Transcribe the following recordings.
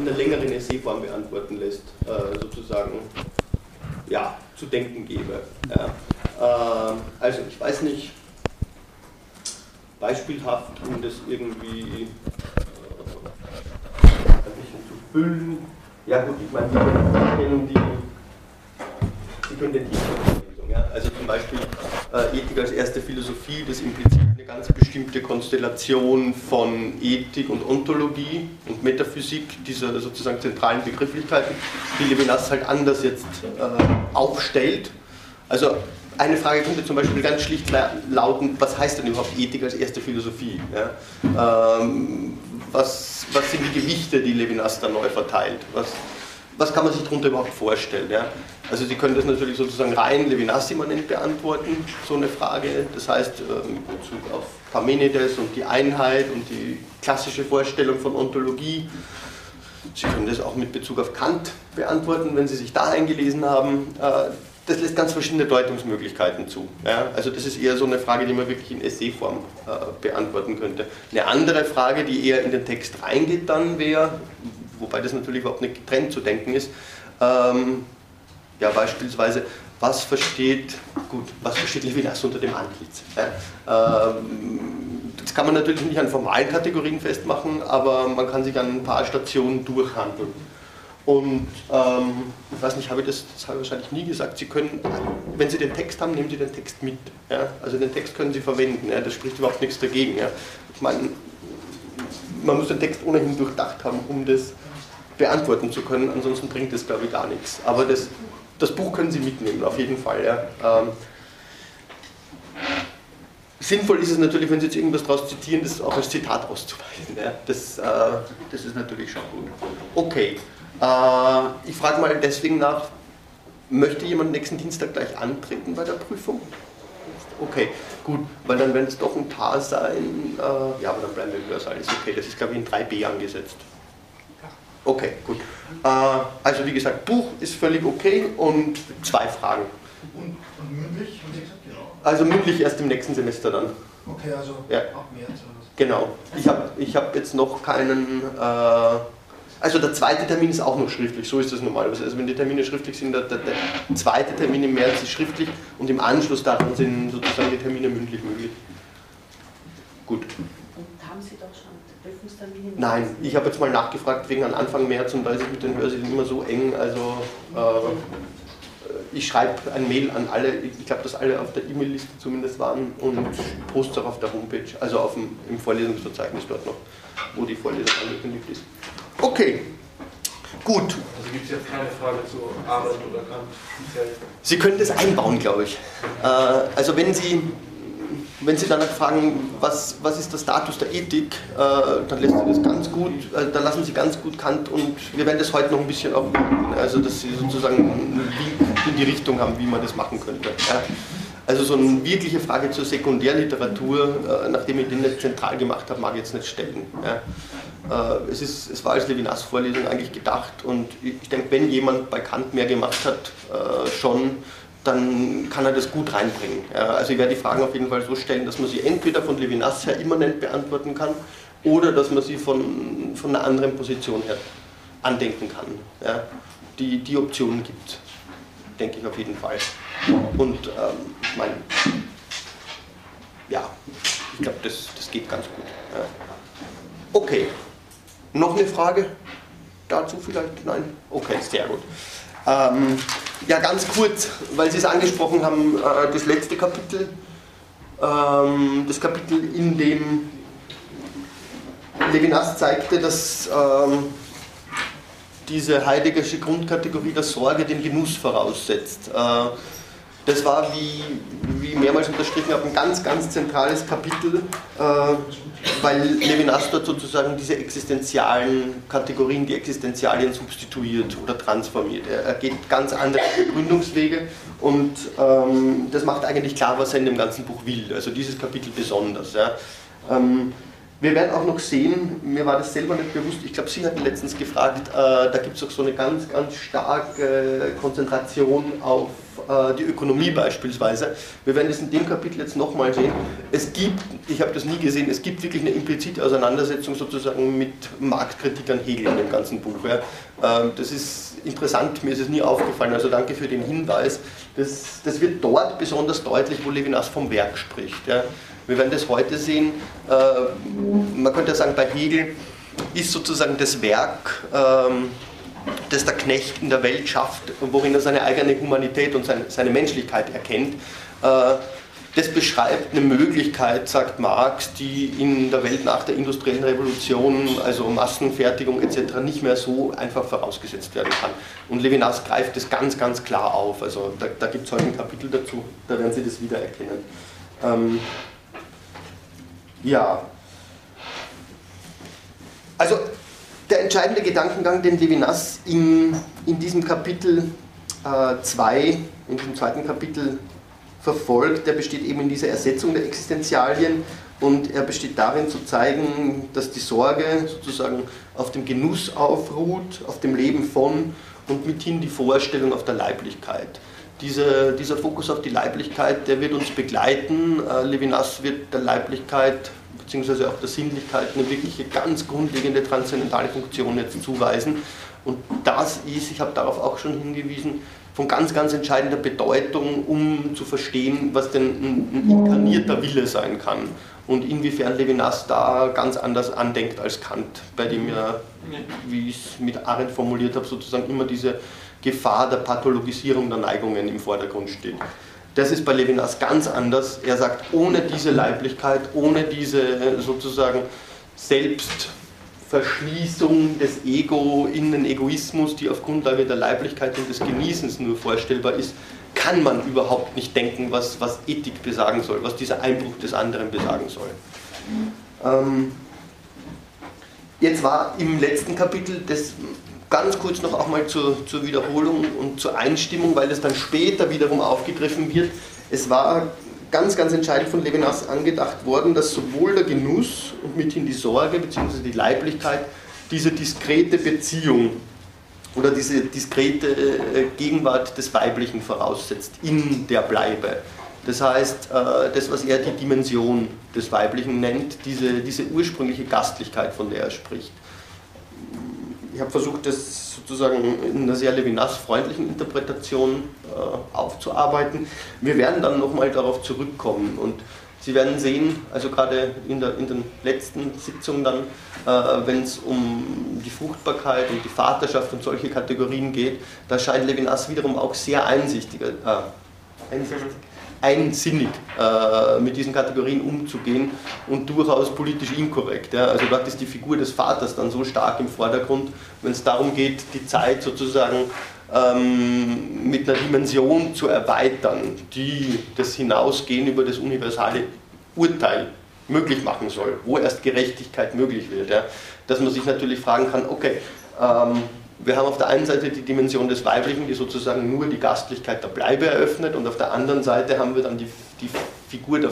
in der längeren Essayform beantworten lässt, äh, sozusagen ja, zu denken gebe. Ja. Ähm, also ich weiß nicht, beispielhaft, um das irgendwie äh, ein bisschen zu füllen. Ja gut, ich meine, die kennen die, Sie kennen den Titel. Ja? Also zum Beispiel äh, Ethik als erste Philosophie, das impliziert eine ganz bestimmte Konstellation von Ethik und Ontologie und Metaphysik, dieser sozusagen zentralen Begrifflichkeiten, die Levinas halt anders jetzt äh, aufstellt. Also eine Frage könnte zum Beispiel ganz schlicht lauten, was heißt denn überhaupt Ethik als erste Philosophie? Ja? Ähm, was, was sind die Gewichte, die Levinas da neu verteilt? Was, was kann man sich darunter überhaupt vorstellen? Ja? Also Sie können das natürlich sozusagen rein Levinas-immanent beantworten, so eine Frage. Das heißt, ähm, in Bezug auf Parmenides und die Einheit und die klassische Vorstellung von Ontologie. Sie können das auch mit Bezug auf Kant beantworten, wenn Sie sich da eingelesen haben. Äh, das lässt ganz verschiedene Deutungsmöglichkeiten zu. Also das ist eher so eine Frage, die man wirklich in Essayform äh, beantworten könnte. Eine andere Frage, die eher in den Text reingeht dann wäre, wobei das natürlich überhaupt nicht getrennt zu denken ist, ähm, ja beispielsweise, was versteht, gut, was versteht Levinas unter dem Antlitz? Ja? Ähm, das kann man natürlich nicht an formalen Kategorien festmachen, aber man kann sich an ein paar Stationen durchhandeln. Und ähm, ich weiß nicht, habe ich das, das habe ich wahrscheinlich nie gesagt, Sie können, wenn Sie den Text haben, nehmen Sie den Text mit. Ja? Also den Text können Sie verwenden, ja? das spricht überhaupt nichts dagegen. Ja? Ich meine, man muss den Text ohnehin durchdacht haben, um das beantworten zu können, ansonsten bringt das, glaube ich, gar nichts. Aber das, das Buch können Sie mitnehmen, auf jeden Fall. Ja. Ähm, sinnvoll ist es natürlich, wenn Sie jetzt irgendwas daraus zitieren, das auch als Zitat auszuweisen. Ja. Das, äh, das ist natürlich schon gut. Okay, äh, ich frage mal deswegen nach, möchte jemand nächsten Dienstag gleich antreten bei der Prüfung? Okay, gut, weil dann wenn es doch ein Tar sein, äh, ja, aber dann bleiben wir im Hörsaal, ist okay, das ist glaube ich in 3b angesetzt. Okay, gut. Äh, also wie gesagt, Buch ist völlig okay und zwei Fragen. Und, und mündlich? Genau. Also mündlich erst im nächsten Semester dann. Okay, also ja. ab März oder so. Genau. Ich habe ich hab jetzt noch keinen. Äh, also der zweite Termin ist auch noch schriftlich, so ist das normalerweise. Also wenn die Termine schriftlich sind, der, der, der zweite Termin im März ist schriftlich und im Anschluss daran sind sozusagen die Termine mündlich möglich. Gut. Und haben Sie doch schon Prüfungstermine? Nein, ich habe jetzt mal nachgefragt wegen an Anfang März und da ist es mit den Hörsälen immer so eng. Also äh, ich schreibe ein Mail an alle, ich glaube, dass alle auf der E-Mail-Liste zumindest waren und poste auch auf der Homepage, also auf dem, im Vorlesungsverzeichnis dort noch, wo die Vorlesung angekündigt ist. Okay, gut. Also gibt es jetzt keine Frage zu Arbeit oder Kant? Sie können das einbauen, glaube ich. Äh, also wenn Sie wenn Sie danach fragen, was, was ist der Status der Ethik, äh, dann lässt sich das ganz gut, äh, dann lassen Sie ganz gut Kant und wir werden das heute noch ein bisschen auch, also dass Sie sozusagen in die Richtung haben, wie man das machen könnte. Ja. Also so eine wirkliche Frage zur Sekundärliteratur, äh, nachdem ich den nicht zentral gemacht habe, mag ich jetzt nicht stellen. Ja. Äh, es, ist, es war als Levinas Vorlesung eigentlich gedacht und ich denke, wenn jemand bei Kant mehr gemacht hat, äh, schon, dann kann er das gut reinbringen. Also ich werde die Fragen auf jeden Fall so stellen, dass man sie entweder von Levinas her immanent beantworten kann oder dass man sie von, von einer anderen Position her andenken kann. Ja, die, die Optionen gibt, denke ich auf jeden Fall. Und ähm, ich meine, ja, ich glaube, das, das geht ganz gut. Ja. Okay, noch eine Frage dazu vielleicht? Nein? Okay, sehr gut. Ähm, ja, ganz kurz, weil Sie es angesprochen haben, äh, das letzte Kapitel, ähm, das Kapitel, in dem Levinas zeigte, dass ähm, diese heideggersche Grundkategorie der Sorge den Genuss voraussetzt. Äh, das war, wie, wie mehrmals unterstrichen habe, ein ganz, ganz zentrales Kapitel, äh, weil Levinas dort sozusagen diese existenzialen Kategorien, die Existenzialien substituiert oder transformiert. Er, geht ganz andere Begründungswege und ähm, das macht eigentlich klar, was er in dem ganzen Buch will. Also dieses Kapitel besonders. Ähm, wir werden auch noch sehen, mir war das selber nicht bewusst, ich glaube, Sie hatten letztens gefragt, äh, da gibt es auch so eine ganz, ganz starke Konzentration auf äh, die Ökonomie beispielsweise. Wir werden das in dem Kapitel jetzt nochmal sehen. Es gibt, ich habe das nie gesehen, es gibt wirklich eine implizite Auseinandersetzung sozusagen mit Marktkritik an Hegel in dem ganzen Buch. Ja. Ähm, das ist interessant, mir ist es nie aufgefallen, also danke für den Hinweis. Das, das wird dort besonders deutlich, wo Levinas vom Werk spricht. Ja. Wir werden das heute sehen. Äh, man könnte sagen, bei Hegel ist sozusagen das Werk, ähm, das der Knecht in der Welt schafft, worin er seine eigene Humanität und seine Menschlichkeit erkennt. Äh, das beschreibt eine Möglichkeit, sagt Marx, die in der Welt nach der industriellen Revolution, also Massenfertigung etc., nicht mehr so einfach vorausgesetzt werden kann. Und Levinas greift das ganz, ganz klar auf. Also da, da gibt es heute ein Kapitel dazu, da werden Sie das wiedererkennen. Ähm, ja. Also der entscheidende Gedankengang, den Levinas in, in diesem Kapitel 2, äh, in diesem zweiten Kapitel verfolgt, der besteht eben in dieser Ersetzung der Existenzialien und er besteht darin zu zeigen, dass die Sorge sozusagen auf dem Genuss aufruht, auf dem Leben von und mithin die Vorstellung auf der Leiblichkeit. Diese, dieser Fokus auf die Leiblichkeit, der wird uns begleiten. Äh, Levinas wird der Leiblichkeit bzw. auch der Sinnlichkeit eine wirkliche ganz grundlegende transzendentale Funktion jetzt zuweisen. Und das ist, ich habe darauf auch schon hingewiesen, von ganz, ganz entscheidender Bedeutung, um zu verstehen, was denn ein, ein inkarnierter Wille sein kann und inwiefern Levinas da ganz anders andenkt als Kant, bei dem ja, wie ich es mit Arendt formuliert habe, sozusagen immer diese Gefahr der Pathologisierung der Neigungen im Vordergrund steht. Das ist bei Levinas ganz anders. Er sagt, ohne diese Leiblichkeit, ohne diese sozusagen Selbstverschließung des Ego in den Egoismus, die auf Grundlage der Leiblichkeit und des Genießens nur vorstellbar ist, kann man überhaupt nicht denken, was, was Ethik besagen soll, was dieser Einbruch des anderen besagen soll. Ähm, jetzt war im letzten Kapitel das Ganz kurz noch auch mal zur, zur Wiederholung und zur Einstimmung, weil das dann später wiederum aufgegriffen wird. Es war ganz, ganz entscheidend von Levinas angedacht worden, dass sowohl der Genuss und mithin die Sorge bzw. die Leiblichkeit diese diskrete Beziehung oder diese diskrete äh, Gegenwart des Weiblichen voraussetzt in der Bleibe. Das heißt, äh, das, was er die Dimension des Weiblichen nennt, diese, diese ursprüngliche Gastlichkeit, von der er spricht ich habe versucht, das sozusagen in einer sehr Levinas-freundlichen Interpretation äh, aufzuarbeiten. Wir werden dann nochmal darauf zurückkommen und Sie werden sehen, also gerade in, der, in den letzten Sitzungen dann, äh, wenn es um die Fruchtbarkeit und die Vaterschaft und solche Kategorien geht, da scheint Levinas wiederum auch sehr einsichtig, äh, einsichtig einsinnig äh, mit diesen Kategorien umzugehen und durchaus politisch inkorrekt. Ja. Also dort ist die Figur des Vaters dann so stark im Vordergrund, wenn es darum geht, die Zeit sozusagen ähm, mit einer Dimension zu erweitern, die das Hinausgehen über das universale Urteil möglich machen soll, wo erst Gerechtigkeit möglich wird. Ja. Dass man sich natürlich fragen kann, okay, ähm, wir haben auf der einen Seite die Dimension des Weiblichen, die sozusagen nur die Gastlichkeit der Bleibe eröffnet, und auf der anderen Seite haben wir dann die, die Figur der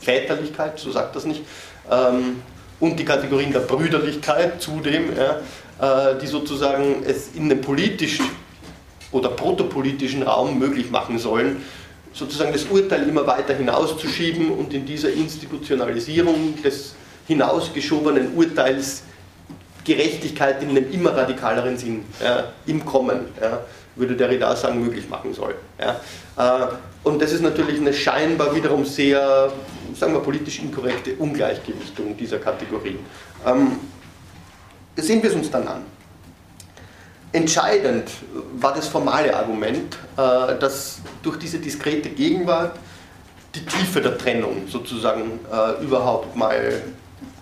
Väterlichkeit, so sagt das nicht, ähm, und die Kategorien der Brüderlichkeit zudem, ja, äh, die sozusagen es in den politischen oder protopolitischen Raum möglich machen sollen, sozusagen das Urteil immer weiter hinauszuschieben und in dieser Institutionalisierung des hinausgeschobenen Urteils Gerechtigkeit in einem immer radikaleren Sinn ja, im Kommen, ja, würde Derrida sagen, möglich machen soll. Ja. Äh, und das ist natürlich eine scheinbar wiederum sehr, sagen wir, politisch inkorrekte Ungleichgewichtung dieser Kategorien. Ähm, sehen wir es uns dann an. Entscheidend war das formale Argument, äh, dass durch diese diskrete Gegenwart die Tiefe der Trennung sozusagen äh, überhaupt mal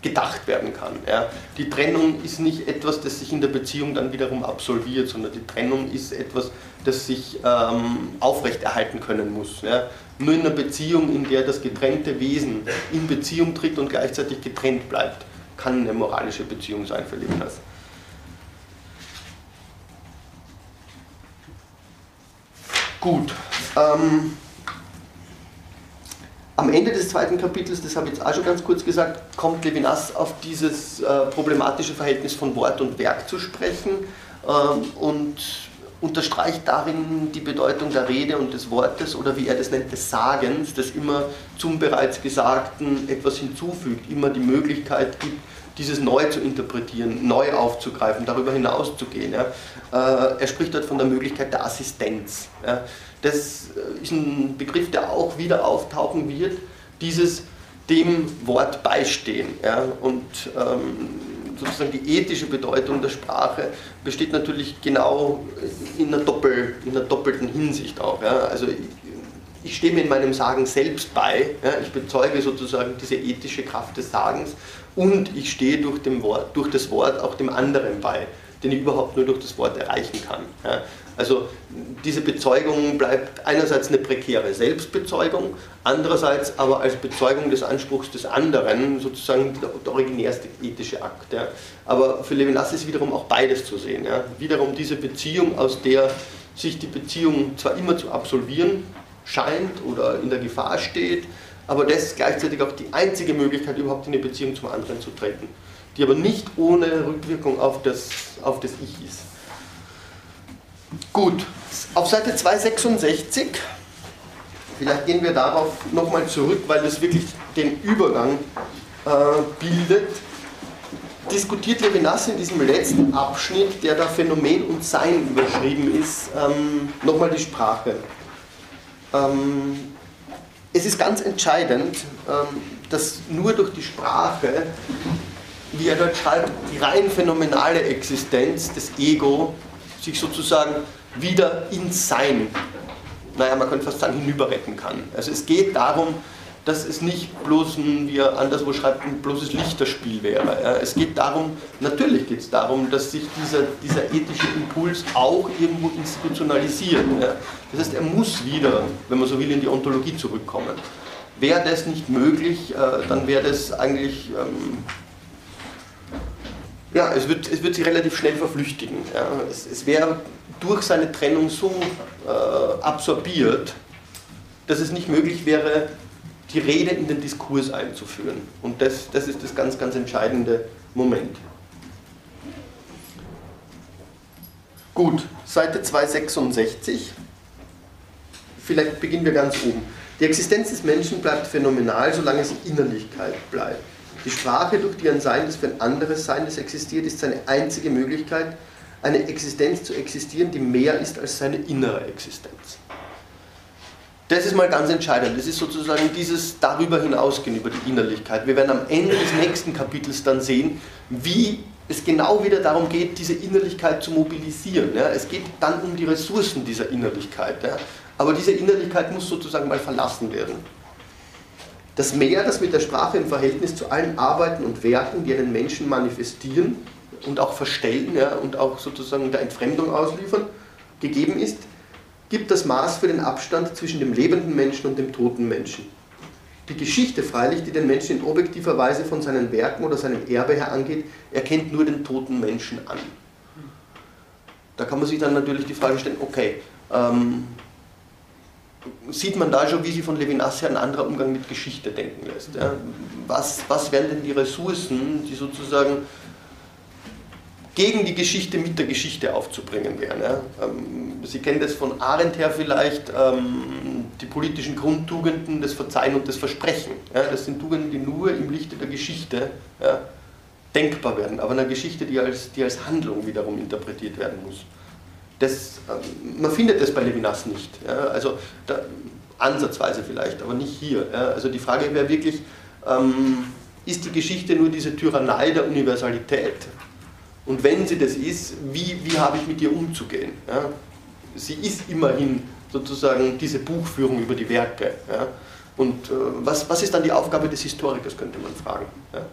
gedacht werden kann. Ja. Die Trennung ist nicht etwas, das sich in der Beziehung dann wiederum absolviert, sondern die Trennung ist etwas, das sich ähm, aufrechterhalten können muss. Ja. Nur in einer Beziehung, in der das getrennte Wesen in Beziehung tritt und gleichzeitig getrennt bleibt, kann eine moralische Beziehung sein für Levinas. Gut. Ähm, am Ende des zweiten Kapitels, das habe ich jetzt auch schon ganz kurz gesagt, kommt Levinas auf dieses äh, problematische Verhältnis von Wort und Werk zu sprechen ähm, und unterstreicht darin die Bedeutung der Rede und des Wortes oder wie er das nennt, des Sagens, das immer zum bereits Gesagten etwas hinzufügt, immer die Möglichkeit gibt, dieses neu zu interpretieren, neu aufzugreifen, darüber hinaus zu gehen. Ja. Äh, er spricht dort von der Möglichkeit der Assistenz. Ja. Das ist ein Begriff, der auch wieder auftauchen wird, dieses dem Wort beistehen. Ja. Und ähm, sozusagen die ethische Bedeutung der Sprache besteht natürlich genau in einer, Doppel, in einer doppelten Hinsicht auch. Also ich, stehe mir in meinem Sagen selbst bei, ich bezeuge sozusagen diese ethische Kraft des Sagens und ich stehe durch, Wort, durch das Wort auch dem anderen bei, den ich überhaupt nur durch das Wort erreichen kann. Ja. Also diese Bezeugung bleibt einerseits eine prekäre Selbstbezeugung, andererseits aber als Bezeugung des Anspruchs des anderen sozusagen der, originärste ethische Akt. Ja. Aber für Levinas ist wiederum auch beides zu sehen. Ja. Wiederum diese Beziehung, aus der sich die Beziehung zwar immer zu absolvieren scheint oder in der Gefahr steht, aber das ist gleichzeitig auch die einzige Möglichkeit, überhaupt in eine Beziehung zum anderen zu treten, die aber nicht ohne Rückwirkung auf das, auf das Ich ist. Gut, auf Seite 266, vielleicht gehen wir darauf nochmal zurück, weil das wirklich den Übergang äh, bildet, diskutiert Levinas in diesem letzten Abschnitt, der da Phänomen und Sein überschrieben ist, ähm, nochmal die Sprache. Ähm, es ist ganz entscheidend, ähm, dass nur durch die Sprache, wie er dort schreibt, die rein phänomenale Existenz des Ego sich sozusagen wieder ins Sein, naja, man könnte fast sagen, hinüberretten kann. Also es geht darum, dass es nicht bloß wie er anderswo schreibt, ein bloßes Lichterspiel wäre. Es geht darum, natürlich geht es darum, dass sich dieser, dieser ethische Impuls auch irgendwo institutionalisiert. Das heißt, er muss wieder, wenn man so will, in die Ontologie zurückkommen. Wäre das nicht möglich, äh, dann wäre das eigentlich, ähm, ja, es wird, es wird sich relativ schnell verflüchtigen. Es, es wäre durch seine Trennung so äh, absorbiert, dass es nicht möglich wäre, die Rede in den Diskurs einzuführen. Und das, das ist das ganz, ganz entscheidende Moment. Gut, Seite 266. Vielleicht beginnen wir ganz oben. Die Existenz des Menschen bleibt phänomenal, solange sie Innerlichkeit bleibt. Die Sprache, durch die ein Sein, das für ein anderes Sein, das existiert, ist seine einzige Möglichkeit, eine Existenz zu existieren, die mehr ist als seine innere Existenz. Das ist mal ganz entscheidend. Das ist sozusagen dieses darüber hinausgehen, über die Innerlichkeit. Wir werden am Ende des nächsten Kapitels dann sehen, wie es genau wieder darum geht, diese Innerlichkeit zu mobilisieren. Ja. Es geht dann um die Ressourcen dieser Innerlichkeit. Ja. Aber diese Innerlichkeit muss sozusagen mal verlassen werden. Das Mehr, das mit der Sprache im Verhältnis zu allen Arbeiten und Werken, die einen Menschen manifestieren und auch verstellen ja, und auch sozusagen der Entfremdung ausliefern, gegeben ist, gibt das Maß für den Abstand zwischen dem lebenden Menschen und dem toten Menschen. Die Geschichte freilich, die den Menschen in objektiver Weise von seinen Werken oder seinem Erbe her angeht, erkennt nur den toten Menschen an. Da kann man sich dann natürlich die Frage stellen, okay, ähm, sieht man da schon, wie sich von Levinas her ein anderer Umgang mit Geschichte denken lässt. Ja? Was, was wären denn die Ressourcen, die sozusagen gegen die Geschichte mit der Geschichte aufzubringen wären. Ja. Ähm, Sie kennen das von Arendt her vielleicht, ähm, die politischen Grundtugenden des Verzeihen und des Versprechen. Ja. Das sind Tugenden, die nur im Lichte der Geschichte ja, denkbar werden, aber eine Geschichte, die als, die als Handlung wiederum interpretiert werden muss. Das, ähm, man findet das bei Levinas nicht. Also da, ansatzweise vielleicht, aber nicht hier. Also die Frage wäre wirklich, ist die Geschichte nur diese Tyrannei der Universalität? Und wenn sie das ist, wie, wie habe ich mit ihr umzugehen? Ja? Sie ist immerhin sozusagen diese Buchführung über die Werke. Ja? Und äh, was, was ist dann die Aufgabe des Historikers, könnte man fragen. Ja?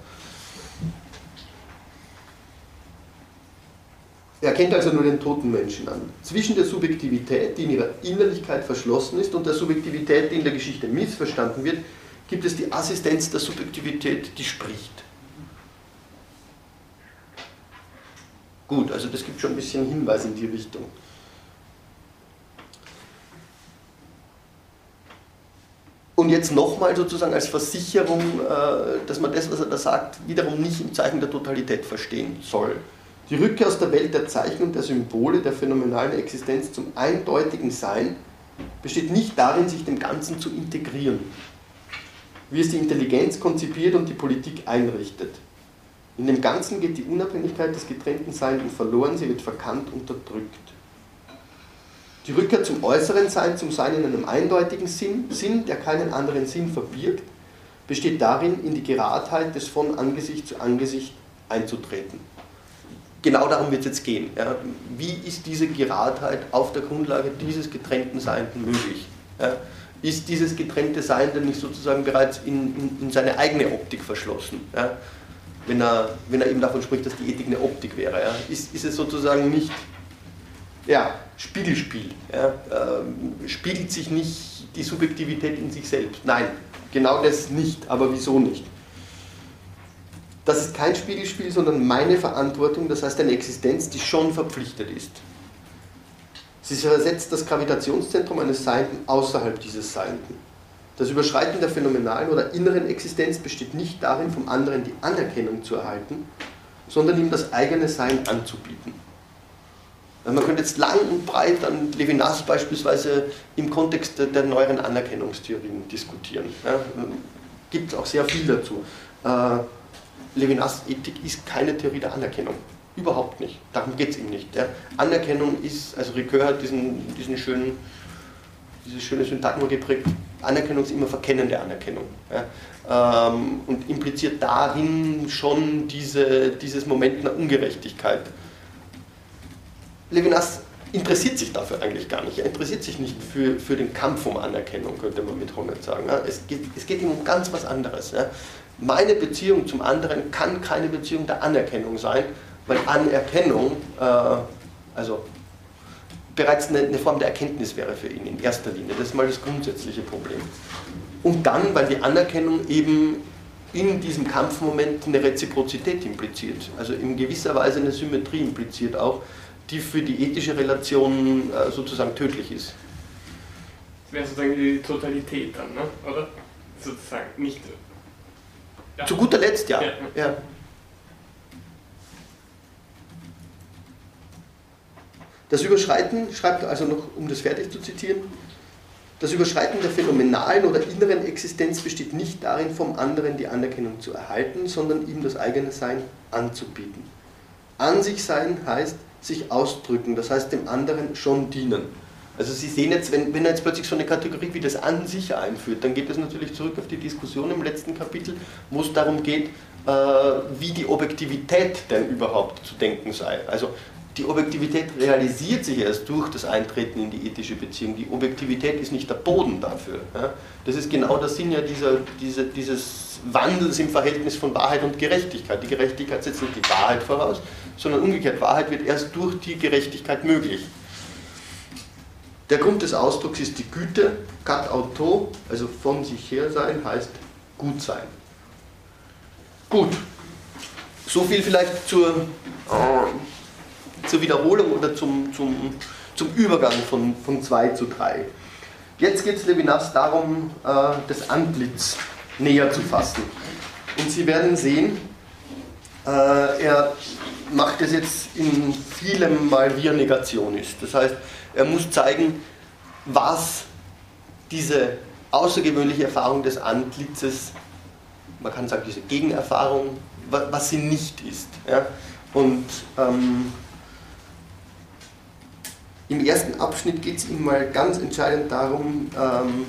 Er kennt also nur den toten Menschen an. Zwischen der Subjektivität, die in ihrer Innerlichkeit verschlossen ist, und der Subjektivität, die in der Geschichte missverstanden wird, gibt es die Assistenz der Subjektivität, die spricht. Gut, also das gibt schon ein bisschen Hinweis in die Richtung. Und jetzt nochmal sozusagen als Versicherung, äh, dass man das, was er da sagt, wiederum nicht im Zeichen der Totalität verstehen soll. Die Rückkehr aus der Welt der Zeichen und der Symbole der phänomenalen Existenz zum eindeutigen Sein besteht nicht darin, sich dem Ganzen zu integrieren, wie es die Intelligenz konzipiert und die Politik einrichtet. In dem Ganzen geht die Unabhängigkeit des getrennten Seins verloren, sie wird verkannt, unterdrückt. Die Rückkehr zum äußeren Sein, zum Sein in einem eindeutigen Sinn, Sinn, der keinen anderen Sinn verbirgt, besteht darin, in die Geradheit des von Angesicht zu Angesicht einzutreten. Genau darum wird es jetzt gehen. Ja. Wie ist diese Geradheit auf der Grundlage dieses getrennten Seins möglich? Ja. Ist dieses getrennte Sein denn nicht sozusagen bereits in, in, in seine eigene Optik verschlossen? Ja. Wenn, er, wenn er eben davon spricht, dass die Ethik eine Optik wäre. Ist, ist es sozusagen nicht ja, Spiegelspiel? Ähm, spiegelt sich nicht die Subjektivität in sich selbst? Nein, Genau das nicht, aber wieso nicht? Das ist kein Spiegelspiel, sondern meine Verantwortung, das heißt eine Existenz, die schon verpflichtet ist. Sie versetzt das Gravitationszentrum eines Seienden außerhalb dieses Seienden. Das Überschreiten der phänomenalen oder inneren Existenz besteht nicht darin, vom anderen die Anerkennung zu erhalten, sondern ihm das eigene Sein anzubieten. Man könnte jetzt lang und breit an Levinas beispielsweise im Kontext der neueren Anerkennungstheorien diskutieren. Ja, Gibt es auch sehr viel dazu. Äh, Levinas Ethik ist keine Theorie der Anerkennung. Überhaupt nicht. Darum geht es ihm nicht. Ja. Anerkennung ist, also Ricoeur hat diesen, diesen schönen, dieses schöne Syntagma geprägt, Anerkennung ist immer Verkennen der Anerkennung. Ja. Ähm, und impliziert darin schon diese, dieses Moment einer Ungerechtigkeit Levinas interessiert sich dafür eigentlich gar nicht. Er interessiert sich nicht für, für den Kampf um Anerkennung, könnte man mit Honnet sagen. Es geht, es geht ihm um ganz was anderes. Meine Beziehung zum anderen kann keine Beziehung der Anerkennung sein, weil Anerkennung, äh, also bereits eine, Form der Erkenntnis wäre für ihn in erster Linie. Das ist mal das grundsätzliche Problem. Und dann, weil die Anerkennung eben in diesem Kampfmoment eine Reziprozität impliziert, also in gewisser Weise eine Symmetrie impliziert auch, die für die ethische Relation äh, sozusagen tödlich ist. Das wäre sozusagen die Totalität dann, ne? oder? Sozusagen nicht. Ja. Zu guter Letzt, ja. ja. ja. Das Überschreiten, schreibt also noch, um das fertig zu zitieren, das Überschreiten der phänomenalen oder inneren Existenz besteht nicht darin, vom anderen die Anerkennung zu erhalten, sondern ihm das eigene Sein anzubieten. An sich sein heißt, sich ausdrücken, das heißt dem anderen schon dienen. Also Sie sehen jetzt, wenn, wenn er jetzt plötzlich so eine Kategorie wie das an sich einführt, dann geht es natürlich zurück auf die Diskussion im letzten Kapitel, wo es darum geht, äh, wie die Objektivität denn überhaupt zu denken sei. Also die Objektivität realisiert sich erst durch das Eintreten in die ethische Beziehung. Die Objektivität ist nicht der Boden dafür. Das ist genau der Sinn ja dieser, dieser, dieses Wandels im Verhältnis von Wahrheit und Gerechtigkeit. Die Gerechtigkeit setzt nicht die Wahrheit voraus, sondern umgekehrt, Wahrheit wird erst durch die Gerechtigkeit möglich. Der Grund des Ausdrucks ist die Güte, kat auto, also von sich her sein, heißt gut sein. Gut, so viel vielleicht zur, äh, zur Wiederholung oder zum, zum, zum Übergang von, von 2 zu 3. Jetzt geht es Levinas darum, äh, das Antlitz näher zu fassen. Und Sie werden sehen, äh, er macht es jetzt in vielem mal er Negation ist. Das heißt, er muss zeigen, was diese außergewöhnliche Erfahrung des Antlitzes, man kann sagen, diese Gegenerfahrung, was sie nicht ist. Und ähm, im ersten Abschnitt geht es ihm mal ganz entscheidend darum, ähm,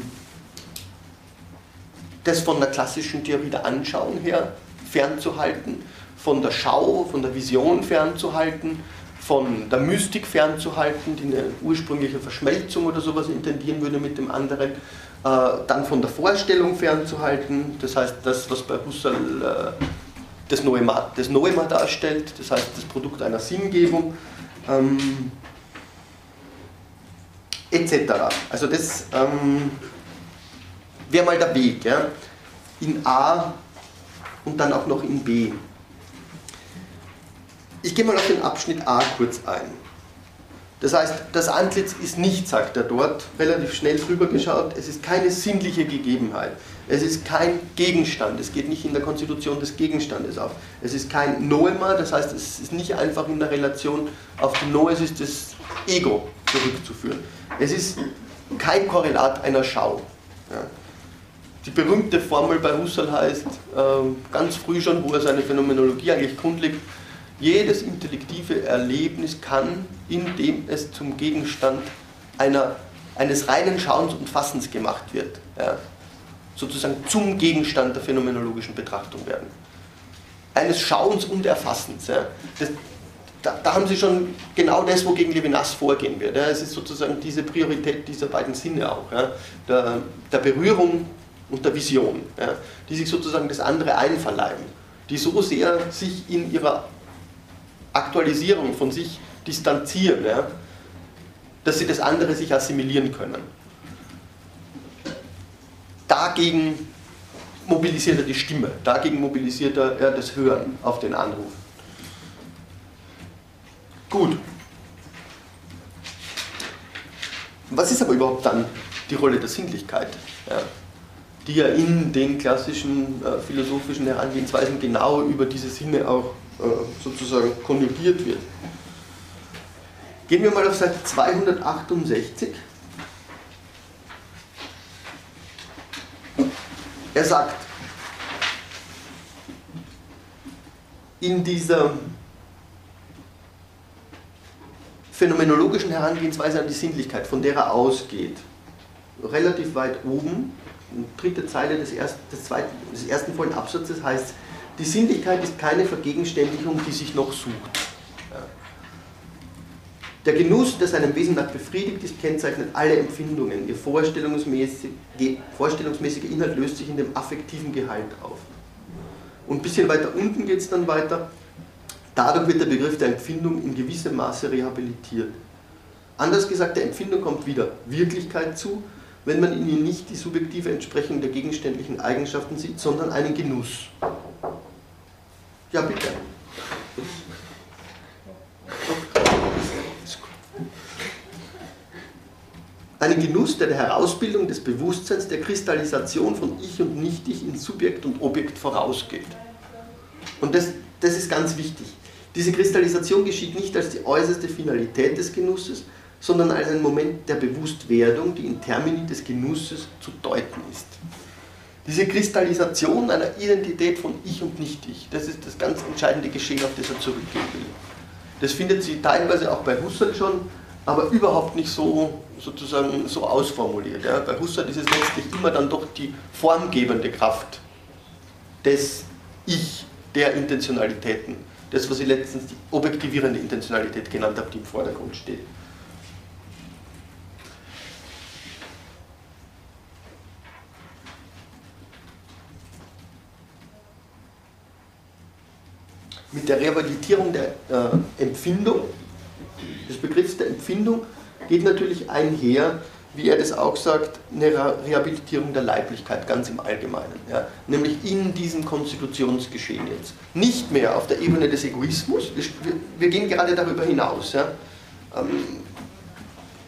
das von der klassischen Theorie der Anschauung her fernzuhalten von der Schau, von der Vision fernzuhalten, von der Mystik fernzuhalten, die eine ursprüngliche Verschmelzung oder sowas intendieren würde mit dem anderen, äh, dann von der Vorstellung fernzuhalten, das heißt das, was bei Husserl äh, das, Noema, das Noema darstellt, das heißt das Produkt einer Sinngebung, ähm, etc. Also das ähm, wäre mal der Weg, ja? in A und dann auch noch in B. Ich gehe mal auf den Abschnitt A kurz ein. Das heißt, das Antlitz ist nicht, sagt er dort, relativ schnell drüber geschaut, es ist keine sinnliche Gegebenheit. Es ist kein Gegenstand, es geht nicht in der Konstitution des Gegenstandes auf. Es ist kein Noema, das heißt, es ist nicht einfach in der Relation auf die Noes ist das Ego zurückzuführen. Es ist kein Korrelat einer Schau. Ja. Die berühmte Formel bei Husserl heißt, äh, ganz früh schon, wo er seine Phänomenologie eigentlich grundlegt, jedes intellektive Erlebnis kann, indem es zum Gegenstand einer, eines reinen Schauens und Fassens gemacht wird, ja, sozusagen zum Gegenstand der phänomenologischen Betrachtung werden. Eines Schauens und Erfassens. Ja. Das, da, da, haben Sie schon genau das, wogegen Levinas vorgehen wird. Ja. Es ist sozusagen diese Priorität dieser beiden Sinne auch, ja. der, der, Berührung und der Vision, ja, die sich sozusagen das andere einverleiben, die so sehr sich in ihrer Aktualisierung von sich distanzieren, dass sie das andere sich assimilieren können. Dagegen mobilisiert er die Stimme, dagegen mobilisiert er das Hören auf den Anruf. Gut. Was ist aber überhaupt dann die Rolle der Sinnlichkeit, ja, die ja in den klassischen äh, philosophischen Herangehensweisen genau über diese Sinne auch äh, sozusagen konjugiert wird? Gehen wir mal auf Seite 268. Er sagt, in dieser phänomenologischen Herangehensweise an die Sinnlichkeit, von der er ausgeht, relativ weit oben, dritte Zeile des, ersten, des, zweiten, des ersten vollen Absatzes heißt, die Sinnlichkeit ist keine Vergegenständigung, die sich noch sucht. Der Genuss, der seinem Wesen nach befriedigt ist, kennzeichnet alle Empfindungen. Ihr vorstellungsmäßig, vorstellungsmäßiger Inhalt löst sich in dem affektiven Gehalt auf. Und ein bisschen weiter unten geht es dann weiter. Dadurch wird der Begriff der Empfindung in gewissem Maße rehabilitiert. Anders gesagt, der Empfindung kommt wieder Wirklichkeit zu, wenn man in ihr nicht die subjektive Entsprechung der gegenständlichen Eigenschaften sieht, sondern einen Genuss. Ja, bitte. Einen Genuss, der der Herausbildung des Bewusstseins, der Kristallisation von Ich und Nicht-Ich in Subjekt und Objekt vorausgeht. Und das, das ist ganz wichtig. Diese Kristallisation geschieht nicht als die äußerste Finalität des Genusses, sondern als ein Moment der Bewusstwerdung, die in Termini des Genusses zu deuten ist. Diese Kristallisation einer Identität von Ich und Nicht-Ich, das ist das ganz entscheidende Geschehen, auf das er zurückgehen will. Das findet sie teilweise auch bei Husserl schon, aber überhaupt nicht so, sozusagen so ausformuliert. Ja. Bei Husserl ist es letztlich immer dann doch die formgebende Kraft des Ich, der Intentionalitäten. Das, was ich letztens die objektivierende Intentionalität genannt habe, die im Vordergrund steht. Mit der Rehabilitierung der äh, Empfindung des Begriffs der Empfindung geht natürlich einher, wie er das auch sagt, eine Rehabilitierung der Leiblichkeit ganz im Allgemeinen. Ja? Nämlich in diesem Konstitutionsgeschehen jetzt. Nicht mehr auf der Ebene des Egoismus, wir, wir gehen gerade darüber hinaus. Ja? Ähm,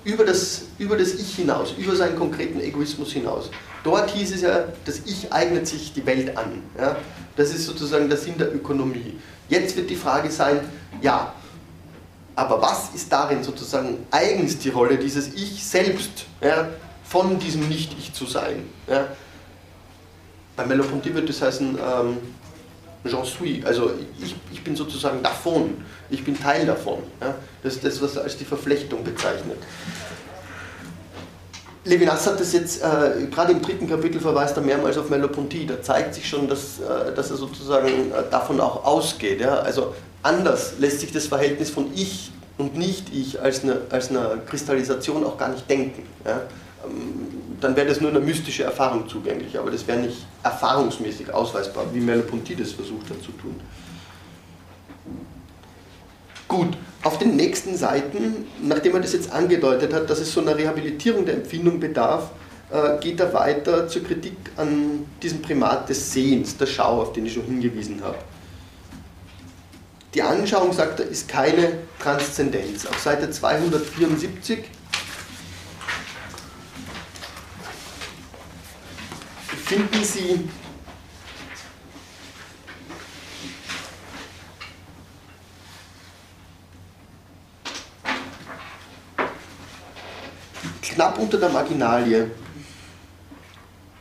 über das, über das Ich hinaus, über seinen konkreten Egoismus hinaus. Dort hieß es ja, das Ich eignet sich die Welt an. Ja? Das ist sozusagen der Sinn der Ökonomie. Jetzt wird die Frage sein, ja, aber was ist darin sozusagen eigens die Rolle dieses Ich selbst, ja, von diesem Nicht-Ich zu sein? Ja? Bei Merleau-Ponty wird das heißen, ähm, j'en suis, also ich, ich bin sozusagen davon, ich bin Teil davon. Ja? Das ist das, was er als die Verflechtung bezeichnet. Levinas hat das jetzt, äh, gerade im dritten Kapitel verweist er mehrmals auf Merleau-Ponty, da zeigt sich schon, dass, äh, dass er sozusagen äh, davon auch ausgeht. Ja? Also anders lässt sich das Verhältnis von Ich und Nicht-Ich als eine, als eine Kristallisation auch gar nicht denken. Ja? Ähm, dann wäre das nur eine mystische Erfahrung zugänglich, aber das wäre nicht erfahrungsmäßig ausweisbar, wie Merleau-Ponty das versucht hat zu tun. Gut, auf den nächsten Seiten, nachdem er das jetzt angedeutet hat, dass es so einer Rehabilitierung der Empfindung bedarf, äh, geht er weiter zur Kritik an diesem Primat des Sehens, der Schau, auf den ich schon hingewiesen habe. Die Anschauung, sagt er, ist keine Transzendenz. Auf Seite 274 finden Sie knapp unter der Marginalie,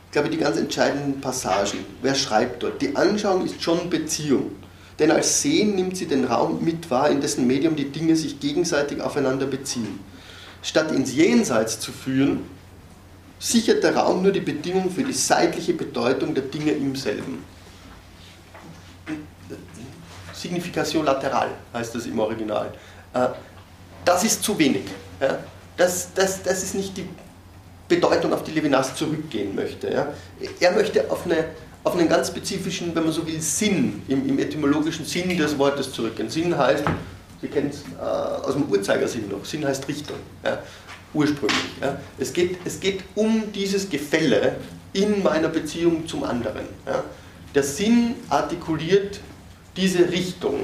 ich glaube, die ganz entscheidenden Passagen. Wer schreibt dort? Die Anschauung ist schon Beziehung. Denn als Sehen nimmt sie den Raum mit wahr, in dessen Medium die Dinge sich gegenseitig aufeinander beziehen. Statt ins Jenseits zu führen, sichert der Raum nur die Bedingung für die seitliche Bedeutung der Dinge im selben. Signifikation lateral heißt das im Original. Äh, das ist zu wenig. Das, das, das ist nicht die Bedeutung, auf die Levinas zurückgehen möchte. Er möchte auf, eine, auf einen ganz spezifischen, wenn man so will, Sinn, im, im etymologischen Sinn des Wortes zurückgehen. Sinn heißt, Sie kennen es äh, aus dem Uhrzeigersinn noch, Sinn heißt Richtung. Ja ursprünglich. Ja. Es, geht, es geht um dieses Gefälle in meiner Beziehung zum anderen. Ja. Der Sinn artikuliert diese Richtung,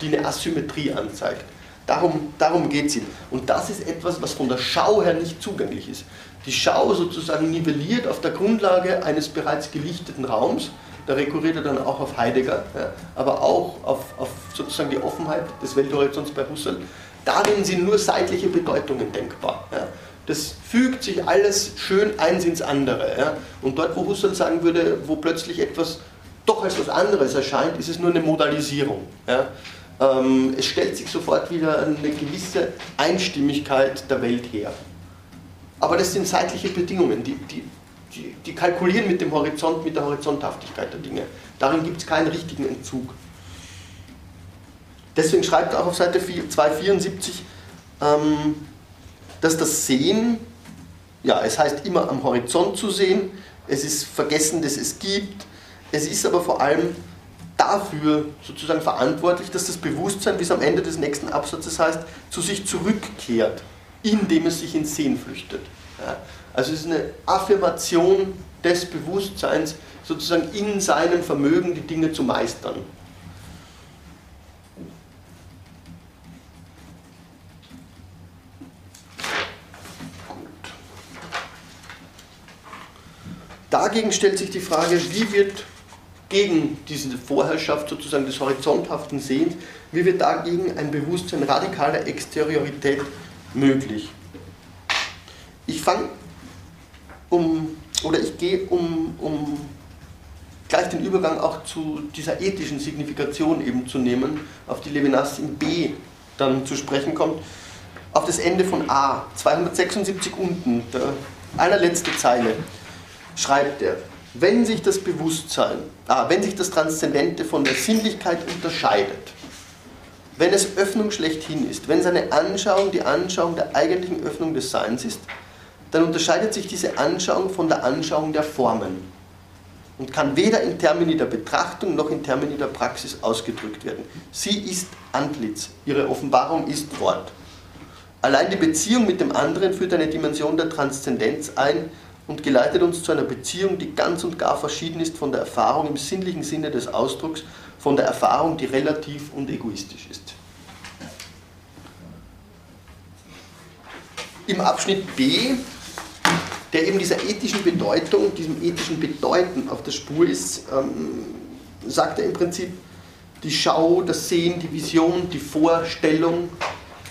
die eine Asymmetrie anzeigt. Darum, darum geht es ihm. Und das ist etwas, was von der Schau her nicht zugänglich ist. Die Schau sozusagen nivelliert auf der Grundlage eines bereits gelichteten Raums, da rekurriert er dann auch auf Heidegger, ja, aber auch auf, auf sozusagen die Offenheit des Welthorizonts bei Husserl, Darin sind nur seitliche Bedeutungen denkbar. Ja. Das fügt sich alles schön eins ins andere. Ja. Und dort, wo Husserl sagen würde, wo plötzlich etwas doch als was anderes erscheint, ist es nur eine Modalisierung. Ja. Ähm, es stellt sich sofort wieder eine gewisse Einstimmigkeit der Welt her. Aber das sind seitliche Bedingungen, die, die, die, die kalkulieren mit dem Horizont, mit der Horizonthaftigkeit der Dinge. Darin gibt es keinen richtigen Entzug. Deswegen schreibt er auch auf Seite 274, ähm, dass das Sehen, ja, es heißt immer am Horizont zu sehen, es ist vergessen, dass es gibt, es ist aber vor allem dafür sozusagen verantwortlich, dass das Bewusstsein, wie es am Ende des nächsten Absatzes heißt, zu sich zurückkehrt, indem es sich ins Sehen flüchtet. Ja, also es ist eine Affirmation des Bewusstseins sozusagen in seinem Vermögen, die Dinge zu meistern. Dagegen stellt sich die Frage, wie wird gegen diese Vorherrschaft sozusagen des horizonthaften Sehens, wie wird dagegen ein Bewusstsein radikaler Exteriorität möglich? Ich fange um, oder ich gehe um, um gleich den Übergang auch zu dieser ethischen Signifikation eben zu nehmen, auf die Levinas in B dann zu sprechen kommt, auf das Ende von A, 276 unten, der allerletzte Zeile schreibt er, wenn sich das Bewusstsein, ah, wenn sich das Transzendente von der Sinnlichkeit unterscheidet, wenn es Öffnung schlechthin ist, wenn seine Anschauung die Anschauung der eigentlichen Öffnung des Seins ist, dann unterscheidet sich diese Anschauung von der Anschauung der Formen und kann weder in Termini der Betrachtung noch in Termini der Praxis ausgedrückt werden. Sie ist Antlitz, ihre Offenbarung ist Wort. Allein die Beziehung mit dem anderen führt eine Dimension der Transzendenz ein, und geleitet uns zu einer Beziehung, die ganz und gar verschieden ist von der Erfahrung im sinnlichen Sinne des Ausdrucks, von der Erfahrung, die relativ und egoistisch ist. Im Abschnitt B, der eben dieser ethischen Bedeutung, diesem ethischen Bedeuten auf der Spur ist, ähm, sagt er im Prinzip, die Schau, das Sehen, die Vision, die Vorstellung,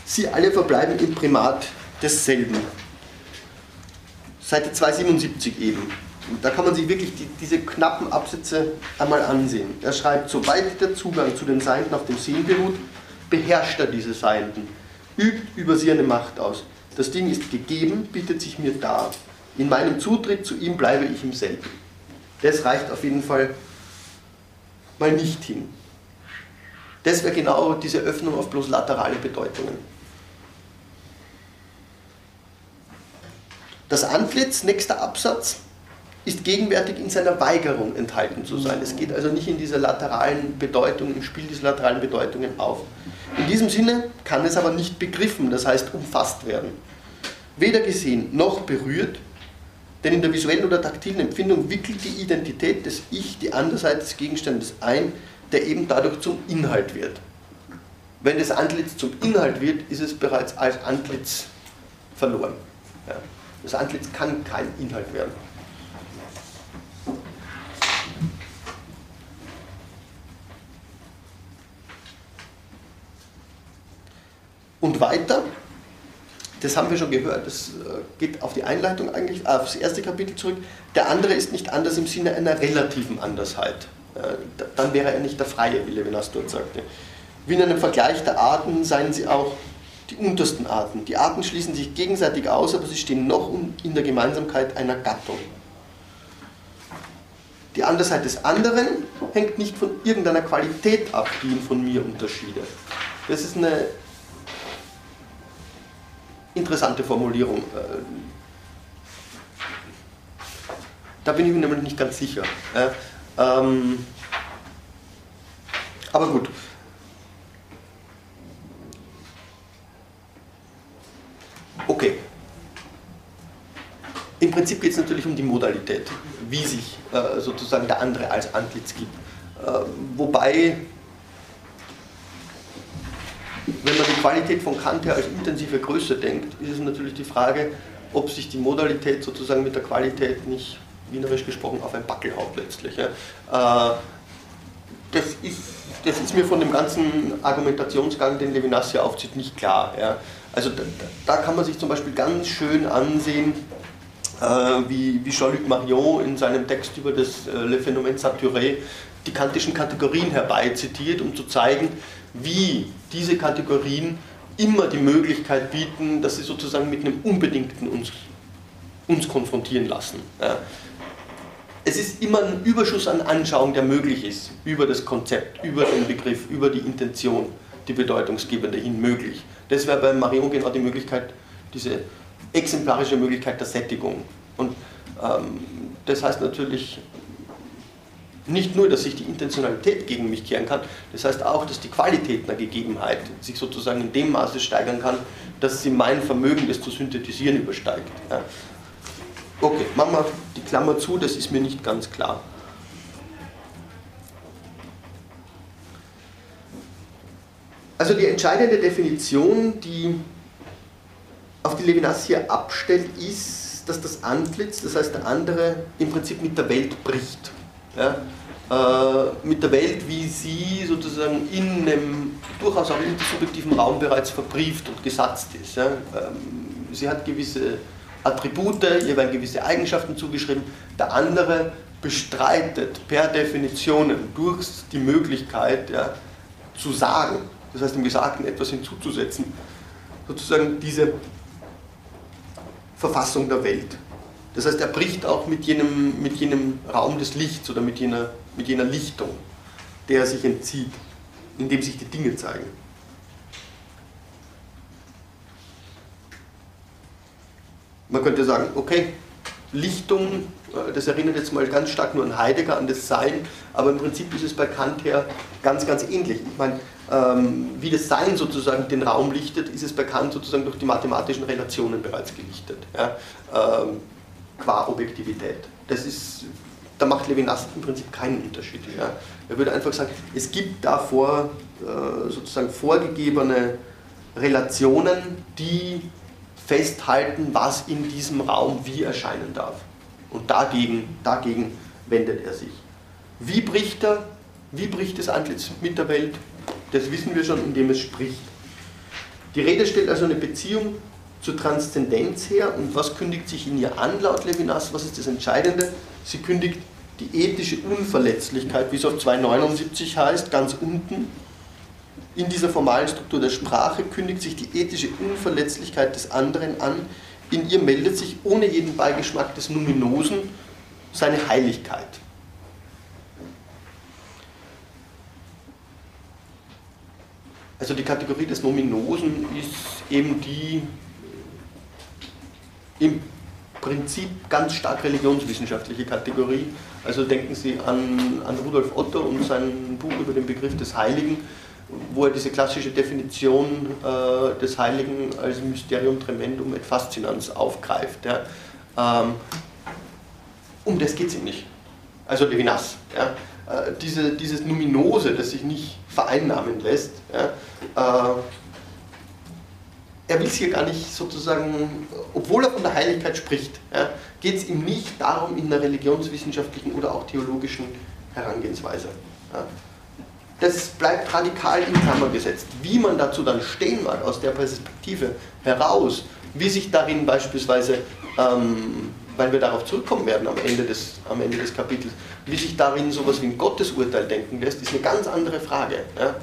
sie alle verbleiben im Primat desselben. Seite 277 eben. Und da kann man sich wirklich die, diese knappen Absätze einmal ansehen. Er schreibt, soweit der Zugang zu den Seinden auf dem Sehen beruht, beherrscht er diese Seinden, übt über sie eine Macht aus. Das Ding ist gegeben, bietet sich mir dar. In meinem Zutritt zu ihm bleibe ich im selben. Das reicht auf jeden Fall mal nicht hin. Das wäre genau diese Öffnung auf bloß laterale Bedeutungen. Das Antlitz, nächster Absatz, ist gegenwärtig in seiner Weigerung enthalten zu sein. Es geht also nicht in dieser lateralen Bedeutung, im Spiel dieser lateralen Bedeutungen auf. In diesem Sinne kann es aber nicht begriffen, das heißt umfasst werden. Weder gesehen noch berührt, denn in der visuellen oder taktilen Empfindung wickelt die Identität des Ich die andere Seite des Gegenstandes ein, der eben dadurch zum Inhalt wird. Wenn das Antlitz zum Inhalt wird, ist es bereits als Antlitz verloren. Ja. Das Antlitz kann kein Inhalt werden. Und weiter, das haben wir schon gehört, das äh, geht auf die Einleitung eigentlich, äh, aufs erste Kapitel zurück. Der andere ist nicht anders im Sinne einer relativen Andersheit. Dann wäre er nicht der freie Wille, wenn er es dort sagte. Wie in einem Vergleich der Arten seien sie auch die untersten Arten. Die Arten schließen sich gegenseitig aus, aber sie stehen noch in der Gemeinsamkeit einer Gattung. Die Andersheit des anderen hängt nicht von irgendeiner Qualität ab, die ihn von mir unterschiede. Das ist eine interessante Formulierung. Äh, da bin ich mir nämlich nicht ganz sicher. Ähm, aber gut. Okay. Im Prinzip geht es natürlich um die Modalität, wie sich äh, sozusagen der andere als Antlitz gibt. Äh, wobei wenn man die Qualität von Kant her als intensive Größe denkt, ist es natürlich die Frage, ob sich die Modalität sozusagen mit der Qualität nicht, wienerisch gesprochen, auf ein Backel haut letztlich. Ja. Äh, das, ist, das ist mir von dem ganzen Argumentationsgang, den Levinas hier aufzieht, nicht klar. Ja. Also da, da, kann man sich zum Beispiel ganz schön ansehen, äh, wie, wie Jean-Luc Marion in seinem Text über das äh, Le Phénomène Saturé die kantischen Kategorien herbeizitiert, um zu zeigen, wie diese Kategorien immer die Möglichkeit bieten, dass sie sozusagen mit einem Unbedingten uns, uns konfrontieren lassen. Ja. Es ist immer ein Überschuss an Anschauung, der möglich ist, über das Konzept, über den Begriff, über die Intention, die Bedeutungsgebende hin möglich. Das wäre bei Marion genau die Möglichkeit, diese exemplarische Möglichkeit der Sättigung. Und ähm, das heißt natürlich nicht nur, dass sich die Intentionalität gegen mich kehren kann, das heißt auch, dass die Qualität einer Gegebenheit sich sozusagen in dem Maße steigern kann, dass sie mein Vermögen, das zu synthetisieren, übersteigt. Ja. Okay, machen wir die Klammer zu, das ist mir nicht ganz klar. Also die entscheidende Definition, die auf die Levinas hier abstellt, ist, dass das Antlitz, das heißt der andere, im Prinzip mit der Welt bricht ja, äh, mit der Welt, wie sie sozusagen in einem durchaus auch intersubjektiven Raum bereits verbrieft und gesatzt ist. Ja. Ähm, sie hat gewisse Attribute, ihr werden gewisse Eigenschaften zugeschrieben, der andere bestreitet per Definition durch die Möglichkeit ja, zu sagen, das heißt dem Gesagten etwas hinzuzusetzen, sozusagen diese Verfassung der Welt. Das heißt, er bricht auch mit jenem, mit jenem Raum des Lichts oder mit jener, mit jener Lichtung, der er sich entzieht, in dem sich die Dinge zeigen. Man könnte sagen, okay, Lichtung, äh, das erinnert jetzt mal ganz stark nur an Heidegger, an das Sein, aber im Prinzip ist es bei Kant her ganz, ganz ähnlich. Ich meine, wie das Sein sozusagen den Raum lichtet, ist es bei Kant sozusagen durch die mathematischen Relationen bereits gelichtet. Ja? Ähm, qua Objektivität. Das ist, da macht Levinas im Prinzip keinen Unterschied. Ja. Er würde einfach sagen, es gibt davor äh, sozusagen vorgegebene Relationen, die festhalten, was in diesem Raum wie erscheinen darf. Und dagegen, dagegen wendet er sich. Wie bricht er? Wie bricht das Antlitz mit der Welt? Das wissen wir schon, indem es spricht. Die Rede stellt also eine Beziehung zur Transzendenz her und was kündigt sich in ihr an, laut Levinas? Was ist das Entscheidende? Sie kündigt die ethische Unverletzlichkeit, wie es auf 279 heißt, ganz unten. In dieser formalen Struktur der Sprache kündigt sich die ethische Unverletzlichkeit des anderen an. In ihr meldet sich ohne jeden Beigeschmack des Numinosen seine Heiligkeit. Also die Kategorie des Nominosen ist eben die im Prinzip ganz stark religionswissenschaftliche Kategorie. Also denken Sie an, an Rudolf Otto und sein Buch über den Begriff des Heiligen, wo er diese klassische Definition äh, des Heiligen als Mysterium tremendum et fascinans aufgreift. Ja. Ähm, um das geht es ihm nicht. Also Levinas. Ja. Äh, diese, dieses Numinose, das sich nicht vereinnahmen lässt. Ja, äh, er will es hier gar nicht sozusagen, obwohl er von der Heiligkeit spricht, ja, geht es ihm nicht darum in einer religionswissenschaftlichen oder auch theologischen Herangehensweise. Ja. Das bleibt radikal in Klammer gesetzt. Wie man dazu dann stehen mag, aus der Perspektive heraus, wie sich darin beispielsweise, ähm, weil wir darauf zurückkommen werden am Ende, des, am Ende des Kapitels, wie sich darin sowas wie ein Gottesurteil denken lässt, ist eine ganz andere Frage. Ja.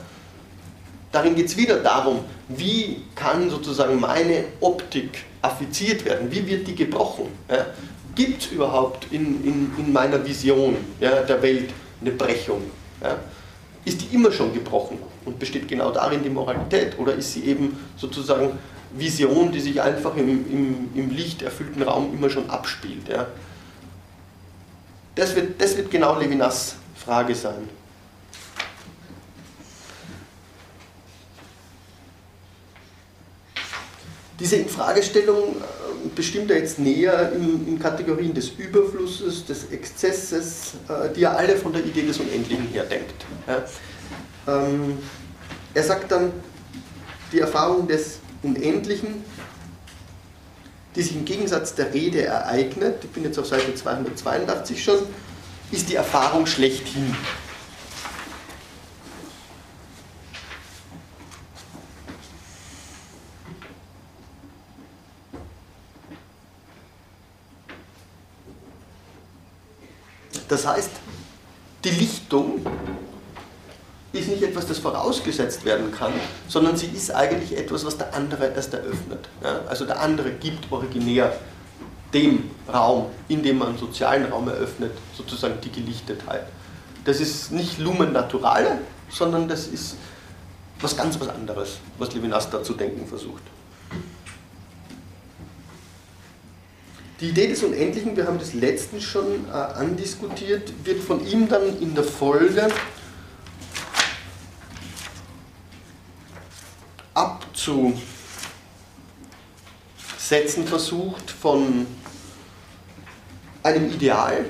Darin geht es wieder darum, wie kann sozusagen meine Optik affiziert werden, wie wird die gebrochen. Ja. Gibt es überhaupt in, in, in meiner Vision ja, der Welt eine Brechung? Ja. Ist die immer schon gebrochen und besteht genau darin die Moralität? Oder ist sie eben sozusagen Vision, die sich einfach im, im, im lichterfüllten Raum immer schon abspielt? Ja? Das, wird, das wird genau Levinas Frage sein. Diese Infragestellung äh, bestimmt er jetzt näher in, in, Kategorien des Überflusses, des Exzesses, äh, die er alle von der Idee des Unendlichen her denkt. Ja. Ähm, er sagt dann, die Erfahrung des Unendlichen, die sich im Gegensatz der Rede ereignet, ich bin jetzt auf Seite 282 schon, ist die Erfahrung schlechthin. Das heißt, die Lichtung ist nicht etwas, das vorausgesetzt werden kann, sondern sie ist eigentlich etwas, was der andere erst eröffnet. Ja? Also der andere gibt originär dem Raum, in dem man einen sozialen Raum eröffnet, sozusagen die Gelichtetheit. Das ist nicht Lumen Naturale, sondern das ist was ganz was anderes, was Levinas da zu denken versucht. Die Idee des Unendlichen, wir haben das letztens schon äh, andiskutiert, wird von ihm dann in der Folge abzusetzen versucht von einem Ideal,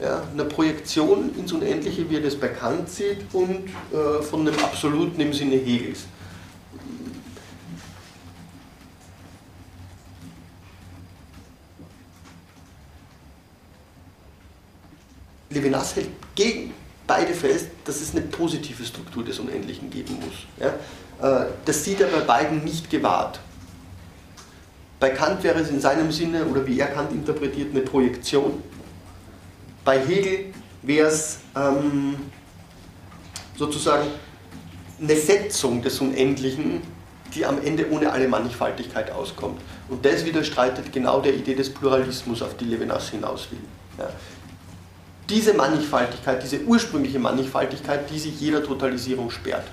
ja, einer Projektion ins Unendliche, wie er das bei Kant sieht, und äh, von einem Absoluten im Sinne Hegels. Levinas hält gegen beide fest, dass es eine positive Struktur des Unendlichen geben muss. Ja? Äh, das sieht er bei beiden nicht gewahrt. Bei Kant wäre es in seinem Sinne, oder wie er Kant interpretiert, eine Projektion. Bei Hegel wäre es ähm, sozusagen eine Setzung des Unendlichen, die am Ende ohne alle Mannigfaltigkeit auskommt. Und das widerstreitet genau der Idee des Pluralismus, auf die Levinas hinaus will. Ja diese Mannigfaltigkeit, diese ursprüngliche Mannigfaltigkeit, die sich jeder Totalisierung sperrt,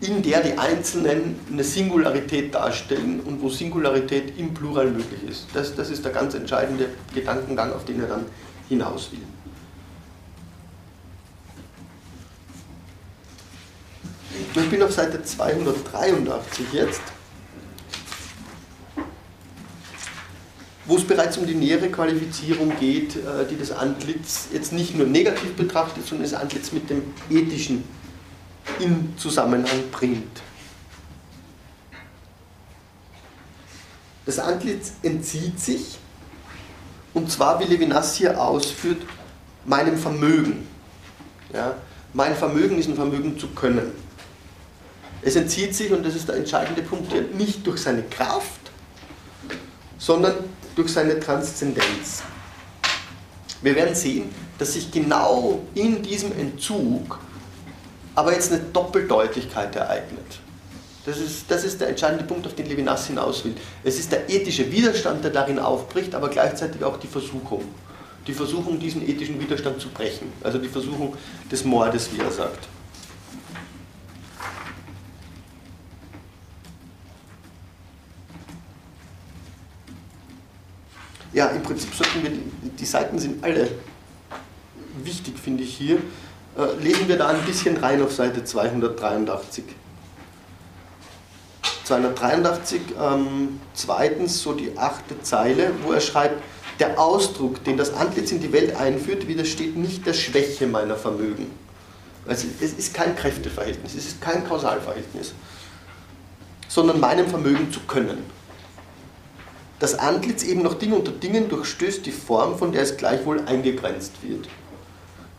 in der die Einzelnen eine Singularität darstellen und wo Singularität im Plural möglich ist. Das, das ist der ganz entscheidende Gedankengang, auf den er dann hinaus will. Ich bin auf Seite 283 jetzt. Wo es bereits um die nähere Qualifizierung geht, äh, die das Antlitz jetzt nicht nur negativ betrachtet, sondern das Antlitz mit dem Ethischen in Zusammenhang bringt. Das Antlitz entzieht sich, und zwar, wie Levinas hier ausführt, meinem Vermögen. Ja, mein Vermögen ist ein Vermögen zu können. Es entzieht sich, und das ist der entscheidende Punkt, nicht durch seine Kraft, sondern durch seine Transzendenz. Wir werden sehen, dass sich genau in diesem Entzug aber jetzt eine Doppeldeutigkeit ereignet. Das ist, das ist der entscheidende Punkt, auf den Levinas hinaus will. Es ist der ethische Widerstand, der darin aufbricht, aber gleichzeitig auch die Versuchung. Die Versuchung, diesen ethischen Widerstand zu brechen. Also die Versuchung des Mordes, wie er sagt. Ja, im Prinzip sollten wir, die Seiten sind alle wichtig, finde ich hier. Äh, lesen wir da ein bisschen rein auf Seite 283. 283, ähm, zweitens so die achte Zeile, wo er schreibt, Der Ausdruck, den das Antlitz in die Welt einführt, widersteht nicht der Schwäche meiner Vermögen. Also es ist kein Kräfteverhältnis, es ist kein Kausalverhältnis, sondern meinem Vermögen zu können. Das Antlitz eben noch Ding unter Dingen durchstößt die Form, von der es gleichwohl eingegrenzt wird.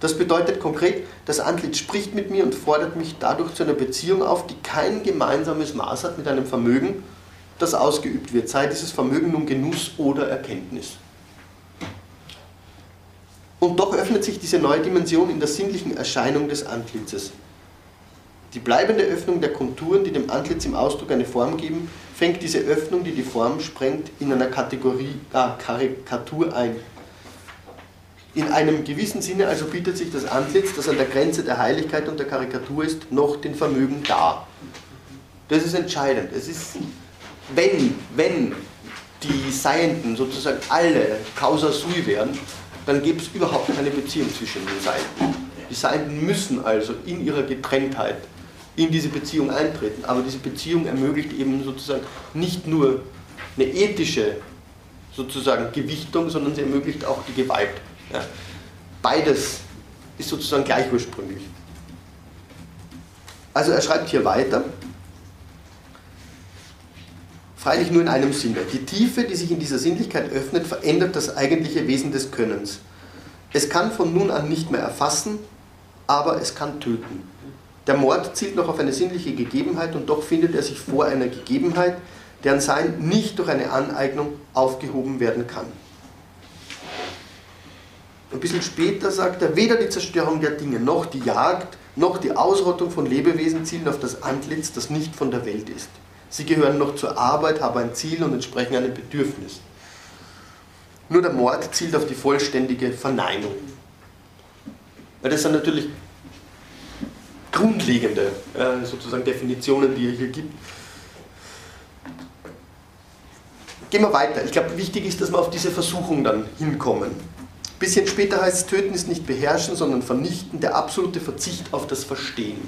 Das bedeutet konkret, das Antlitz spricht mit mir und fordert mich dadurch zu einer Beziehung auf, die kein gemeinsames Maß hat mit einem Vermögen, das ausgeübt wird, sei dieses Vermögen nun Genuss oder Erkenntnis. Und doch öffnet sich diese neue Dimension in der sinnlichen Erscheinung des Antlitzes. Die bleibende Öffnung der Konturen, die dem Antlitz im Ausdruck eine Form geben, fängt diese Öffnung, die die Form sprengt, in einer Kategorie, ah, Karikatur ein. In einem gewissen Sinne also bietet sich das Antlitz, das an der Grenze der Heiligkeit und der Karikatur ist, noch den Vermögen dar. Das ist entscheidend. Es ist, wenn, wenn die Seienden sozusagen alle causa sui wären, dann gäbe es überhaupt keine Beziehung zwischen den Seiten. Die Seiten müssen also in ihrer Getrenntheit in diese Beziehung eintreten. Aber diese Beziehung ermöglicht eben sozusagen nicht nur eine ethische sozusagen Gewichtung, sondern sie ermöglicht auch die Gewalt. Ja. Beides ist sozusagen gleich ursprünglich. Also er schreibt hier weiter, freilich nur in einem Sinne. Die Tiefe, die sich in dieser Sinnlichkeit öffnet, verändert das eigentliche Wesen des Könnens. Es kann von nun an nicht mehr erfassen, aber es kann töten. Der Mord zielt noch auf eine sinnliche Gegebenheit und doch findet er sich vor einer Gegebenheit, deren Sein nicht durch eine Aneignung aufgehoben werden kann. Ein bisschen später sagt er, weder die Zerstörung der Dinge noch die Jagd noch die Ausrottung von Lebewesen zielen auf das Antlitz, das nicht von der Welt ist. Sie gehören noch zur Arbeit, haben ein Ziel und entsprechen einem Bedürfnis. Nur der Mord zielt auf die vollständige Verneinung. Weil das sind natürlich grundlegende äh, sozusagen Definitionen, die er hier gibt. Gehen wir weiter. Ich glaube, wichtig ist, dass wir auf diese Versuchung dann hinkommen bisschen später heißt es, töten ist nicht beherrschen, sondern vernichten, der absolute Verzicht auf das Verstehen.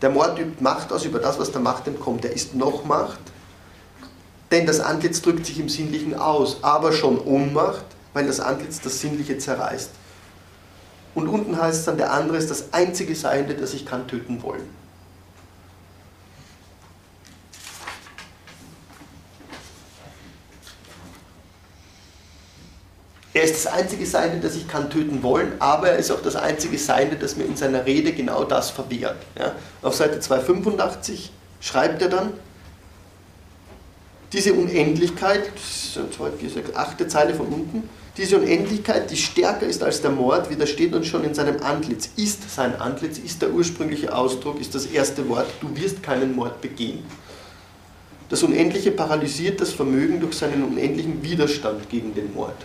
Der Mord übt Macht aus über das, was der Macht entkommt. Er ist noch Macht, denn das Antlitz drückt sich im Sinnlichen aus, aber schon Ohnmacht, weil das Antlitz das Sinnliche zerreißt. Und unten heißt es dann, der andere ist das einzige Seiende, das ich kann töten wollen. Er ist das einzige Seine, das ich kann töten wollen, aber er ist auch das einzige Seine, das mir in seiner Rede genau das verwehrt. Ja? Auf Seite 285 schreibt er dann, diese Unendlichkeit, das ist 2, 4, 6, 8. Zeile von unten, diese Unendlichkeit, die stärker ist als der Mord, widersteht uns schon in seinem Antlitz. Ist sein Antlitz, ist der ursprüngliche Ausdruck, ist das erste Wort, du wirst keinen Mord begehen. Das Unendliche paralysiert das Vermögen durch seinen unendlichen Widerstand gegen den Mord.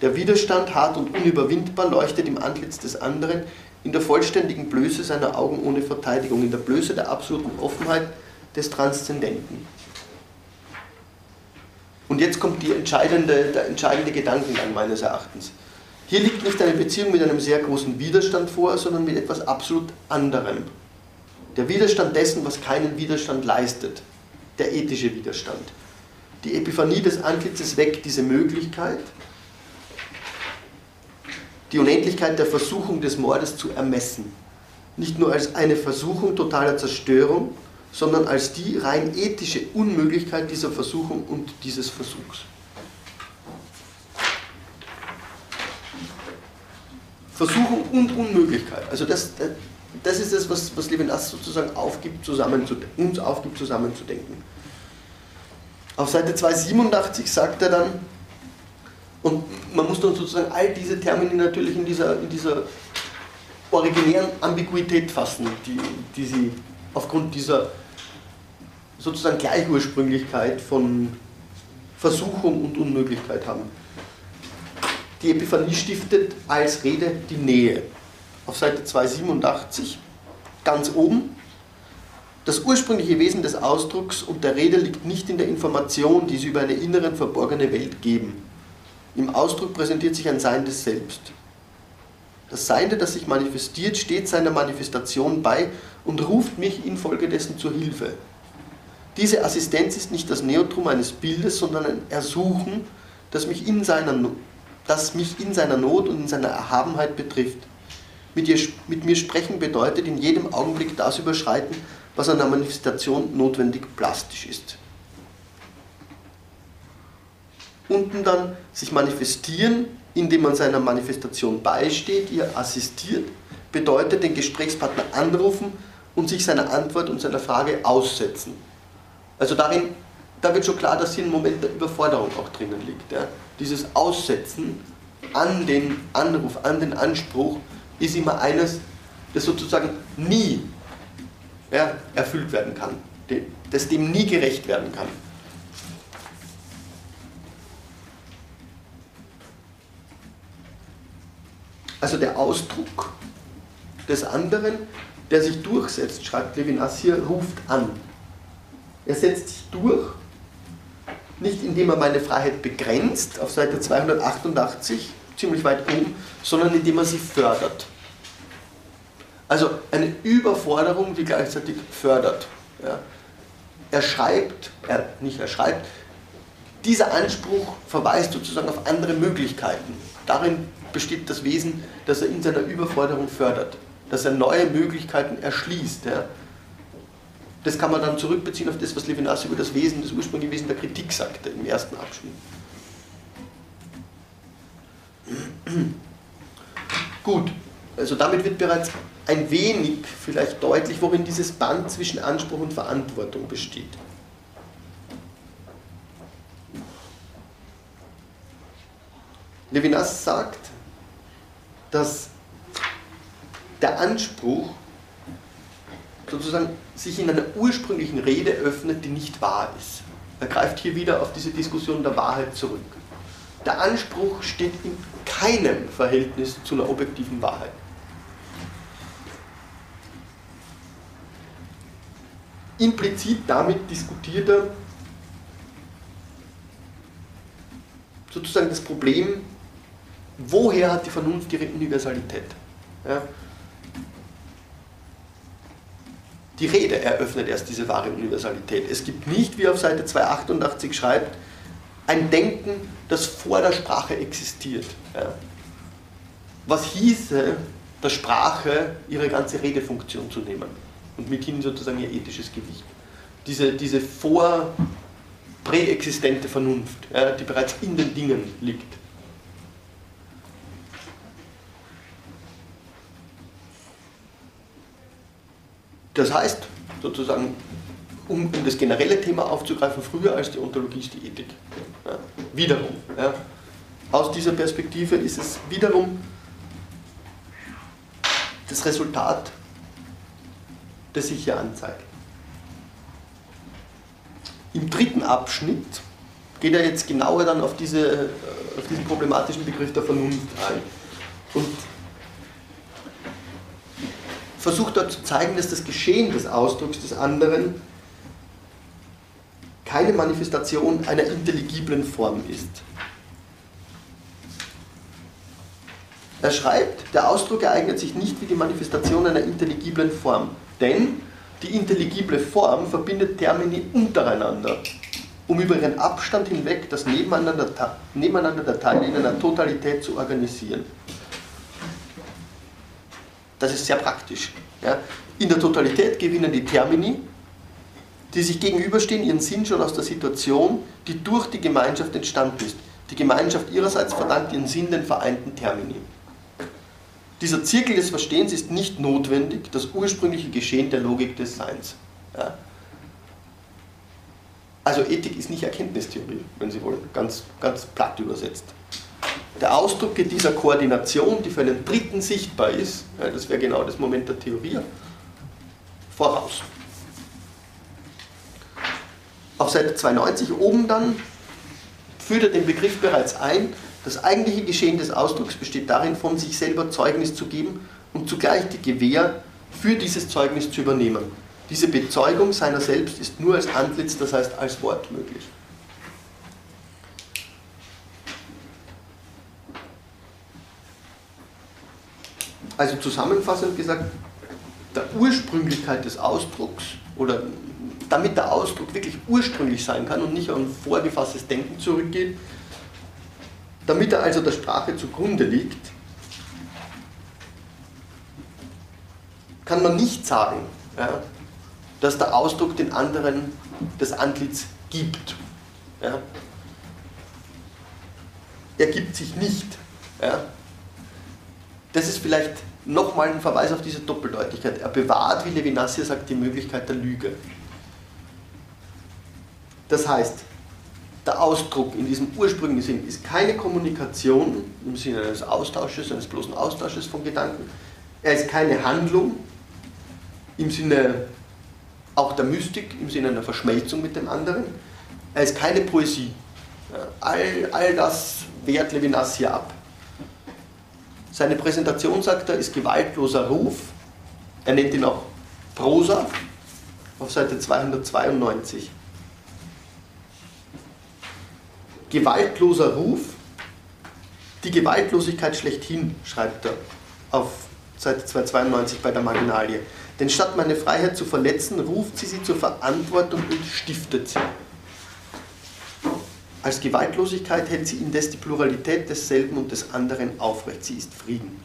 Der Widerstand, hart und unüberwindbar, leuchtet im Antlitz des anderen in der vollständigen Blöße seiner Augen ohne Verteidigung, in der Blöße der absoluten Offenheit des Transzendenten. Und jetzt kommt entscheidende, der entscheidende Gedankengang meines Erachtens. Hier liegt nicht eine Beziehung mit einem sehr großen Widerstand vor, sondern mit etwas absolut anderem. Der Widerstand dessen, was keinen Widerstand leistet. Der ethische Widerstand. Die Epiphanie des Antlitzes weckt diese Möglichkeit, die Unendlichkeit der Versuchung des Mordes zu ermessen. Nicht nur als eine Versuchung totaler Zerstörung, sondern als die rein ethische Unmöglichkeit dieser Versuchung und dieses Versuchs. Versuchung und Unmöglichkeit. Also das, das ist das, was, was Levinas sozusagen aufgibt, uns aufgibt, zusammenzudenken. Auf Seite 287 sagt er dann, und man muss dann sozusagen all diese Termini natürlich in dieser, in dieser originären Ambiguität fassen, die, die sie aufgrund dieser sozusagen Gleichursprünglichkeit von Versuchung und Unmöglichkeit haben. Die Epiphanie stiftet als Rede die Nähe. Auf Seite 287, ganz oben, das ursprüngliche Wesen des Ausdrucks und der Rede liegt nicht in der Information, die sie über eine inneren verborgene Welt geben im Ausdruck präsentiert sich ein Seiendes Selbst. Das Seiende, das sich manifestiert, steht seiner Manifestation bei und ruft mich infolgedessen zur Hilfe. Diese Assistenz ist nicht das Neotrum eines Bildes, sondern ein Ersuchen, das mich in seiner, das mich in seiner Not und in seiner Erhabenheit betrifft. Mit, ihr, mit mir sprechen bedeutet in jedem Augenblick das überschreiten, was an der Manifestation notwendig plastisch ist. Unten dann sich manifestieren, indem man seiner Manifestation beisteht, ihr assistiert, bedeutet den Gesprächspartner anrufen und sich seiner Antwort und seiner Frage aussetzen. Also darin, da wird schon klar, dass hier ein Moment der Überforderung auch drinnen liegt. Ja. Dieses Aussetzen an den Anruf, an den Anspruch ist immer eines, das sozusagen nie ja, erfüllt werden kann, das dem nie gerecht werden kann. Also der Ausdruck des anderen, der sich durchsetzt, schreibt Levinas hier, ruft an. Er setzt sich durch, nicht indem er meine Freiheit begrenzt, auf Seite 288, ziemlich weit oben, sondern indem er sie fördert. Also eine Überforderung, die gleichzeitig fördert. Ja. Er schreibt, er, nicht er schreibt, dieser Anspruch verweist sozusagen auf andere Möglichkeiten. Darin besteht das Wesen, dass er in seiner Überforderung fördert, dass er neue Möglichkeiten erschließt. Ja. Das kann man dann zurückbeziehen auf das, was Levinas über das Wesen, das ursprüngliche Wesen der Kritik sagte im ersten Abschnitt. Gut, also damit wird bereits ein wenig vielleicht deutlich, worin dieses Band zwischen Anspruch und Verantwortung besteht. Levinas sagt, dass der Anspruch sozusagen sich in einer ursprünglichen Rede öffnet, die nicht wahr ist. Er greift hier wieder auf diese Diskussion der Wahrheit zurück. Der Anspruch steht in keinem Verhältnis zu einer objektiven Wahrheit. Implizit damit diskutiert er sozusagen das Problem, woher hat die Vernunft ihre Universalität? Ja. Die Rede eröffnet erst diese wahre Universalität. Es gibt nicht, wie auf Seite 288 schreibt, ein Denken, das vor der Sprache existiert. Ja. Was hieße, der Sprache ihre ganze Redefunktion zu nehmen und mithin sozusagen ihr ethisches Gewicht. Diese, diese vor präexistente Vernunft, ja, die bereits in den Dingen liegt. Das heißt, sozusagen, um, um, das generelle Thema aufzugreifen, früher als die Ontologie ist die Ethik. Ja, wiederum. Ja, aus dieser Perspektive ist es wiederum das Resultat, das sich hier anzeigt. Im dritten Abschnitt geht er jetzt genauer dann auf, diese, auf diesen problematischen Begriff der Vernunft ein. Und versucht dort zu zeigen, dass das Geschehen des Ausdrucks des anderen keine Manifestation einer intelligiblen Form ist. Er schreibt, der Ausdruck ereignet sich nicht wie die Manifestation einer intelligiblen Form, denn die intelligible Form verbindet Termini untereinander, um über ihren Abstand hinweg das Nebeneinander, der Teile in einer Totalität zu organisieren. Das ist sehr praktisch. Ja. In der Totalität gewinnen die Termini, die sich gegenüberstehen, ihren Sinn schon aus der Situation, die durch die Gemeinschaft entstanden ist. Die Gemeinschaft ihrerseits verdankt ihren Sinn den vereinten Termini. Dieser Zirkel des Verstehens ist nicht notwendig, das ursprüngliche Geschehen der Logik des Seins. Ja. Also Ethik ist nicht Erkenntnistheorie, wenn Sie wollen, ganz, ganz platt übersetzt. Der Ausdruck dieser Koordination, die für einen Dritten sichtbar ist, ja, das wäre genau das Moment der Theorie, voraus. Auf Seite 92 oben dann führt er den Begriff bereits ein, das eigentliche Geschehen des Ausdrucks besteht darin, von sich selber Zeugnis zu geben und zugleich die Gewähr für dieses Zeugnis zu übernehmen. Diese Bezeugung seiner selbst ist nur als Antlitz, das heißt als Wort möglich. Also zusammenfassend gesagt, der Ursprünglichkeit des Ausdrucks oder damit der Ausdruck wirklich ursprünglich sein kann und nicht ein vorgefasstes Denken zurückgeht, Damit er also der Sprache zugrunde liegt, kann man nicht sagen, ja, dass der Ausdruck den anderen das Antlitz gibt. Ja. Er gibt sich nicht. Ja. Das ist vielleicht nochmal ein Verweis auf diese Doppeldeutigkeit. Er bewahrt, wie Levinas hier sagt, die Möglichkeit der Lüge. Das heißt, der Ausdruck in diesem ursprünglichen Sinn ist keine Kommunikation im Sinne eines Austausches, eines bloßen Austausches von Gedanken. Er ist keine Handlung im Sinne auch der Mystik, im Sinne einer Verschmelzung mit dem anderen. Er ist keine Poesie. All, all das wehrt Levinas hier ab. Seine Präsentation, sagt er, ist gewaltloser Ruf. Er nennt ihn auch Prosa auf Seite 292. Gewaltloser Ruf, die Gewaltlosigkeit schlechthin, schreibt er auf Seite 292 bei der Marginalie. Denn statt meine Freiheit zu verletzen, ruft sie sie zur Verantwortung und stiftet sie. Als Gewaltlosigkeit hält sie indes die Pluralität desselben und des anderen aufrecht. Sie ist Frieden.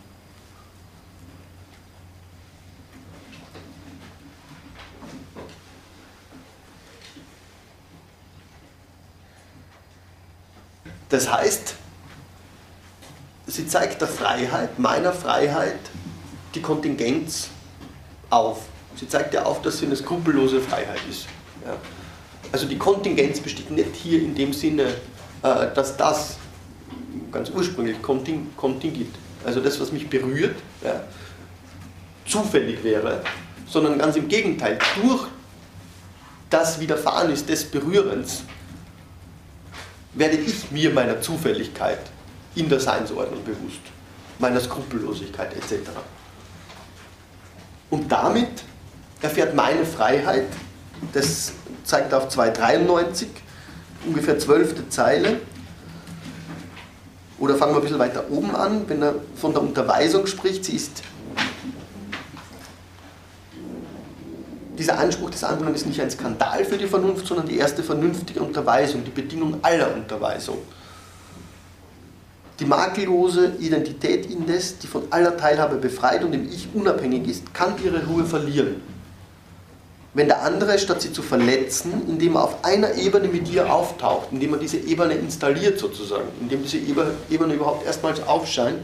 Das heißt, sie zeigt der Freiheit, meiner Freiheit, die Kontingenz auf. Sie zeigt ja auf, dass sie eine skrupellose Freiheit ist. Ja. Also die Kontingenz besteht nicht hier in dem Sinne, äh, dass das ganz ursprünglich Konting, Kontingit, also das, was mich berührt, ja, zufällig wäre, sondern ganz im Gegenteil, durch das Widerfahren ist des Berührens, werde ich mir meiner Zufälligkeit in der Seinsordnung bewusst, meiner Skrupellosigkeit etc. Und damit erfährt meine Freiheit, das zeigt auf 293, ungefähr zwölfte Zeile, oder fangen wir ein bisschen weiter oben an, wenn er von der Unterweisung spricht, sie ist dieser Anspruch des anderen ist nicht ein Skandal für die Vernunft, sondern die erste vernünftige Unterweisung, die Bedingung aller Unterweisung. Die makellose Identität indes, die von aller Teilhabe befreit und im Ich unabhängig ist, kann ihre Ruhe verlieren. Wenn der andere, statt sie zu verletzen, indem er auf einer Ebene mit ihr auftaucht, indem er diese Ebene installiert sozusagen, indem diese Ebene überhaupt erstmals aufscheint,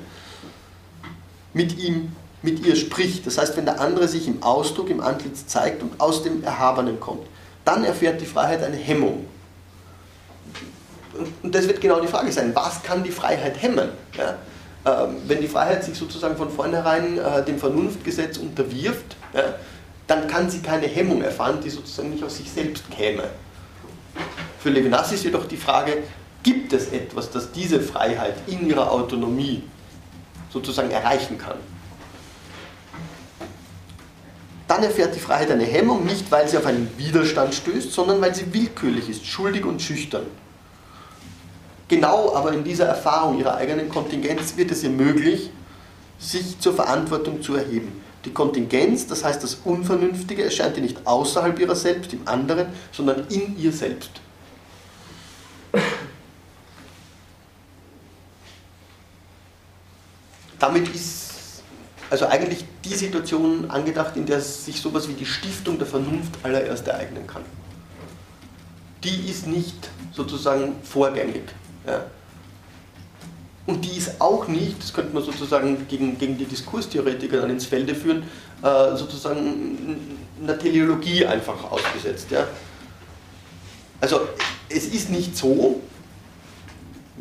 mit ihm, mit ihr spricht. Das heißt, wenn der andere sich im Ausdruck, im Antlitz zeigt und aus dem Erhabenen kommt, dann erfährt die Freiheit eine Hemmung. Und das wird genau die Frage sein, was kann die Freiheit hemmen? Ja? Ähm, wenn die Freiheit sich sozusagen von vornherein äh, dem Vernunftgesetz unterwirft, ja, dann kann sie keine Hemmung erfahren, die sozusagen nicht aus sich selbst käme. Für Levinas ist jedoch die Frage, gibt es etwas, das diese Freiheit in ihrer Autonomie sozusagen erreichen kann? Dann erfährt die Freiheit eine Hemmung, nicht weil sie auf einen Widerstand stößt, sondern weil sie willkürlich ist, schuldig und schüchtern. Genau aber in dieser Erfahrung ihrer eigenen Kontingenz wird es ihr möglich, sich zur Verantwortung zu erheben. Die Kontingenz, das heißt das Unvernünftige, erscheint ihr nicht außerhalb ihrer selbst, im anderen, sondern in ihr selbst. Damit ist also eigentlich die Situation angedacht, in der sich sowas wie die Stiftung der Vernunft allererst ereignen kann. Die ist nicht sozusagen vorgängig. Ja. Und die ist auch nicht, das könnte man sozusagen gegen, gegen die Diskurstheoretiker dann ins Felde führen, äh, sozusagen einer Teleologie einfach ausgesetzt. Ja. Also es ist nicht so,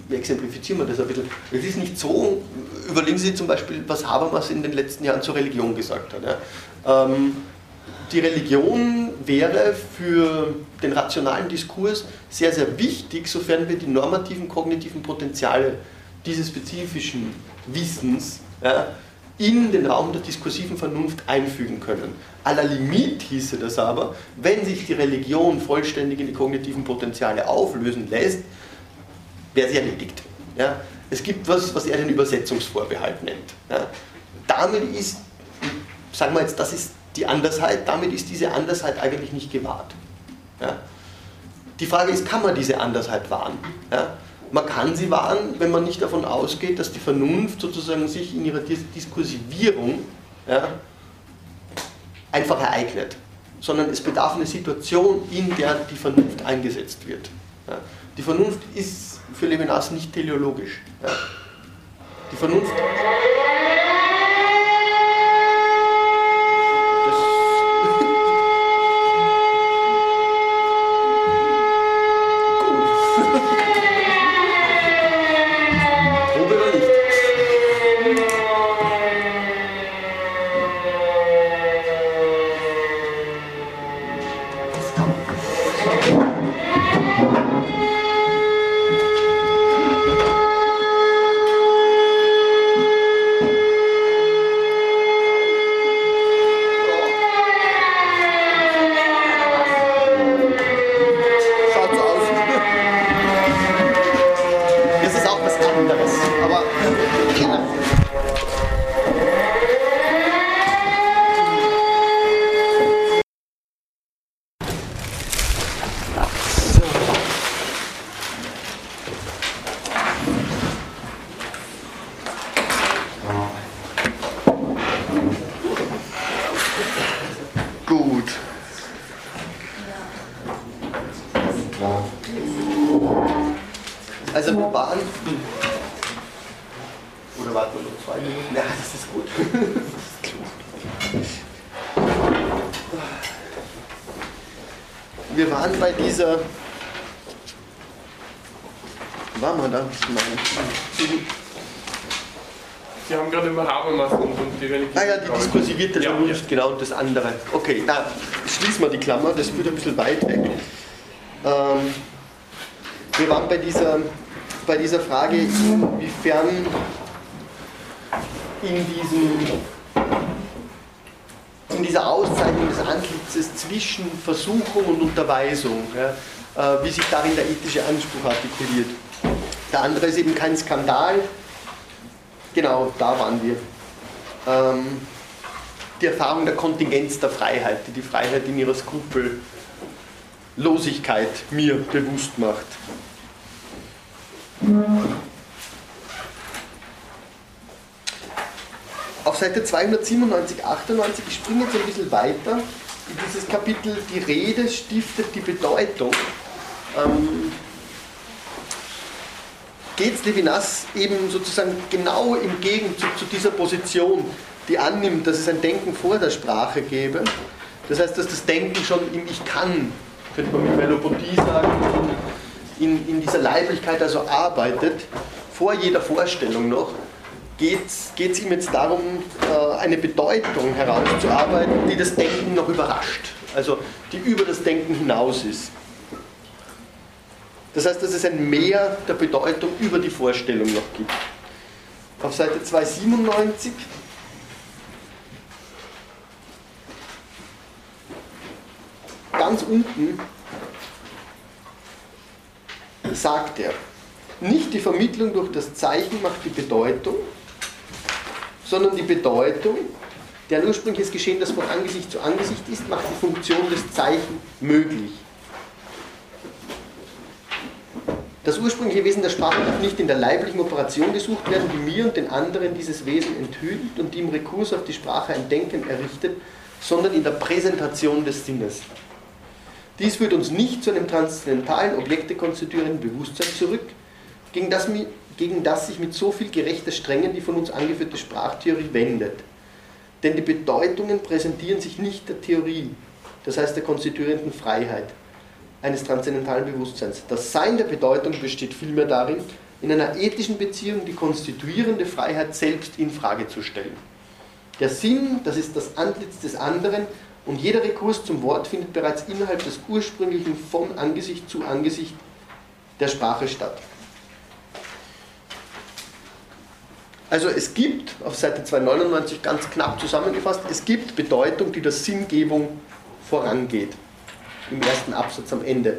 wie exemplifizieren wir das ein bisschen, es ist nicht so, überlegen Sie zum Beispiel, was Habermas in den letzten Jahren zur Religion gesagt hat. Ja. Ähm, die Religion wäre für den rationalen Diskurs sehr, sehr wichtig, sofern wir die normativen kognitiven Potenziale dieses spezifischen Wissens ja, in den Raum der diskursiven Vernunft einfügen können. A la Limit hieße das aber, wenn sich die Religion vollständig in die kognitiven Potenziale auflösen lässt, wäre sie erledigt. Ja. Es gibt was, was er den Übersetzungsvorbehalt nennt. Ja. Damit ist, sagen wir jetzt, das ist die Andersheit, damit ist diese Andersheit eigentlich nicht gewahrt. Ja? Die Frage ist, kann man diese Andersheit wahren? Ja? Man kann sie wahren, wenn man nicht davon ausgeht, dass die Vernunft sozusagen sich in ihrer Dis Diskursivierung ja, einfach ereignet, sondern es bedarf einer Situation, in der die Vernunft eingesetzt wird. Ja. Die Vernunft ist für Levinas nicht teleologisch. Ja. Die Vernunft genau das andere. Okay, da schließen wir die Klammer, das führt ein bisschen weit weg. Ähm, wir waren bei dieser, bei dieser Frage, inwiefern in, diesem, in dieser Auszeichnung des Antlitzes zwischen Versuchung und Unterweisung, ja, äh, wie sich darin der ethische Anspruch artikuliert. Der andere ist eben kein Skandal. Genau, da waren wir. Ähm, die Erfahrung der Kontingenz der Freiheit, die die Freiheit in ihrer Skrupellosigkeit mir bewusst macht. Auf Seite 297, 98, ich springe jetzt ein bisschen weiter, in dieses Kapitel Die Rede stiftet die Bedeutung. Ähm, geht Levinas eben sozusagen genau im Gegenzug zu dieser Position, die annimmt, dass es ein Denken vor der Sprache gäbe. Das heißt, dass das Denken schon im Ich kann, könnte man mit Melopodie sagen, in, in dieser Leiblichkeit also arbeitet, vor jeder Vorstellung noch, geht es ihm jetzt darum, äh, eine Bedeutung herauszuarbeiten, die das Denken noch überrascht, also die über das Denken hinaus ist. Das heißt, dass es ein Mehr der Bedeutung über die Vorstellung noch gibt. Auf Seite 297 ganz unten sagt er, nicht die Vermittlung durch das Zeichen macht die Bedeutung, sondern die Bedeutung, deren ursprüngliches Geschehen, das von Angesicht zu Angesicht ist, macht die Funktion des Zeichen möglich. Das ursprüngliche Wesen der Sprache darf nicht in der leiblichen Operation gesucht werden, die mir und den anderen dieses Wesen enthüllt und die im Rekurs auf die Sprache ein Denken errichtet, sondern in der Präsentation des Sinnes. Dies führt uns nicht zu einem transzendentalen, Objekte konstituierenden Bewusstsein zurück, gegen das, gegen das sich mit so viel gerechter Strengen die von uns angeführte Sprachtheorie wendet. Denn die Bedeutungen präsentieren sich nicht der Theorie, das heißt der konstituierenden Freiheit eines transzendentalen Bewusstseins. Das Sein der Bedeutung besteht vielmehr darin, in einer ethischen Beziehung die konstituierende Freiheit selbst in Frage zu stellen. Der Sinn, das ist das Antlitz des anderen, und jeder Rekurs zum Wort findet bereits innerhalb des ursprünglichen von Angesicht zu Angesicht der Sprache statt. Also es gibt, auf Seite 299 ganz knapp zusammengefasst, es gibt Bedeutung, die der Sinngebung vorangeht. Im ersten Absatz am Ende.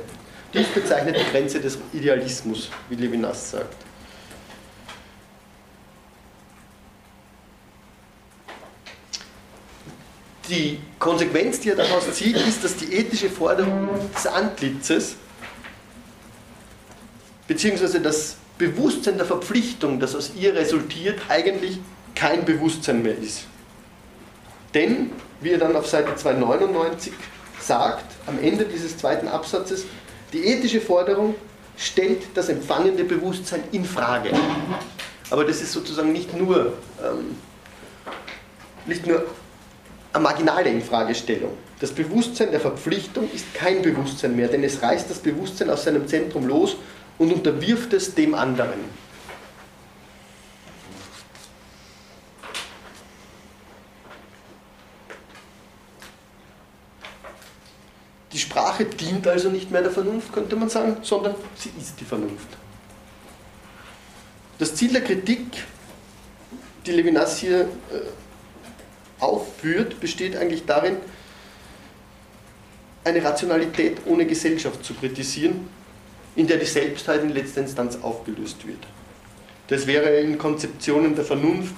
Dies bezeichnet die Grenze des Idealismus, wie Levinas sagt. Die Konsequenz, die er daraus zieht, ist, dass die ethische Forderung des Antlitzes, beziehungsweise das Bewusstsein der Verpflichtung, das aus ihr resultiert, eigentlich kein Bewusstsein mehr ist. Denn, wie er dann auf Seite 299 sagt, am Ende dieses zweiten Absatzes, die ethische Forderung stellt das empfangende Bewusstsein in Frage. Aber das ist sozusagen nicht nur, ähm, nicht nur eine marginale Infragestellung. Das Bewusstsein der Verpflichtung ist kein Bewusstsein mehr, denn es reißt das Bewusstsein aus seinem Zentrum los und unterwirft es dem anderen. Die Sprache dient also nicht mehr der Vernunft, könnte man sagen, sondern sie ist die Vernunft. Das Ziel der Kritik, die Levinas hier äh, aufführt, besteht eigentlich darin, eine Rationalität ohne Gesellschaft zu kritisieren, in der die Selbstheit in letzter Instanz aufgelöst wird. Das wäre in Konzeptionen der Vernunft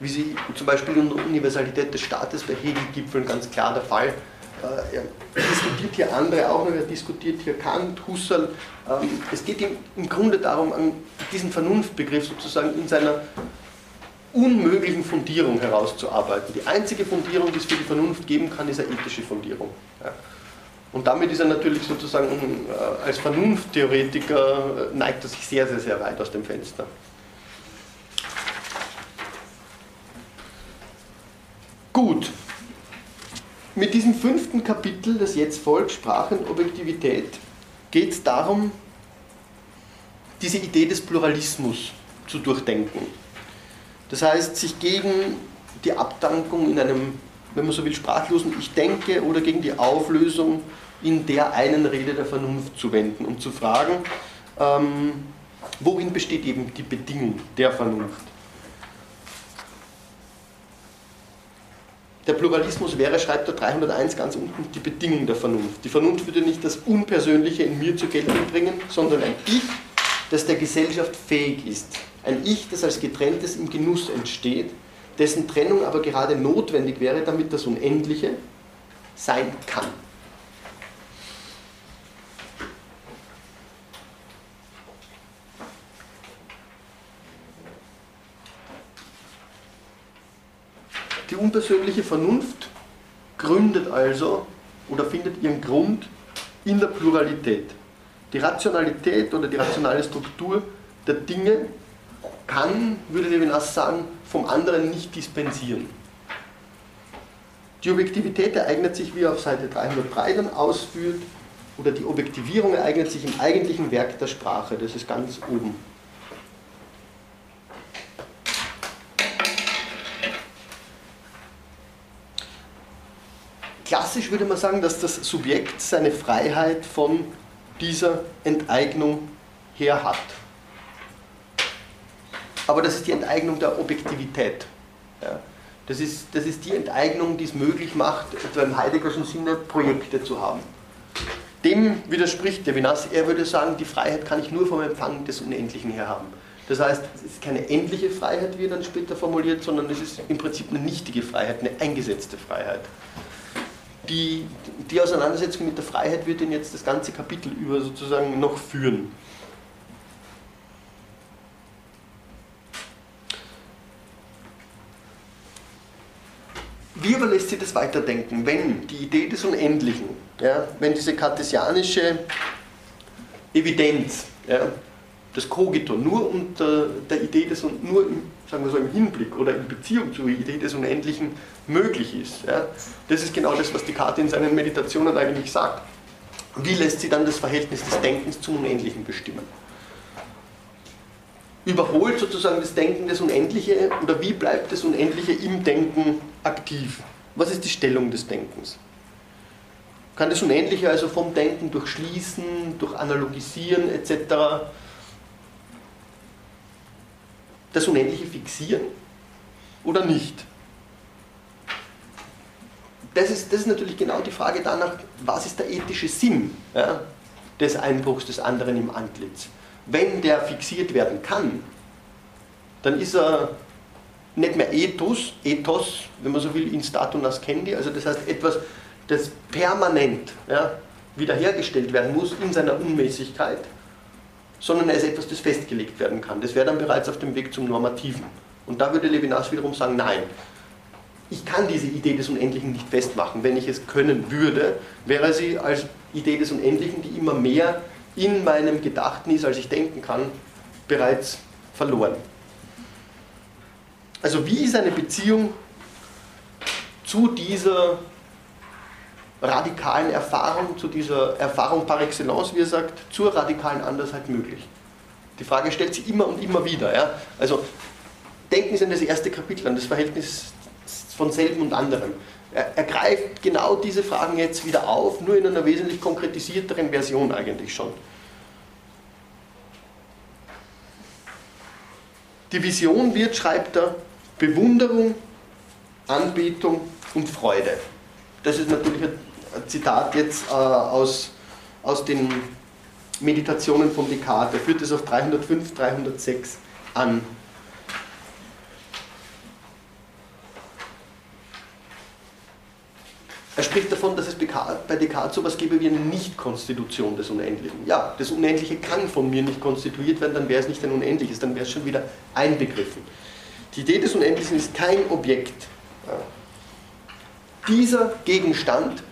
wie sie zum Beispiel in der Universalität des Staates bei Hegel gipfeln, ganz klar der Fall. Äh, er diskutiert hier andere auch noch, er diskutiert hier Kant, Husserl. Ähm, es geht ihm im Grunde darum, diesen Vernunftbegriff sozusagen in seiner unmöglichen Fundierung herauszuarbeiten. Die einzige Fundierung, die es für die Vernunft geben kann, ist eine ethische Fundierung. Und damit ist er natürlich sozusagen äh, als Vernunfttheoretiker, äh, neigt er sich sehr, sehr, sehr weit aus dem Fenster. Gut, mit diesem fünften Kapitel, das jetzt folgt, Sprache und Objektivität, geht es darum, diese Idee des Pluralismus zu durchdenken. Das heißt, sich gegen die Abdankung in einem, wenn man so will, sprachlosen Ich denke oder gegen die Auflösung in der einen Rede der Vernunft zu wenden und zu fragen, ähm, worin besteht eben die Bedingung der Vernunft? Der Pluralismus wäre, schreibt er 301 ganz unten, die Bedingung der Vernunft. Die Vernunft würde nicht das Unpersönliche in mir zur Geltung bringen, sondern ein Ich, das der Gesellschaft fähig ist. Ein Ich, das als getrenntes im Genuss entsteht, dessen Trennung aber gerade notwendig wäre, damit das Unendliche sein kann. Die unpersönliche Vernunft gründet also oder findet ihren Grund in der Pluralität. Die Rationalität oder die rationale Struktur der Dinge kann, würde Levinas sagen, vom anderen nicht dispensieren. Die Objektivität ereignet sich, wie er auf Seite 303 dann ausführt, oder die Objektivierung ereignet sich im eigentlichen Werk der Sprache, das ist ganz oben. Klassisch würde man sagen, dass das Subjekt seine Freiheit von dieser Enteignung her hat. Aber das ist die Enteignung der Objektivität. Ja. Das, ist, das ist die Enteignung, die es möglich macht, etwa im Heideggerschen Sinne Projekte zu haben. Dem widerspricht Levinas. Er würde sagen, die Freiheit kann ich nur vom Empfang des Unendlichen her haben. Das heißt, es ist keine endliche Freiheit, wie er dann später formuliert, sondern es ist im Prinzip eine nichtige Freiheit, eine eingesetzte Freiheit die, die Auseinandersetzung mit der Freiheit wird ihn jetzt das ganze Kapitel über sozusagen noch führen. Wie aber lässt sich das weiterdenken, wenn die Idee des Unendlichen, ja, wenn diese kartesianische Evidenz, ja, das Kogito nur unter der Idee des, nur im, sagen wir so, im Hinblick oder in Beziehung zur Idee des Unendlichen möglich ist. Ja? Das ist genau das, was Descartes in seinen Meditationen eigentlich sagt. Wie lässt sie dann das Verhältnis des Denkens zum Unendlichen bestimmen? Überholt sozusagen das Denken das Unendliche oder wie bleibt das Unendliche im Denken aktiv? Was ist die Stellung des Denkens? Kann das Unendliche also vom Denken durch Schließen, durch Analogisieren etc das Unendliche fixieren oder nicht? Das ist, das ist natürlich genau die Frage danach, was ist der ethische Sinn ja, des Einbruchs des anderen im Antlitz? Wenn der fixiert werden kann, dann ist er nicht mehr Ethos, Ethos, wenn man so will, in statu nascendi, also das heißt etwas, das permanent ja, wiederhergestellt werden muss in seiner Unmäßigkeit, sondern er ist etwas, das festgelegt werden kann. Das wäre dann bereits auf dem Weg zum Normativen. Und da würde Levinas wiederum sagen, nein, ich kann diese Idee des Unendlichen nicht festmachen. Wenn ich es können würde, wäre sie als Idee des Unendlichen, die immer mehr in meinem Gedachten ist, als ich denken kann, bereits verloren. Also wie ist eine Beziehung zu dieser radikalen Erfahrung, zu dieser Erfahrung par excellence, wie er sagt, zur radikalen Andersheit möglich? Die Frage stellt sich immer und immer wieder. Ja? Also denken Sie an das erste Kapitel, an das Verhältnis von selben und anderem. Er, er greift genau diese Fragen jetzt wieder auf, nur in einer wesentlich konkretisierteren Version eigentlich schon. Die Vision wird, schreibt er, Bewunderung, Anbetung und Freude. Das ist natürlich ein Zitat jetzt äh, aus, aus den Meditationen von Descartes. Er führt es auf 305, 306 an. Er spricht davon, dass es bei Descartes so etwas gäbe wie eine Nicht-Konstitution des Unendlichen. Ja, das Unendliche kann von mir nicht konstituiert werden, dann wäre es nicht ein Unendliches, dann wäre es schon wieder einbegriffen. Die Idee des Unendlichen ist kein Objekt. Dieser Gegenstand,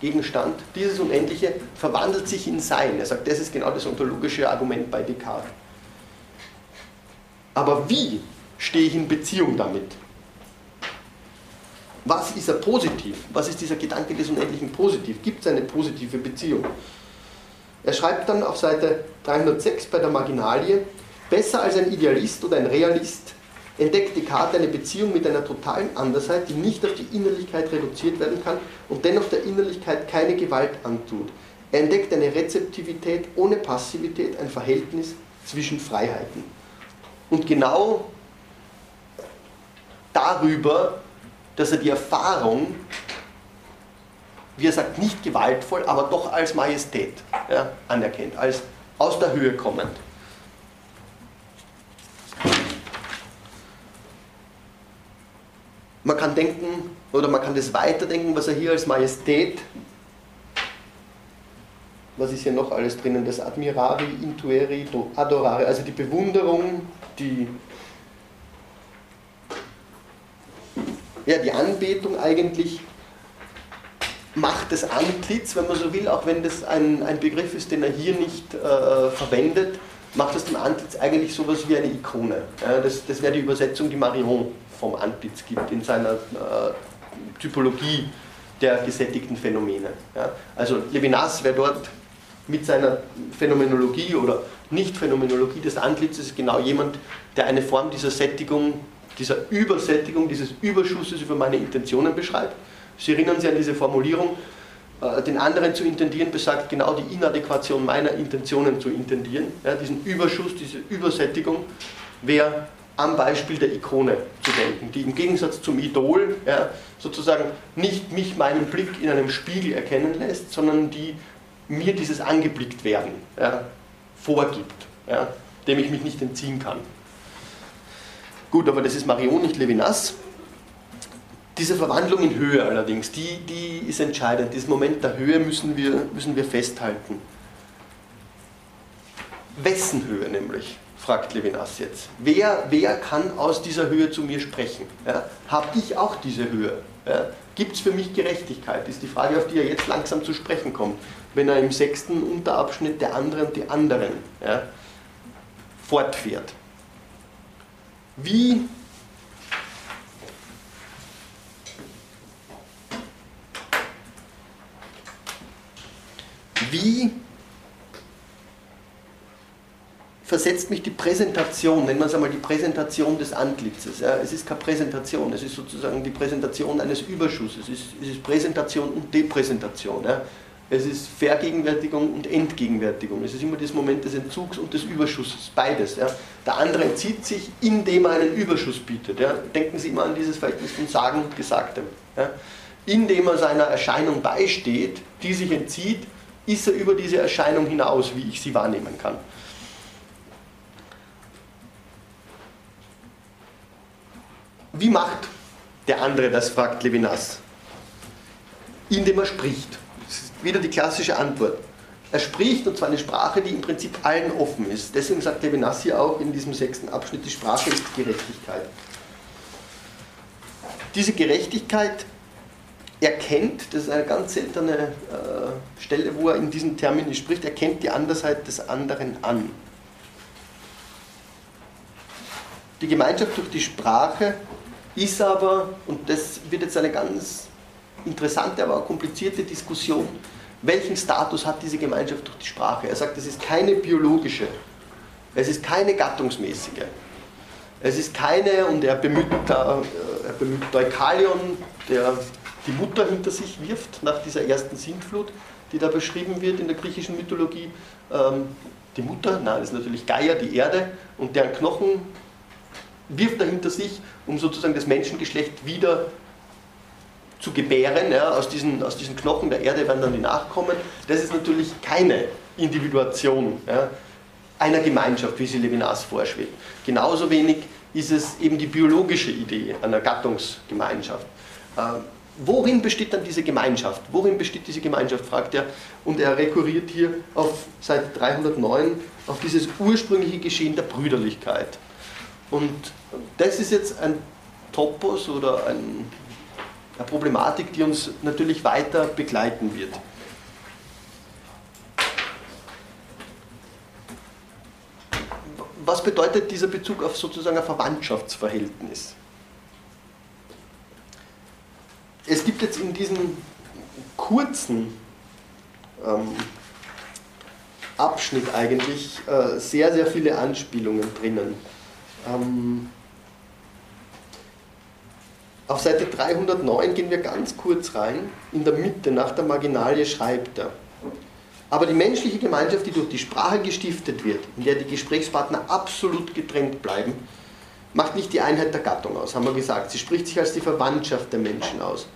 Gegenstand, dieses Unendliche verwandelt sich in Sein. Er sagt, das ist genau das ontologische Argument bei Descartes. Aber wie stehe ich in Beziehung damit? Was ist er positiv? Was ist dieser Gedanke des Unendlichen positiv? Gibt es eine positive Beziehung? Er schreibt dann auf Seite 306 bei der Marginalie, besser als ein Idealist oder ein Realist entdeckt Descartes eine Beziehung mit einer totalen Andersheit, die nicht auf die Innerlichkeit reduziert werden kann und dennoch der Innerlichkeit keine Gewalt antut. Er entdeckt eine Rezeptivität ohne Passivität, ein Verhältnis zwischen Freiheiten. Und genau darüber dass er die Erfahrung, wie er sagt, nicht gewaltvoll, aber doch als Majestät ja, anerkennt, als aus der Höhe kommend. Man kann denken, oder man kann das weiterdenken, was er hier als Majestät, was ist hier noch alles drinnen, das Admirari, Intueri, Adorare, also die Bewunderung, die ja, die Anbetung eigentlich macht das Antlitz, wenn man so will, auch wenn das ein, ein Begriff ist, den er hier nicht äh, verwendet, macht das dem Antlitz eigentlich sowas wie eine Ikone. Ja, das das wäre die Übersetzung, die Marion vom Antlitz gibt in seiner äh, Typologie der gesättigten Phänomene. Also Levinas wäre dort mit seiner Phänomenologie oder Nicht-Phänomenologie des Antlitzes genau jemand, der eine Form dieser Sättigung dieser Übersättigung, dieses Überschusses über meine Intentionen beschreibt. Sie erinnern sich an diese Formulierung, äh, den anderen zu intendieren besagt genau die Inadäquation meiner Intentionen zu intendieren. Ja, diesen Überschuss, diese Übersättigung wäre am Beispiel der Ikone zu denken, die im Gegensatz zum Idol ja, sozusagen nicht mich meinen Blick in einem Spiegel erkennen lässt, sondern die mir dieses angeblickt werden ja, vorgibt, ja, dem ich mich nicht entziehen kann. Gut, aber das ist Marion, nicht Levinas. Diese Verwandlung in Höhe allerdings, die, die ist entscheidend. Diesen Moment der Höhe müssen wir, müssen wir festhalten. Wessen Höhe nämlich? Fragt Levinas jetzt. Wer, wer kann aus dieser Höhe zu mir sprechen? Ja? Habe ich auch diese Höhe? Ja? Gibt es für mich Gerechtigkeit? Ist die Frage, auf die er jetzt langsam zu sprechen kommt, wenn er im sechsten Unterabschnitt der anderen die anderen ja, fortfährt. Wie wie versetzt mich die Präsentation, nennen wir es einmal die Präsentation des Antlitzes. Ja. Es ist keine Präsentation, es ist sozusagen die Präsentation eines Überschusses, es ist, es ist Präsentation und Depräsentation. Ja. Es ist Vergegenwärtigung und Entgegenwärtigung. Es ist immer das Moment des Entzugs und des Überschusses, beides. Ja. Der andere entzieht sich, indem er einen Überschuss bietet. Denken Sie immer an dieses Verhältnis von Sagen und Gesagtem. Indem er seiner Erscheinung beisteht, die sich entzieht, ist er über diese Erscheinung hinaus, wie ich sie wahrnehmen kann. Wie macht der andere das, fragt Levinas. Indem er spricht. Das ist wieder die klassische Antwort. Er spricht, und zwar eine Sprache, die im Prinzip allen offen ist. Deswegen sagt Levinas hier auch in diesem sechsten Abschnitt, die Sprache ist Gerechtigkeit. Diese Gerechtigkeit erkennt, das ist eine ganz seltene äh, Stelle, wo er in diesen Termini spricht, erkennt die Andersheit des anderen an. Die Gemeinschaft durch die Sprache ist aber, und das wird jetzt eine ganz interessante, aber auch komplizierte Diskussion, welchen Status hat diese Gemeinschaft durch die Sprache? Er sagt, es ist keine biologische, es ist keine gattungsmäßige, es ist keine, und er bemüht, äh, er bemüht Deukalion, der die Mutter hinter sich wirft nach dieser ersten Sintflut, die da beschrieben wird in der griechischen Mythologie. Ähm, die Mutter, nein, das ist natürlich Gaia, die Erde, und deren Knochen wirft er hinter sich, um sozusagen das Menschengeschlecht wieder zu gebären. Ja, aus, diesen, aus diesen Knochen der Erde werden dann die Nachkommen. Das ist natürlich keine Individuation ja, einer Gemeinschaft, wie sie Levinas vorschwebt. Genauso wenig ist es eben die biologische Idee einer Gattungsgemeinschaft. Ähm, worin besteht dann diese Gemeinschaft? Worin besteht diese Gemeinschaft, fragt er. Und er rekurriert hier auf Seite 309 auf dieses ursprüngliche Geschehen der Brüderlichkeit. Und das ist jetzt ein Topos oder ein, eine Problematik, die uns natürlich weiter begleiten wird. Was bedeutet dieser Bezug auf sozusagen ein Verwandtschaftsverhältnis? Es gibt jetzt in diesem kurzen ähm, Abschnitt eigentlich äh, sehr, sehr viele Anspielungen drinnen. Ähm, auf Seite 309 gehen wir ganz kurz rein. In der Mitte, nach der Marginalie, schreibt er. Aber die menschliche Gemeinschaft, die durch die Sprache gestiftet wird, in der die Gesprächspartner absolut getrennt bleiben, macht nicht die Einheit der Gattung aus, haben wir gesagt. Sie spricht sich als die Verwandtschaft der Menschen aus.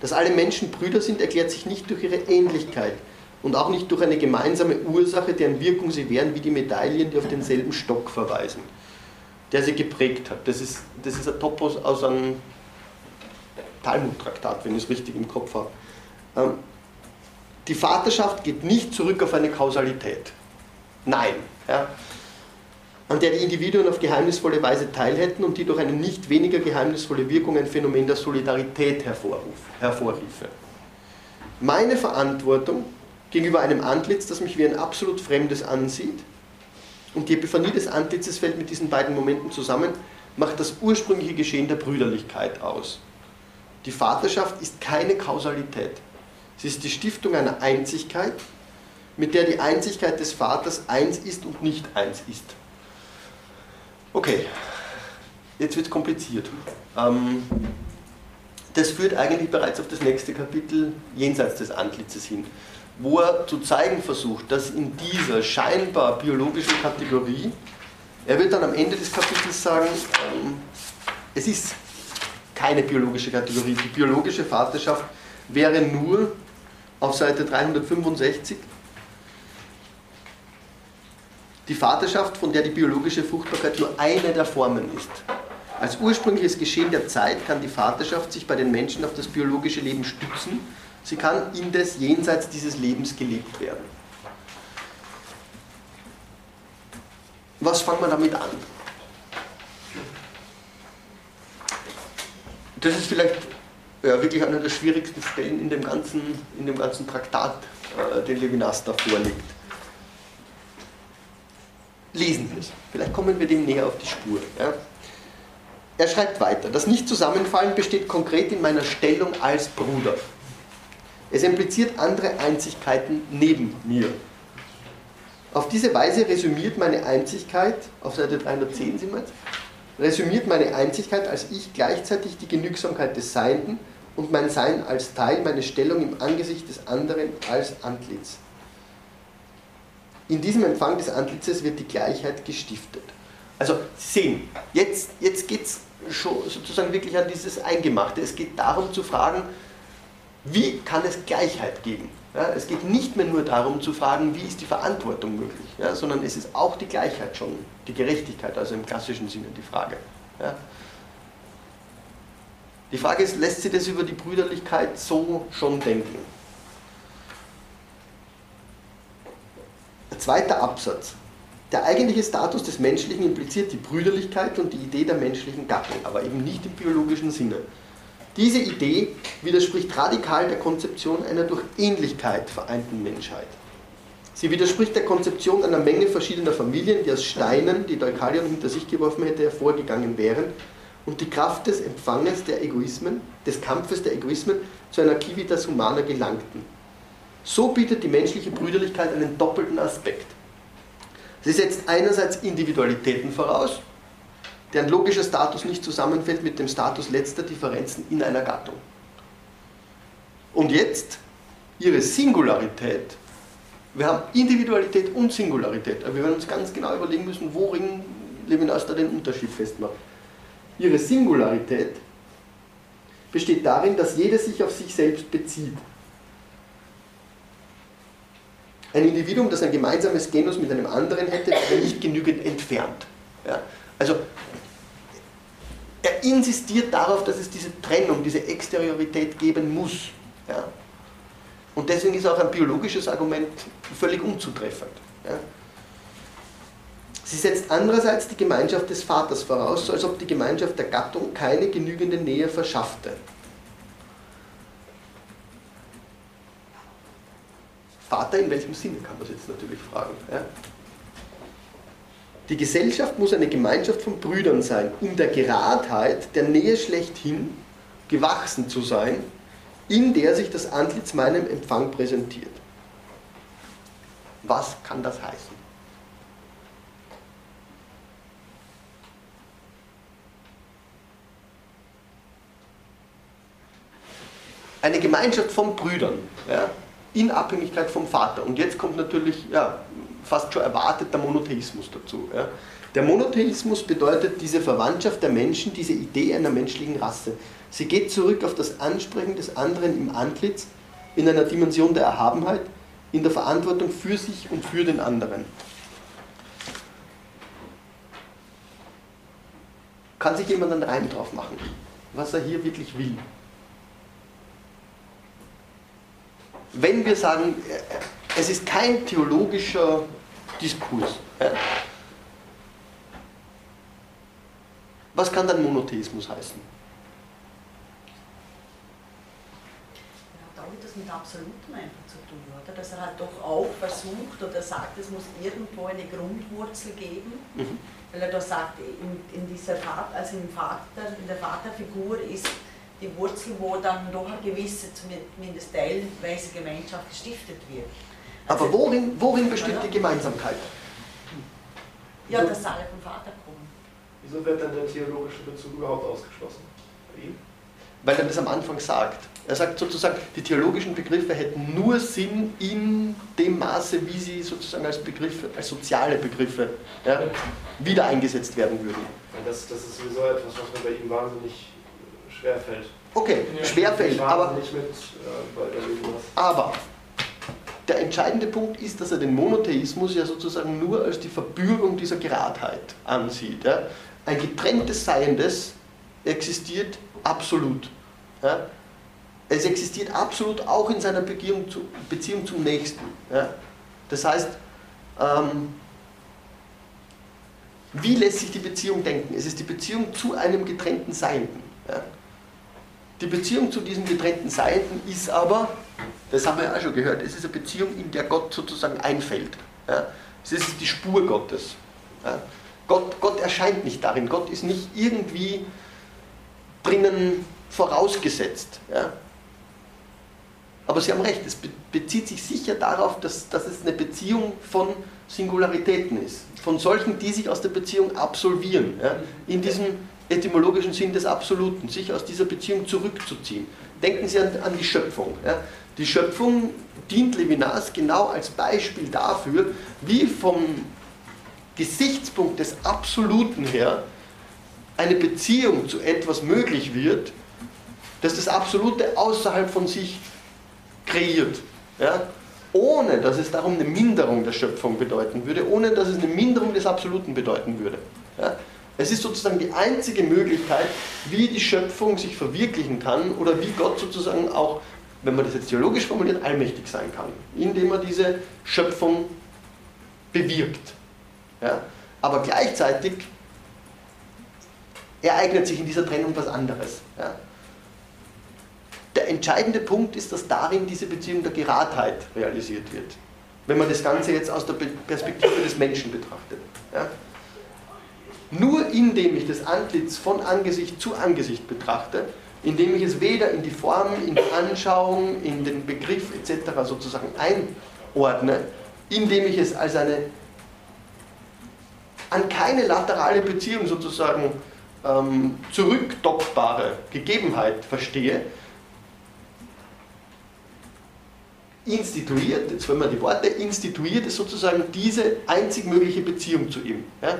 Dass alle Menschen Brüder sind, erklärt sich nicht durch ihre Ähnlichkeit und auch nicht durch eine gemeinsame Ursache, deren Wirkung sie wären wie die Medaillen, die auf denselben Stock verweisen der sie geprägt hat. Das ist, das ist ein Topos aus einem Talmud-Traktat, wenn ich es richtig im Kopf habe. Ähm, die Vaterschaft geht nicht zurück auf eine Kausalität. Nein. Ja, an der die Individuen auf geheimnisvolle Weise teilhätten und die durch eine nicht weniger geheimnisvolle Wirkung ein Phänomen der Solidarität hervorriefe. Meine Verantwortung gegenüber einem Antlitz, das mich wie ein absolut Fremdes ansieht, und die Epiphanie des Antlitzes fällt mit diesen beiden Momenten zusammen, macht das ursprüngliche Geschehen der Brüderlichkeit aus. Die Vaterschaft ist keine Kausalität. Sie ist die Stiftung einer Einzigkeit, mit der die Einzigkeit des Vaters eins ist und nicht eins ist. Okay, jetzt wird es kompliziert. Ähm, das führt eigentlich bereits auf das nächste Kapitel jenseits des Antlitzes hin wo er zu zeigen versucht, dass in dieser scheinbar biologischen Kategorie, er wird dann am Ende des Kapitels sagen, ähm, es ist keine biologische Kategorie. Die biologische Vaterschaft wäre nur auf Seite 365 die Vaterschaft, von der die biologische Fruchtbarkeit nur eine der Formen ist. Als ursprüngliches Geschehen der Zeit kann die Vaterschaft sich bei den Menschen auf das biologische Leben stützen Sie kann indes jenseits dieses Lebens gelebt werden. Was fangen wir damit an? Das ist vielleicht ja, wirklich eine der schwierigsten Stellen in dem ganzen, in dem ganzen Traktat, äh, den Levinas da vorlegt. Lesen wir es. Vielleicht kommen wir dem näher auf die Spur. Ja? Er schreibt weiter, das Nicht-Zusammenfallen besteht konkret in meiner Stellung als Bruder. Es impliziert andere Einzigkeiten neben mir. Auf diese Weise resümiert meine Einzigkeit, auf Seite 310 sind wir jetzt, resümiert meine Einzigkeit als ich gleichzeitig die Genügsamkeit des Seienden und mein Sein als Teil, meine Stellung im Angesicht des anderen als Antlitz. In diesem Empfang des Antlitzes wird die Gleichheit gestiftet. Also Sie sehen, jetzt, jetzt geht es schon sozusagen wirklich an dieses Eingemachte. Es geht darum zu fragen, wie kann es Gleichheit geben? Ja, es geht nicht mehr nur darum zu fragen, wie ist die Verantwortung möglich, ja, sondern es ist auch die Gleichheit schon, die Gerechtigkeit, also im klassischen Sinne die Frage. Ja. Die Frage ist, lässt sich das über die Brüderlichkeit so schon denken? Der zweite Absatz. Der eigentliche Status des Menschlichen impliziert die Brüderlichkeit und die Idee der menschlichen Gattung, aber eben nicht im biologischen Sinne. Diese Idee widerspricht radikal der Konzeption einer durch Ähnlichkeit vereinten Menschheit. Sie widerspricht der Konzeption einer Menge verschiedener Familien, die aus Steinen, die Deukalion hinter sich geworfen hätte, hervorgegangen wären und die Kraft des Empfanges der Egoismen, des Kampfes der Egoismen zu einer Civitas Humana gelangten. So bietet die menschliche Brüderlichkeit einen doppelten Aspekt. Sie setzt einerseits Individualitäten voraus, deren logischer Status nicht zusammenfällt mit dem Status letzter Differenzen in einer Gattung. Und jetzt ihre Singularität wir haben Individualität und Singularität. Aber wir werden uns ganz genau überlegen müssen, worin Levinas da den Unterschied festmacht. Ihre Singularität besteht darin, dass jeder sich auf sich selbst bezieht. Ein Individuum, das ein gemeinsames Genus mit einem anderen hätte, wäre nicht genügend entfernt. Ja? Also er insistiert darauf, dass es diese Trennung, diese Exteriorität geben muss. Ja? Und deswegen ist auch ein biologisches Argument völlig unzutreffend. Ja. Sie setzt andererseits die Gemeinschaft des Vaters voraus, als ob die Gemeinschaft der Gattung keine genügende Nähe verschaffte. Vater in welchem Sinne, kann man jetzt natürlich fragen. Ja. Die Gesellschaft muss eine Gemeinschaft von Brüdern sein, um der Geradheit, der Nähe schlechthin gewachsen zu sein in der sich das Antlitz meinem Empfang präsentiert. Was kann das heißen? Eine Gemeinschaft von Brüdern, ja, in Abhängigkeit vom Vater. Und jetzt kommt natürlich ja, fast schon erwartet der Monotheismus dazu. Ja. Der Monotheismus bedeutet diese Verwandtschaft der Menschen, diese Idee einer menschlichen Rasse. Sie geht zurück auf das Ansprechen des anderen im Antlitz, in einer Dimension der Erhabenheit, in der Verantwortung für sich und für den anderen. Kann sich jemand einen Reim drauf machen, was er hier wirklich will? Wenn wir sagen, es ist kein theologischer Diskurs, was kann dann Monotheismus heißen? mit Absolutem einfach zu tun, oder? Dass er halt doch auch versucht oder sagt, es muss irgendwo eine Grundwurzel geben, mhm. weil er da sagt, in, in dieser Vater, also im Vater, in der Vaterfigur ist die Wurzel, wo dann doch eine gewisse, zumindest teilweise Gemeinschaft gestiftet wird. Aber worin, worin besteht die Gemeinsamkeit? Ja, dass alle vom Vater kommen. Wieso wird dann der theologische Bezug überhaupt ausgeschlossen? Bei ihm? Weil er das am Anfang sagt. Er sagt sozusagen, die theologischen Begriffe hätten nur Sinn in dem Maße, wie sie sozusagen als Begriffe, als soziale Begriffe ja, wieder eingesetzt werden würden. Das, das ist sowieso etwas, was mir bei ihm wahnsinnig schwerfällt. Okay, ja, schwerfällt, aber, mit, äh, aber der entscheidende Punkt ist, dass er den Monotheismus ja sozusagen nur als die Verbürgung dieser Geradheit ansieht. Ja. Ein getrenntes Seiendes existiert absolut. Ja. Es existiert absolut auch in seiner Beziehung, zu, Beziehung zum Nächsten. Ja? Das heißt, ähm, wie lässt sich die Beziehung denken? Es ist die Beziehung zu einem getrennten Seienden. Ja? Die Beziehung zu diesem getrennten Seienden ist aber, das haben wir ja auch schon gehört, es ist eine Beziehung, in der Gott sozusagen einfällt. Ja? Es ist die Spur Gottes. Ja? Gott, Gott erscheint nicht darin, Gott ist nicht irgendwie drinnen vorausgesetzt. Ja? Aber Sie haben recht, es bezieht sich sicher darauf, dass, dass es eine Beziehung von Singularitäten ist. Von solchen, die sich aus der Beziehung absolvieren. Ja, in diesem etymologischen Sinn des Absoluten, sich aus dieser Beziehung zurückzuziehen. Denken Sie an, an die Schöpfung. Ja. Die Schöpfung dient Levinas genau als Beispiel dafür, wie vom Gesichtspunkt des Absoluten her eine Beziehung zu etwas möglich wird, dass das Absolute außerhalb von sich kreiert. Ja? Ohne dass es darum eine Minderung der Schöpfung bedeuten würde, ohne dass es eine Minderung des Absoluten bedeuten würde. Ja? Es ist sozusagen die einzige Möglichkeit, wie die Schöpfung sich verwirklichen kann oder wie Gott sozusagen auch, wenn man das jetzt theologisch formuliert, allmächtig sein kann, indem er diese Schöpfung bewirkt. Ja? Aber gleichzeitig ereignet sich in dieser Trennung was anderes. Ja? Der entscheidende Punkt ist, dass darin diese Beziehung der Geradheit realisiert wird. Wenn man das Ganze jetzt aus der Perspektive des Menschen betrachtet. Ja? Nur indem ich das Antlitz von Angesicht zu Angesicht betrachte, indem ich es weder in die Form, in die Anschauung, in den Begriff etc. sozusagen einordne, indem ich es als eine an keine laterale Beziehung sozusagen ähm, zurückdockbare Gegebenheit verstehe, instituiert, jetzt wollen wir die Worte, instituiert ist sozusagen diese einzig mögliche Beziehung zu ihm. Ja?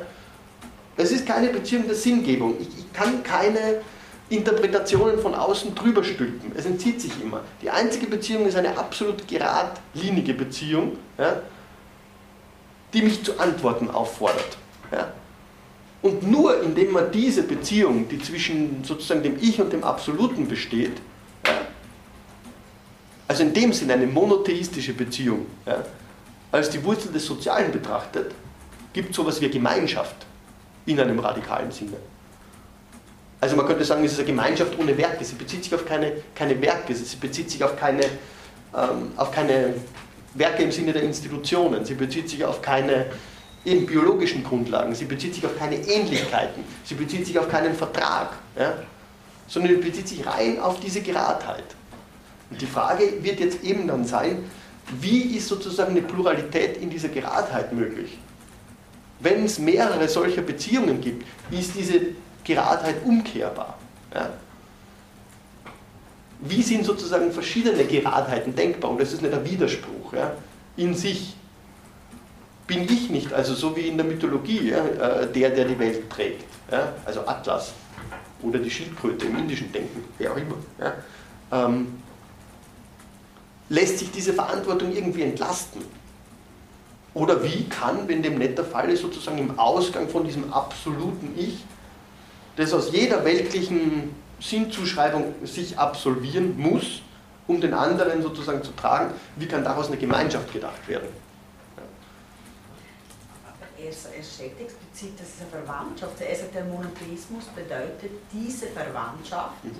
Es ist keine Beziehung der Sinngebung. Ich, ich kann keine Interpretationen von außen drüber stülpen. Es entzieht sich immer. Die einzige Beziehung ist eine absolut geradlinige Beziehung, ja, die mich zu Antworten auffordert. Ja. Und nur indem man diese Beziehung, die zwischen sozusagen dem Ich und dem Absoluten besteht, ja, also in dem Sinne eine monotheistische Beziehung, als die Wurzel des Sozialen betrachtet, gibt es sowas wie Gemeinschaft in einem radikalen Sinne. Also man könnte sagen, es ist eine Gemeinschaft ohne Werke. Sie bezieht sich auf keine, keine Werke, sie bezieht sich auf keine, ähm, auf keine Werke im Sinne der Institutionen, sie bezieht sich auf keine eben biologischen Grundlagen, sie bezieht sich auf keine Ähnlichkeiten, sie bezieht sich auf keinen Vertrag, ja? sondern sie bezieht sich rein auf diese Geradheit. Und die Frage wird jetzt eben dann sein, wie ist sozusagen eine Pluralität in dieser Geradheit möglich? Wenn es mehrere solcher Beziehungen gibt, ist diese Geradheit umkehrbar. Ja? Wie sind sozusagen verschiedene Geradheiten denkbar? Und das ist nicht ein Widerspruch ja? in sich. Bin ich nicht, also so wie in der Mythologie, ja, äh, der, der die Welt trägt, also Atlas oder die Schildkröte im indischen Denken, wer auch immer. Ähm, lässt sich diese Verantwortung irgendwie entlasten? Oder wie kann, wenn dem nicht der Fall ist, sozusagen im Ausgang von diesem absoluten Ich, das aus jeder weltlichen Sinnzuschreibung sich absolvieren muss, um den anderen sozusagen zu tragen, wie kann daraus eine Gemeinschaft gedacht werden? Er, er stellt explizit, das ist eine Verwandtschaft. Er sagt, der Monotheismus bedeutet diese Verwandtschaft mhm.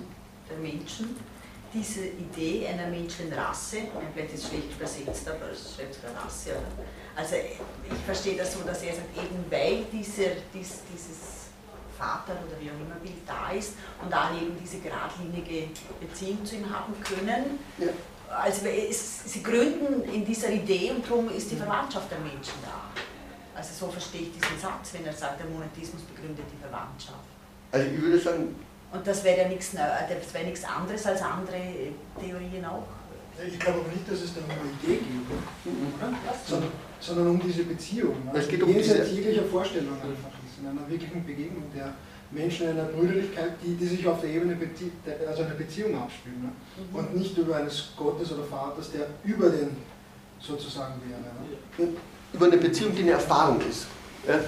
der Menschen diese Idee einer Menschenrasse, vielleicht ist es schlecht übersetzt, aber es schreibt Rasse, oder? Also ich verstehe das so, dass er sagt, eben weil dieser, dies, dieses Vater oder wie auch immer Bild da ist und alle eben diese geradlinige Beziehung zu ihm haben können. Ja. Also es, sie gründen in dieser Idee und darum ist die Verwandtschaft der Menschen da. Also so verstehe ich diesen Satz, wenn er sagt, der Monetismus begründet die Verwandtschaft. Also ich würde sagen, und das wäre ja nichts, das wäre nichts anderes als andere Theorien auch. Ich glaube aber nicht, dass es da um eine Idee geht, mhm. sondern, sondern, um diese Beziehung. Also es geht um diese jeglicher Vorstellung einfach ist, in einer wirklichen Begegnung der Menschen in einer Brüderlichkeit, die, die sich auf der Ebene Bezie also einer Beziehung abspielen. Ne? Mhm. Und nicht über eines Gottes oder Vaters, der über den sozusagen wäre. Ne? Über eine Beziehung, die eine Erfahrung ist. Ja?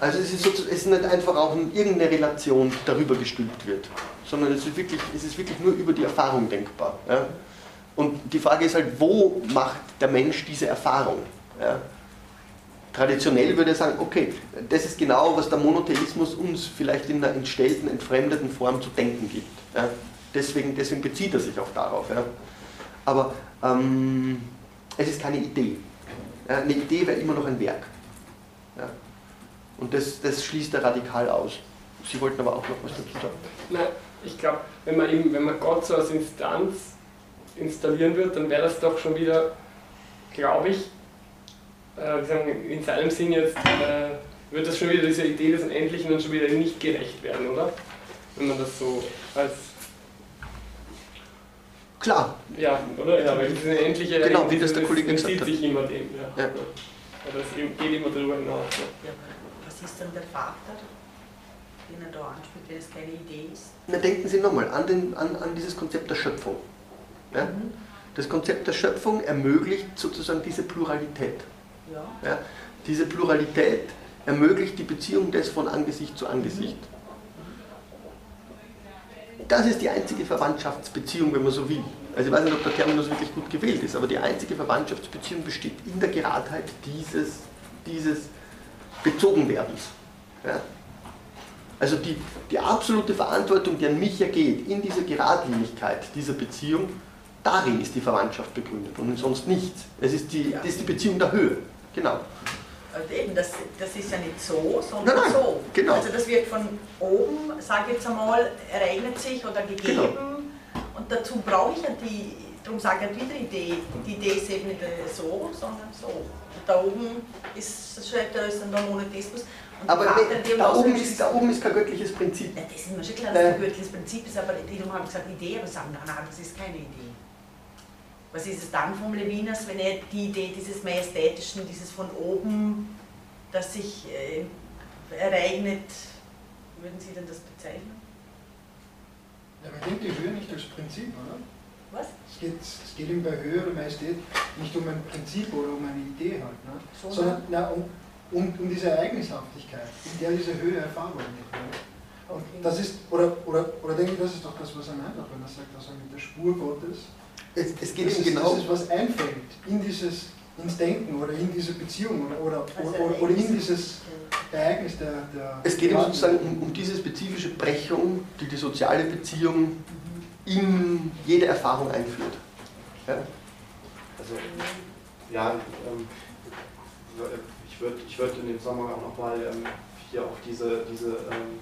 Also es ist, es ist nicht einfach auch irgendeine Relation, darüber gestülpt wird, sondern es ist wirklich, es ist wirklich nur über die Erfahrung denkbar. Ja? Und die Frage ist halt, wo macht der Mensch diese Erfahrung? Ja? Traditionell würde er sagen, okay, das ist genau, was der Monotheismus uns vielleicht in einer entstellten, entfremdeten Form zu denken gibt. Ja? Deswegen, deswegen bezieht er sich auch darauf. Ja? Aber ähm, es ist keine Idee. Eine Idee wäre immer noch ein Werk. Und das, das schließt er radikal aus. Sie wollten aber auch noch was dazu sagen. Nein, ich glaube, wenn wenn man Gott so als Instanz installieren wird, dann wäre das doch schon wieder, glaube ich, äh, in seinem Sinn jetzt, äh, wird das schon wieder diese Idee des Unendlichen dann schon wieder nicht gerecht werden, oder? Wenn man das so als Klar. Ja, oder? Ja, weil diese endliche genau, wie das der Kollege gesagt hat. sich immer dem. Ja. ja. Es geht immer darüber hinaus. Ja ist dann der Vater, den er da anspricht, wenn es keine Idee ist? Na, denken Sie nochmal an, an, an dieses Konzept der Schöpfung. Ja? Das Konzept der Schöpfung ermöglicht sozusagen diese Pluralität. Ja. Diese Pluralität ermöglicht die Beziehung des von Angesicht zu Angesicht. Das ist die einzige Verwandtschaftsbeziehung, wenn man so will. Also ich weiß nicht, ob der Terminus wirklich gut gewählt ist, aber die einzige Verwandtschaftsbeziehung besteht in der Geradheit dieses, dieses Bezogenwerdens. Ja? Also die, die absolute Verantwortung, die an mich ergeht, in dieser Geradlinigkeit dieser Beziehung, darin ist die Verwandtschaft begründet und sonst nichts. Es ist die, das ist die Beziehung der Höhe. Genau. Und eben, das, das ist ja nicht so, sondern Nein, nein, so. genau. Also das wird von oben, sage ich jetzt einmal, ereignet sich oder gegeben. Genau. Und dazu brauche ich ja die, darum sage ich ja wieder Idee. Die Idee ist eben nicht so, sondern so. Und da oben ist, schreibt er, ist der Monotheismus. Aber die nee, da, oben ist, da oben ist kein göttliches Prinzip. Ja, das ist mir schon klar, dass das Äh. ein göttliches Prinzip ist, aber die haben gesagt Idee, aber sagen, nein, nein, das ist keine Idee. Was ist es dann vom Levinas, wenn er die Idee dieses Majestätischen, dieses von oben, das sich äh, ereignet, würden Sie denn das bezeichnen? Ja, man denkt die Höhe nicht als Prinzip, oder? Was? Es geht, es geht ihm bei Höhe oder Majestät nicht um ein Prinzip oder um eine Idee halt, ne? So, sondern na, um, um, um diese Ereignishaftigkeit, in der diese Höhe erfahrbar wird. Ne? Und Okay. das ist, oder, oder, oder denke ich, das ist doch das, was er meint, wenn er sagt, also mit der Spur Gottes. Es, es geht das, ihm ist, genau. das ist, was einfällt in dieses, ins Denken oder in diese Beziehung oder, oder, Also oder, oder in dieses Ereignis der. der Es geht ihm sozusagen um, um diese spezifische Brechung, die die soziale Beziehung in jede Erfahrung einführt. Ja? Also, ja, ähm, ich würde ich würd in dem Zusammenhang auch nochmal ähm, hier auf diese, diese ähm,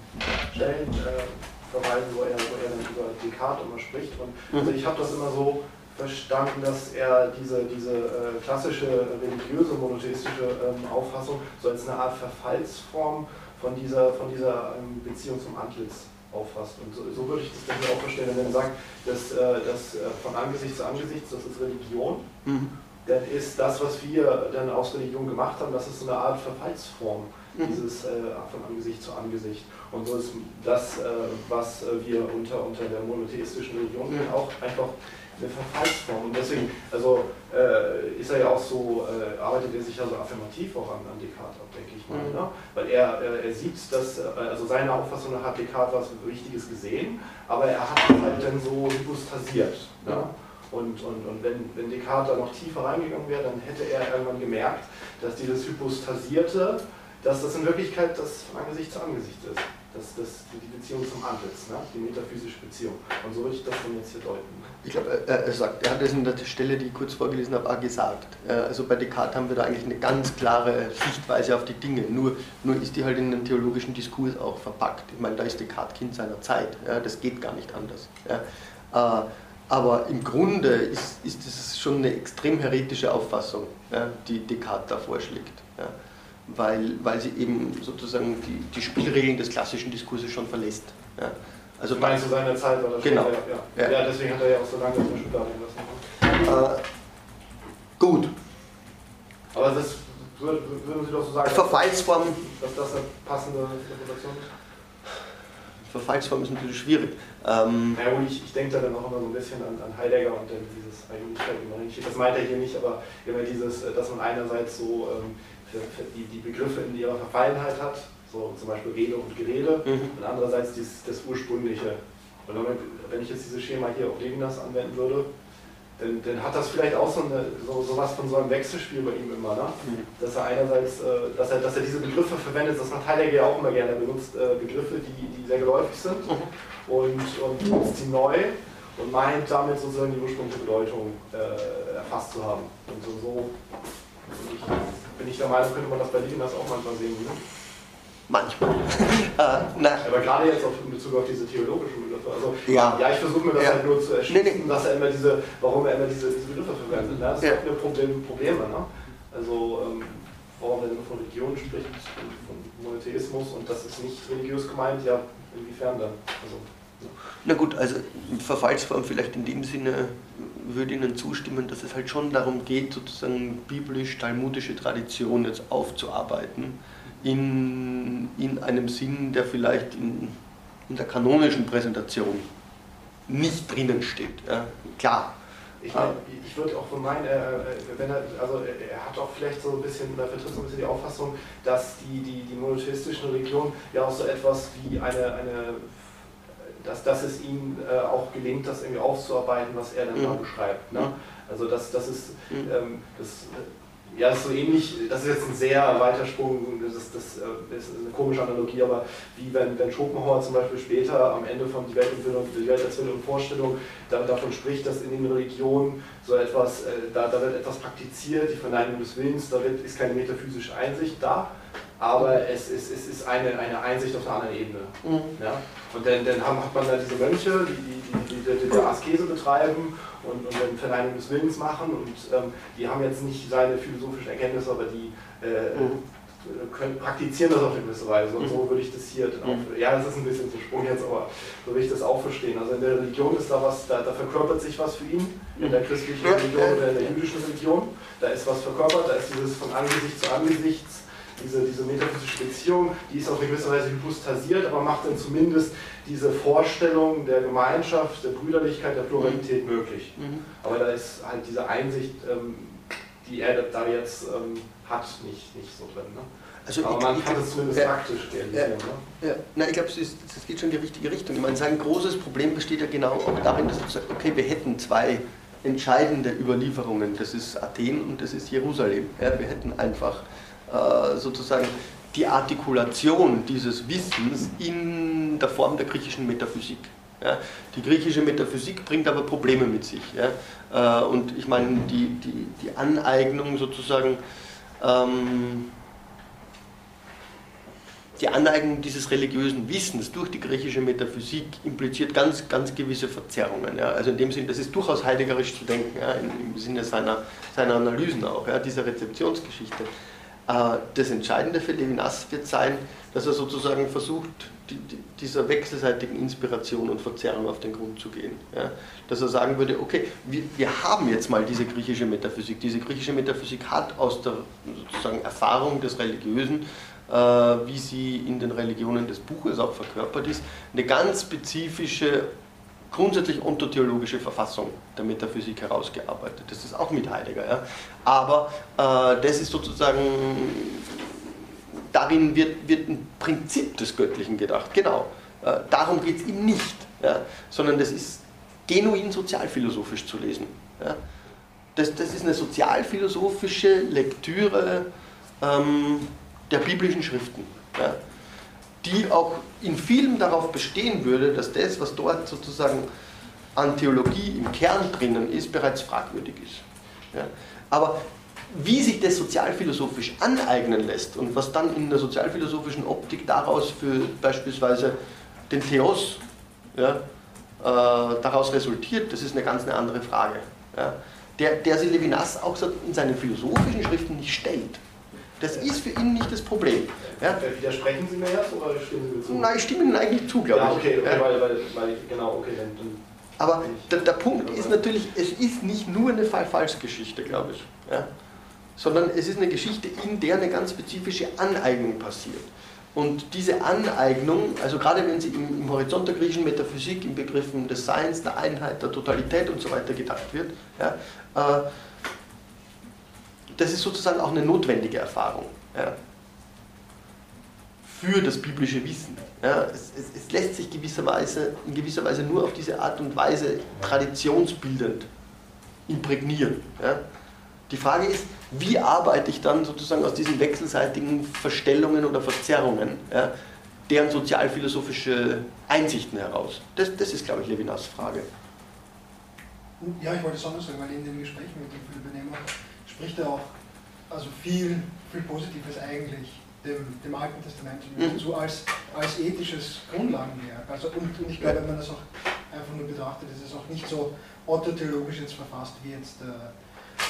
Stellen äh, verweisen, wo er, wo er dann über Descartes immer spricht. Und also ich habe das immer so verstanden, dass er diese, diese äh, klassische religiöse monotheistische ähm, Auffassung so als eine Art Verfallsform von dieser, von dieser ähm, Beziehung zum Antlitz auffasst. Und so, so würde ich das dann auch verstehen, wenn er sagt, dass, äh, dass äh, von Angesicht zu Angesicht, das ist Religion, Mhm. dann ist das, was wir dann aus Religion gemacht haben, das ist so eine Art Verfallsform, Mhm. dieses äh, von Angesicht zu Angesicht. Und so ist das, äh, was wir unter, unter der monotheistischen Religion Mhm. auch einfach eine Verfallsform. Und deswegen, also äh, ist er ja auch so, äh, arbeitet er sich ja so affirmativ auch an, an Descartes ab, denke ich mal. Mhm. Ne? Weil er, äh, er sieht, dass, äh, also seine Auffassung nach hat Descartes was Richtiges gesehen, aber er hat es halt dann so hypostasiert. Ne? Ja. Und, und, und wenn, wenn Descartes da noch tiefer reingegangen wäre, dann hätte er irgendwann gemerkt, dass dieses Hypostasierte, dass das in Wirklichkeit das von Angesicht zu Angesicht ist. Das, das, die Beziehung zum Antlitz, ne? die metaphysische Beziehung. Und so würde ich das dann jetzt hier deuten. Ich glaube, er, er sagt, er hat es in der Stelle, die ich kurz vorgelesen habe, auch gesagt. Äh, Also bei Descartes haben wir da eigentlich eine ganz klare Sichtweise auf die Dinge. Nur, nur ist die halt in den theologischen Diskurs auch verpackt. Ich meine, da ist Descartes Kind seiner Zeit. Ja, das geht gar nicht anders. Ja. Äh, Aber im Grunde ist, ist es schon eine extrem heretische Auffassung, ja, die Descartes da vorschlägt. Ja. Weil, weil sie eben sozusagen die, die Spielregeln des klassischen Diskurses schon verlässt. Ja. Also meinst zu seiner Zeit, weil das Genau. schon, ja, ja. Ja. deswegen hat er ja auch so lange in der Schublade gelassen. äh, gut, Aber das würd- würden Sie doch so sagen, Verfallsform, dass das eine passende Interpretation ist? Verfallsform ist natürlich schwierig. Ähm, Ja gut, ich, ich denke da dann auch immer so ein bisschen an, an Heidegger und dann dieses nicht. Das meint er hier nicht, aber immer dieses, äh, dass man einerseits so ähm, die, die Begriffe in ihrer Verfallenheit hat, so zum Beispiel Rede und Gerede, Mhm. und andererseits dies, das Ursprüngliche. Und wenn, ich jetzt dieses Schema hier auf Levinas anwenden würde, dann, dann hat das vielleicht auch so, eine, so, so was von so einem Wechselspiel bei ihm immer, ne? Mhm. dass er einerseits, äh, dass er, dass er diese Begriffe verwendet, das macht Heidegger ja auch immer gerne, er benutzt äh, Begriffe, die, die sehr geläufig sind und, und benutzt sie neu und meint damit sozusagen die ursprüngliche Bedeutung äh, erfasst zu haben. Und so, so bin, ich, der Meinung, könnte man das bei Levinas auch manchmal sehen. Ne? manchmal. äh, Aber gerade jetzt auf, in Bezug auf diese theologischen Begriffe. Also, Ja. ja, ich versuche mir das Ja. halt nur zu erschließen, Nee, nee. dass er immer diese, warum er immer diese, diese Begriffe verwendet. Ne? Das Ja. hat mir Problem, Probleme. Ne? Also, ähm, warum er nur von Religion spricht, von Monotheismus und das ist nicht religiös gemeint, ja, inwiefern dann? Also, na gut, also Verfallsform vielleicht in dem Sinne würde Ihnen zustimmen, dass es halt schon darum geht, sozusagen biblisch-talmudische Tradition jetzt aufzuarbeiten in, in einem Sinn, der vielleicht in, in der kanonischen Präsentation nicht drinnen steht. Ja, klar. Ich, meine, ich würde auch meinen, äh, wenn er, also er hat auch vielleicht so ein bisschen, oder vertritt so ein bisschen die Auffassung, dass die, die, die monotheistischen Religionen ja auch so etwas wie eine, eine dass, dass es ihm äh, auch gelingt, das irgendwie aufzuarbeiten, was er dann mhm. da beschreibt. Ne? Also das, das ist, mhm. ähm, das, ja, das ist so ähnlich, das ist jetzt ein sehr weiter Sprung, das, ist, das äh, ist eine komische Analogie, aber wie wenn, wenn Schopenhauer zum Beispiel später am Ende von Die Welt, die Welt als Wille und Vorstellung da, davon spricht, dass in den Religionen so etwas, äh, da, da wird etwas praktiziert, die Verneinung des Willens, da wird, ist keine metaphysische Einsicht da, aber es ist, es ist eine, eine Einsicht auf einer anderen Ebene. Mhm. Ja? Und dann, dann hat man da diese Mönche, die die, die, die, die Askese betreiben und, und dann Verneinung des Willens machen und ähm, die haben jetzt nicht seine philosophischen Erkenntnisse, aber die äh, mhm. können, praktizieren das auf eine gewisse Weise und so mhm. würde ich das hier dann auch, mhm. ja das ist ein bisschen zu Sprung jetzt, aber so würde ich das auch verstehen. Also in der Religion ist da was, da, da verkörpert sich was für ihn, in der christlichen Religion oder in der jüdischen Religion, da ist was verkörpert, da ist dieses von Angesicht zu Angesichts diese, diese metaphysische Beziehung, die ist auf eine gewisse Weise hypostasiert, aber macht dann zumindest diese Vorstellung der Gemeinschaft, der Brüderlichkeit, der Pluralität mhm. möglich. Mhm. Aber da ist halt diese Einsicht, ähm, die er da jetzt ähm, hat, nicht, nicht so drin. Ne? Also Aber man ich, kann es zumindest ja, praktisch realisieren. Ja, ne? ja. Na, ich glaube, es, geht schon in die richtige Richtung. Ich meine, sein großes Problem besteht ja genau auch darin, dass er sagt, okay, wir hätten zwei entscheidende Überlieferungen. Das ist Athen und das ist Jerusalem. Ja, wir hätten einfach sozusagen die Artikulation dieses Wissens in der Form der griechischen Metaphysik. Ja, die griechische Metaphysik bringt aber Probleme mit sich. Ja, äh, und ich meine, die, die, die Aneignung sozusagen, ähm, die Aneignung dieses religiösen Wissens durch die griechische Metaphysik impliziert ganz, ganz gewisse Verzerrungen. Ja. Also in dem Sinne, das ist durchaus heiligerisch zu denken, ja, im, Sinne seiner, seiner Analysen auch, dieser Rezeptionsgeschichte. Äh, das Entscheidende für Levinas wird sein, dass er sozusagen versucht, die, die, dieser wechselseitigen Inspiration und Verzerrung auf den Grund zu gehen. Dass er sagen würde, okay, wir, wir, haben jetzt mal diese griechische Metaphysik. Diese griechische Metaphysik hat aus der sozusagen Erfahrung des Religiösen, äh, wie sie in den Religionen des Buches auch verkörpert ist, eine ganz spezifische grundsätzlich ontotheologische Verfassung der Metaphysik herausgearbeitet. Das ist auch mit Heidegger. Ja? Aber äh, das ist sozusagen, darin wird, wird ein Prinzip des Göttlichen gedacht. Genau. Äh, darum geht es ihm nicht, ja? sondern das ist genuin sozialphilosophisch zu lesen. Ja? Das, das ist eine sozialphilosophische Lektüre ähm, der biblischen Schriften. Ja? Die auch in vielem darauf bestehen würde, dass das, was dort sozusagen an Theologie im Kern drinnen ist, bereits fragwürdig ist. Ja. Aber wie sich das sozialphilosophisch aneignen lässt und was dann in der sozialphilosophischen Optik daraus für beispielsweise den Theos ja, äh, daraus resultiert, das ist eine ganz eine andere Frage. Ja. Der, der sich Levinas auch in seinen philosophischen Schriften nicht stellt. Das ist für ihn nicht das Problem. Ja? Widersprechen Sie mir jetzt oder stimmen Sie mir zu? Nein, ich stimme Ihnen eigentlich zu, glaube ja, okay, okay, ja. weil, weil, weil, genau, okay, dann, dann aber der, der, Punkt ist natürlich, es ist nicht nur eine Fall-Falsch-Geschichte, glaube ich, ja? sondern es ist eine Geschichte, in der eine ganz spezifische Aneignung passiert. Und diese Aneignung, also gerade wenn sie im, im Horizont der griechischen Metaphysik, in Begriffen des Seins, der Einheit, der Totalität und so weiter gedacht wird, ja, äh, das ist sozusagen auch eine notwendige Erfahrung ja, für das biblische Wissen. Ja, es, es, es, lässt sich gewisserweise, in gewisser Weise nur auf diese Art und Weise traditionsbildend imprägnieren. Ja. Die Frage ist, wie arbeite ich dann sozusagen aus diesen wechselseitigen Verstellungen oder Verzerrungen, ja, deren sozialphilosophische Einsichten heraus? Das, das ist, glaube ich, Levinas Frage. Ja, ich wollte es anders sagen, weil in den Gesprächen mit dem Philipp Nehmer spricht er auch also viel, viel Positives eigentlich dem, dem Alten Testament mhm. zu als, als ethisches Grundlagenwerk. Also, und, und ich glaube, wenn man das auch einfach nur betrachtet, ist es auch nicht so autotheologisch jetzt verfasst, wie jetzt äh,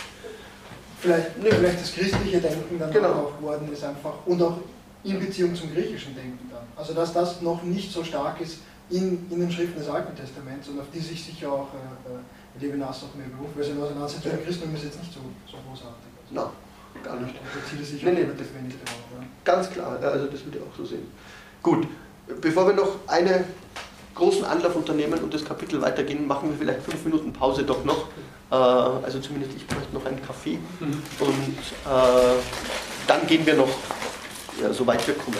vielleicht, nee. vielleicht das christliche Denken dann genau. auch geworden ist einfach und auch in Beziehung zum griechischen Denken dann. Also dass das noch nicht so stark ist in, in den Schriften des Alten Testaments und auf die sich sicher auch äh, äh Levinas auch mehr beruft, weil seine Auseinandersetzung mit Christentum ist jetzt nicht so, so großartig. Nein, gar nicht. Sich nee, nee, das, ja. Ganz klar, also das würde ich auch so sehen. Gut, bevor wir noch einen großen Anlauf unternehmen und das Kapitel weitergehen, machen wir vielleicht fünf Minuten Pause doch noch. Äh, also zumindest ich bräuchte noch einen Kaffee. Mhm. Und äh, dann gehen wir noch, ja, soweit wir kommen.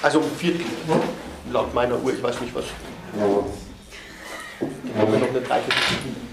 Also um Viertel, laut meiner Uhr, ich weiß nicht was. Haben wir noch eine Dreiviertelstunde.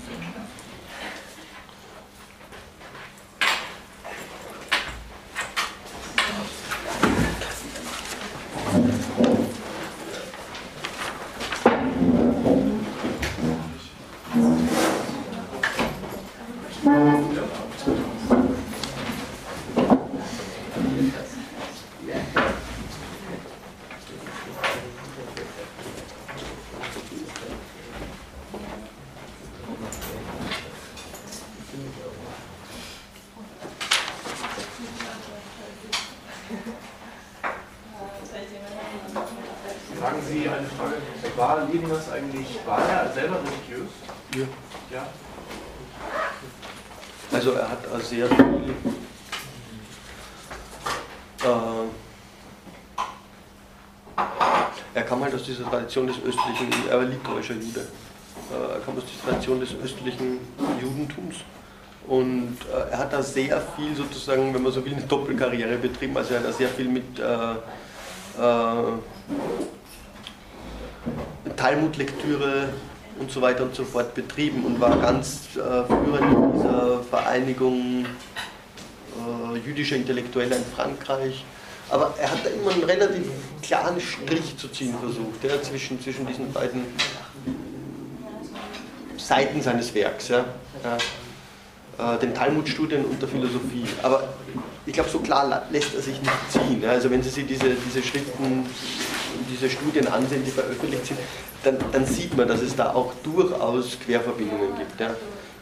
Tradition des östlichen, er war litauischer Jude. Äh, er kam aus der Tradition des östlichen Judentums. Und äh, er hat da sehr viel sozusagen, wenn man so will, eine Doppelkarriere betrieben. Also er hat da sehr viel mit äh, äh, Talmud-Lektüre und so weiter und so fort betrieben und war ganz äh, führend in dieser Vereinigung äh, jüdischer Intellektueller in Frankreich aber er hat da immer einen relativ klaren Strich zu ziehen versucht, ja, zwischen, zwischen diesen beiden Seiten seines Werks. Ja, ja, äh, den Talmudstudien und der Philosophie. Aber ich glaube, so klar lässt er sich nicht ziehen. Also wenn Sie sich diese, diese Schriften, diese Studien ansehen, die veröffentlicht sind, dann, dann sieht man, dass es da auch durchaus Querverbindungen gibt. Ja.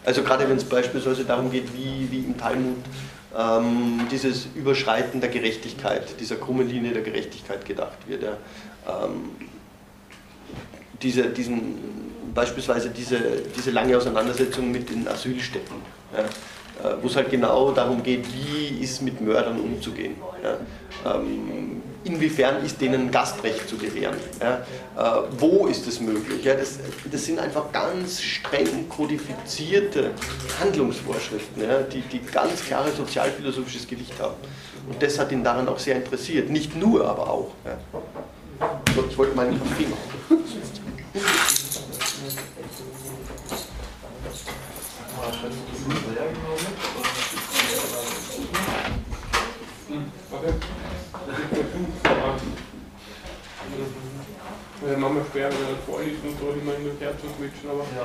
Also gerade wenn es beispielsweise darum geht, wie, wie im Talmud ähm, dieses Überschreiten der Gerechtigkeit, dieser krummen Linie der Gerechtigkeit gedacht wird. Ja. Ähm, diese, diesen, beispielsweise diese, diese lange Auseinandersetzung mit den Asylstätten, ja, äh, wo es halt genau darum geht, wie ist mit Mördern umzugehen. Ja. Ähm, inwiefern ist denen Gastrecht zu gewähren? Ja? Äh, wo ist es möglich? Ja, das, das, sind einfach ganz streng kodifizierte Handlungsvorschriften, ja, die, die ganz klare sozialphilosophisches Gewicht haben. Und das hat ihn daran auch sehr interessiert. Nicht nur, aber auch. So, ich wollte meinen Kaffee machen. Okay. Meine Mama schwer, wenn er vorliest und so immer hin und her zu switchen, aber ja,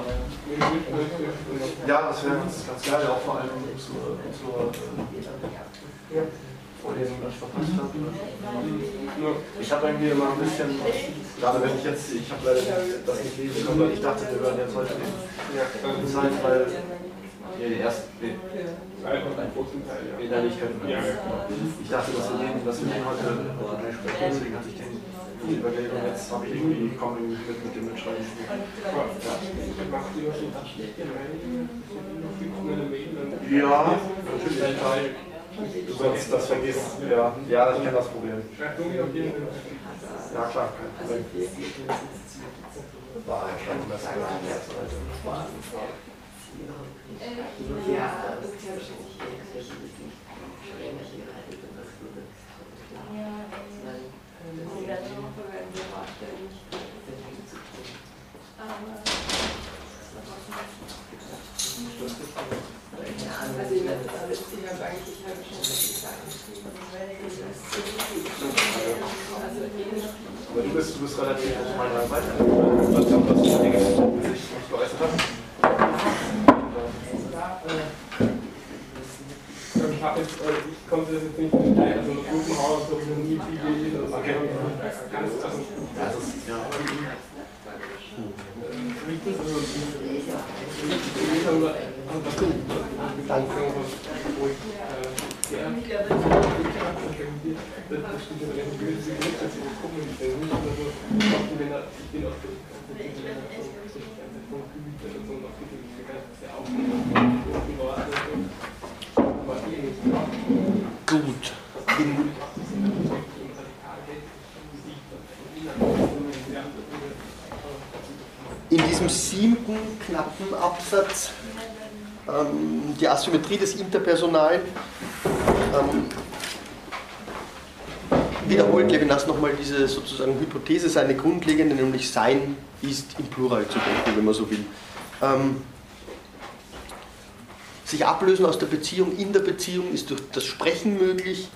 ja das wäre ganz, ganz geil, auch vor allem zur, zur äh, Vorlesung, die ich verpasst habe. Ich habe irgendwie immer ein bisschen, gerade wenn ich jetzt, ich habe leider das nicht lesen können, weil ich dachte, wir würden jetzt heute die Zeit, weil ja, die ersten nee. Innerlichkeit. Ja. Ich dachte, dass wir den, dass wir den heute durchsprechen, deswegen hatte ich den die Überlegung, jetzt habe ich irgendwie, komme irgendwie mit, mit dem Mitschreiben. Ja, natürlich. Du sonst das vergisst. Ja, ja ich kenne das Problem. Ja, klar, kein Problem. War ja schon das Ja, also ich meine, das ich habe eigentlich, ich habe schon richtig geschrieben, aber du bist, du bist relativ auf meiner Seite, was du Dinge nicht geäußert hast. Ich habe jetzt, äh, ich konnte das jetzt nicht verstehen, also das Gruppenhaus habe ich noch nie viel gelesen, also okay. ganz, also, das ist, ja. Danke. Gut. In in diesem siebten knappen Absatz ähm, die Asymmetrie des Interpersonalen ähm, wiederholt Levinas nochmal diese sozusagen Hypothese, seine grundlegende, nämlich Sein ist im Plural zu denken, wenn man so will. Ähm, sich ablösen aus der Beziehung in der Beziehung ist durch das Sprechen möglich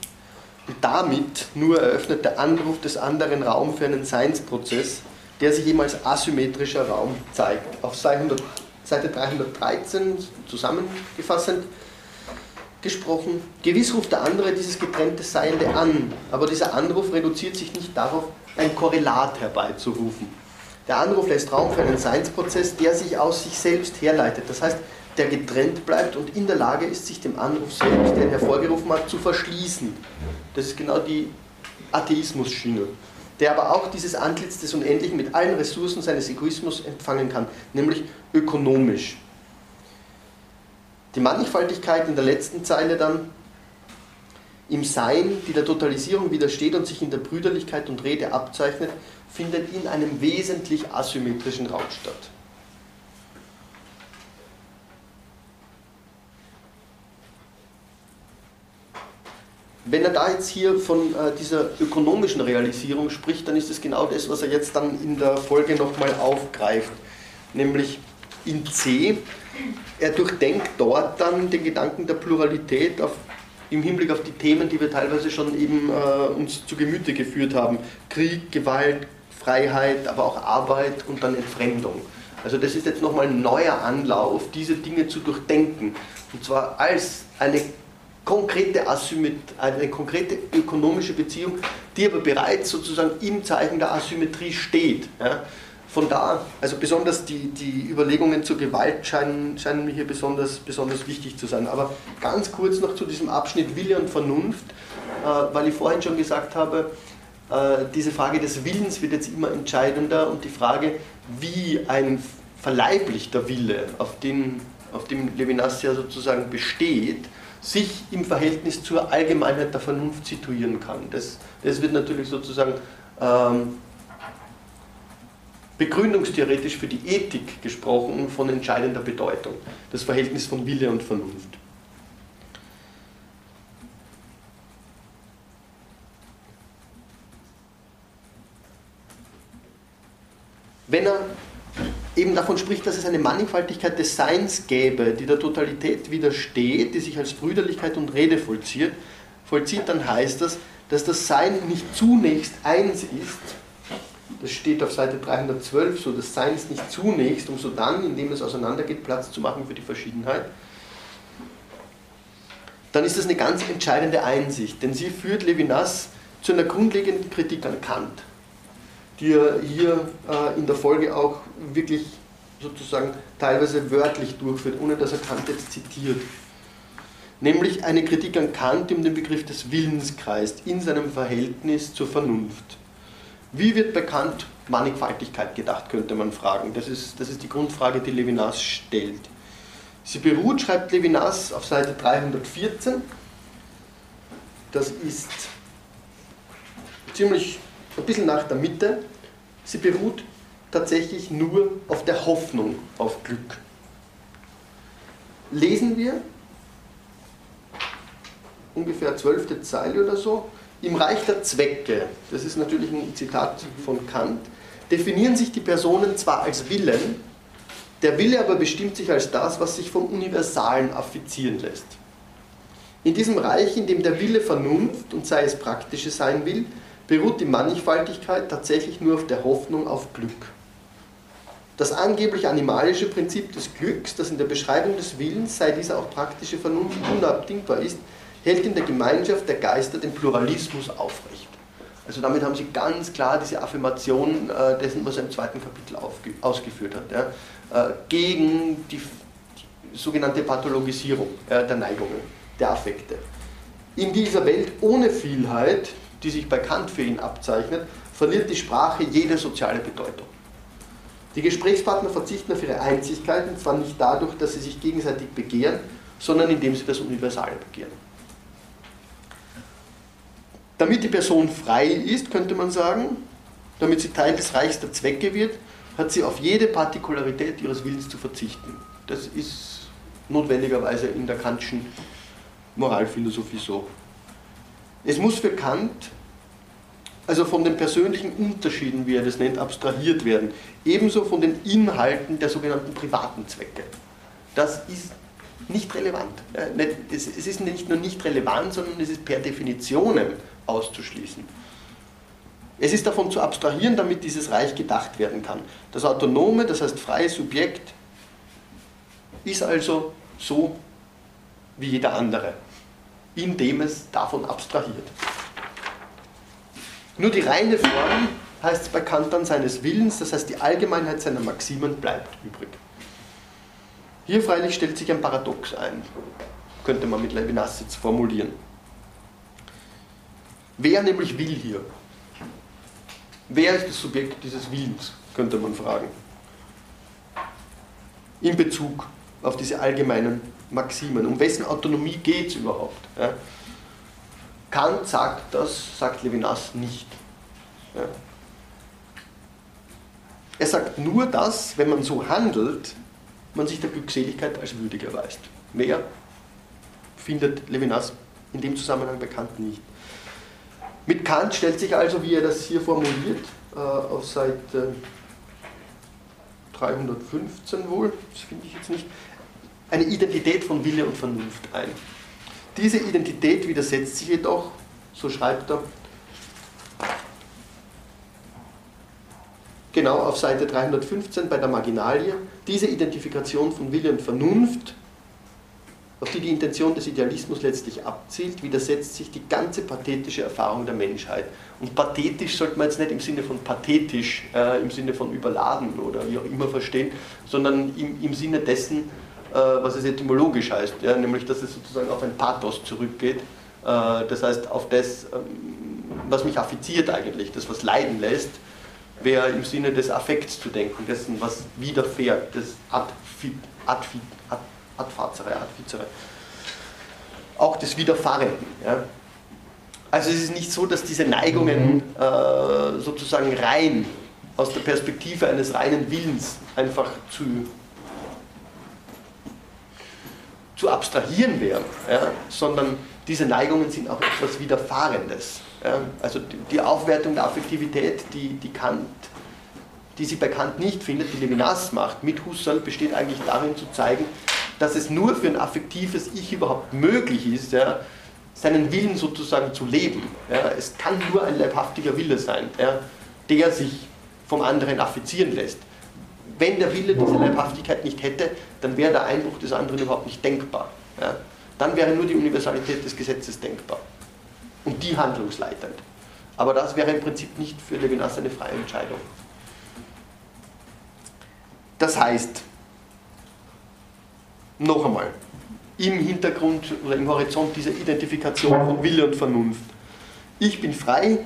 damit nur eröffnet der Anruf des anderen Raum für einen Seinsprozess, der sich eben als asymmetrischer Raum zeigt. Auf Seite 313 zusammengefassend gesprochen, gewiss ruft der andere dieses getrennte Seiende an, aber dieser Anruf reduziert sich nicht darauf, ein Korrelat herbeizurufen. Der Anruf lässt Raum für einen Seinsprozess, der sich aus sich selbst herleitet. Das heißt, der getrennt bleibt und in der Lage ist, sich dem Anruf selbst, der ihn hervorgerufen hat, zu verschließen. Das ist genau die Atheismus-Schiene, der aber auch dieses Antlitz des Unendlichen mit allen Ressourcen seines Egoismus empfangen kann, nämlich ökonomisch. Die Mannigfaltigkeit in der letzten Zeile dann, im Sein, die der Totalisierung widersteht und sich in der Brüderlichkeit und Rede abzeichnet, findet in einem wesentlich asymmetrischen Raum statt. Wenn er da jetzt hier von äh, dieser ökonomischen Realisierung spricht, dann ist es genau das, was er jetzt dann in der Folge nochmal aufgreift. Nämlich in C, er durchdenkt dort dann den Gedanken der Pluralität auf, im Hinblick auf die Themen, die wir teilweise schon eben äh, uns zu Gemüte geführt haben. Krieg, Gewalt, Freiheit, aber auch Arbeit und dann Entfremdung. Also das ist jetzt nochmal ein neuer Anlauf, diese Dinge zu durchdenken. Und zwar als eine konkrete Asymmetrie, eine konkrete ökonomische Beziehung, die aber bereits sozusagen im Zeichen der Asymmetrie steht. Ja. Von da, also besonders die, die Überlegungen zur Gewalt scheinen, scheinen mir hier besonders, besonders wichtig zu sein. Aber ganz kurz noch zu diesem Abschnitt Wille und Vernunft, äh, weil ich vorhin schon gesagt habe, äh, diese Frage des Willens wird jetzt immer entscheidender und die Frage, wie ein verleiblichter Wille, auf den, auf dem Levinas ja sozusagen besteht, sich im Verhältnis zur Allgemeinheit der Vernunft situieren kann. Das, das wird natürlich sozusagen ähm, begründungstheoretisch für die Ethik gesprochen von entscheidender Bedeutung. Das Verhältnis von Wille und Vernunft. Wenn er eben davon spricht, dass es eine Mannigfaltigkeit des Seins gäbe, die der Totalität widersteht, die sich als Brüderlichkeit und Rede vollzieht, vollzieht, dann heißt das, dass das Sein nicht zunächst eins ist. Das steht auf Seite 312 so, das Sein ist nicht zunächst, um so dann, indem es auseinandergeht, Platz zu machen für die Verschiedenheit. Dann ist das eine ganz entscheidende Einsicht, denn sie führt Levinas zu einer grundlegenden Kritik an Kant die er hier äh, in der Folge auch wirklich sozusagen teilweise wörtlich durchführt, ohne dass er Kant jetzt zitiert. Nämlich eine Kritik an Kant, die um den Begriff des Willens kreist, in seinem Verhältnis zur Vernunft. Wie wird bei Kant Mannigfaltigkeit gedacht, könnte man fragen. Das ist, das ist die Grundfrage, die Levinas stellt. Sie beruht, schreibt Levinas auf Seite 314, das ist ziemlich ein bisschen nach der Mitte, Sie beruht tatsächlich nur auf der Hoffnung auf Glück. Lesen wir ungefähr zwölfte Zeile oder so, im Reich der Zwecke, das ist natürlich ein Zitat von Kant, definieren sich die Personen zwar als Willen, der Wille aber bestimmt sich als das, was sich vom Universalen affizieren lässt. In diesem Reich, in dem der Wille Vernunft und sei es praktische sein will, beruht die Mannigfaltigkeit tatsächlich nur auf der Hoffnung auf Glück. Das angeblich animalische Prinzip des Glücks, das in der Beschreibung des Willens, sei dieser auch praktische Vernunft, unabdingbar ist, hält in der Gemeinschaft der Geister den Pluralismus aufrecht. Also damit haben sie ganz klar diese Affirmation äh, dessen, was er im zweiten Kapitel ausgeführt hat, ja, äh, gegen die, sogenannte Pathologisierung der Neigungen, der Affekte. In dieser Welt ohne Vielheit die sich bei Kant für ihn abzeichnet, verliert die Sprache jede soziale Bedeutung. Die Gesprächspartner verzichten auf ihre Einzigkeit, und zwar nicht dadurch, dass sie sich gegenseitig begehren, sondern indem sie das Universale begehren. Damit die Person frei ist, könnte man sagen, damit sie Teil des Reichs der Zwecke wird, hat sie auf jede Partikularität ihres Willens zu verzichten. Das ist notwendigerweise in der Kantschen Moralphilosophie so. Es muss für Kant also von den persönlichen Unterschieden, wie er das nennt, abstrahiert werden. Ebenso von den Inhalten der sogenannten privaten Zwecke. Das ist nicht relevant. Es ist nicht nur nicht relevant, sondern es ist per Definition auszuschließen. Es ist davon zu abstrahieren, damit dieses Reich gedacht werden kann. Das autonome, das heißt freie Subjekt, ist also so wie jeder andere, indem es davon abstrahiert. Nur die reine Form heißt es bei Kant dann seines Willens, das heißt die Allgemeinheit seiner Maximen bleibt übrig. Hier freilich stellt sich ein Paradox ein, könnte man mit Levinas jetzt formulieren. Wer nämlich will hier? Wer ist das Subjekt dieses Willens, könnte man fragen. In Bezug auf diese allgemeinen Maximen. Um wessen Autonomie geht es überhaupt? Ja? Kant sagt das, sagt Levinas nicht. Ja. Er sagt nur das, wenn man so handelt, man sich der Glückseligkeit als würdig erweist. Mehr findet Levinas in dem Zusammenhang bekannt nicht. Mit Kant stellt sich also, wie er das hier formuliert, äh, auf Seite 315 wohl, das finde ich jetzt nicht, eine Identität von Wille und Vernunft ein. Diese Identität widersetzt sich jedoch, so schreibt er, genau auf Seite 315 bei der Marginalie, diese Identifikation von Wille und Vernunft, auf die die Intention des Idealismus letztlich abzielt, widersetzt sich die ganze pathetische Erfahrung der Menschheit. Und pathetisch sollte man jetzt nicht im Sinne von pathetisch, äh, im Sinne von überladen oder wie auch immer verstehen, sondern im, im Sinne dessen, was es etymologisch heißt, ja, nämlich dass es sozusagen auf ein Pathos zurückgeht, äh, das heißt auf das, ähm, was mich affiziert eigentlich, das was leiden lässt, wäre im Sinne des Affekts zu denken, dessen was widerfährt, das ad, ad, ad, adfizere, auch des Widerfahrenden. Ja. Also es ist nicht so, dass diese Neigungen mhm. äh, sozusagen rein aus der Perspektive eines reinen Willens einfach zu zu abstrahieren wären, ja, sondern diese Neigungen sind auch etwas Widerfahrendes. Ja. Also die Aufwertung der Affektivität, die, die Kant, die sie bei Kant nicht findet, die Levinas macht, mit Husserl, besteht eigentlich darin zu zeigen, dass es nur für ein affektives Ich überhaupt möglich ist, ja, seinen Willen sozusagen zu leben. Es kann nur ein leibhaftiger Wille sein, der sich vom anderen affizieren lässt. Wenn der Wille diese Leibhaftigkeit nicht hätte, dann wäre der Einbruch des anderen überhaupt nicht denkbar. Ja? Dann wäre nur die Universalität des Gesetzes denkbar und die handlungsleitend. Aber das wäre im Prinzip nicht für Levinas eine freie Entscheidung. Das heißt, noch einmal, im Hintergrund oder im Horizont dieser Identifikation von Wille und Vernunft. Ich bin frei,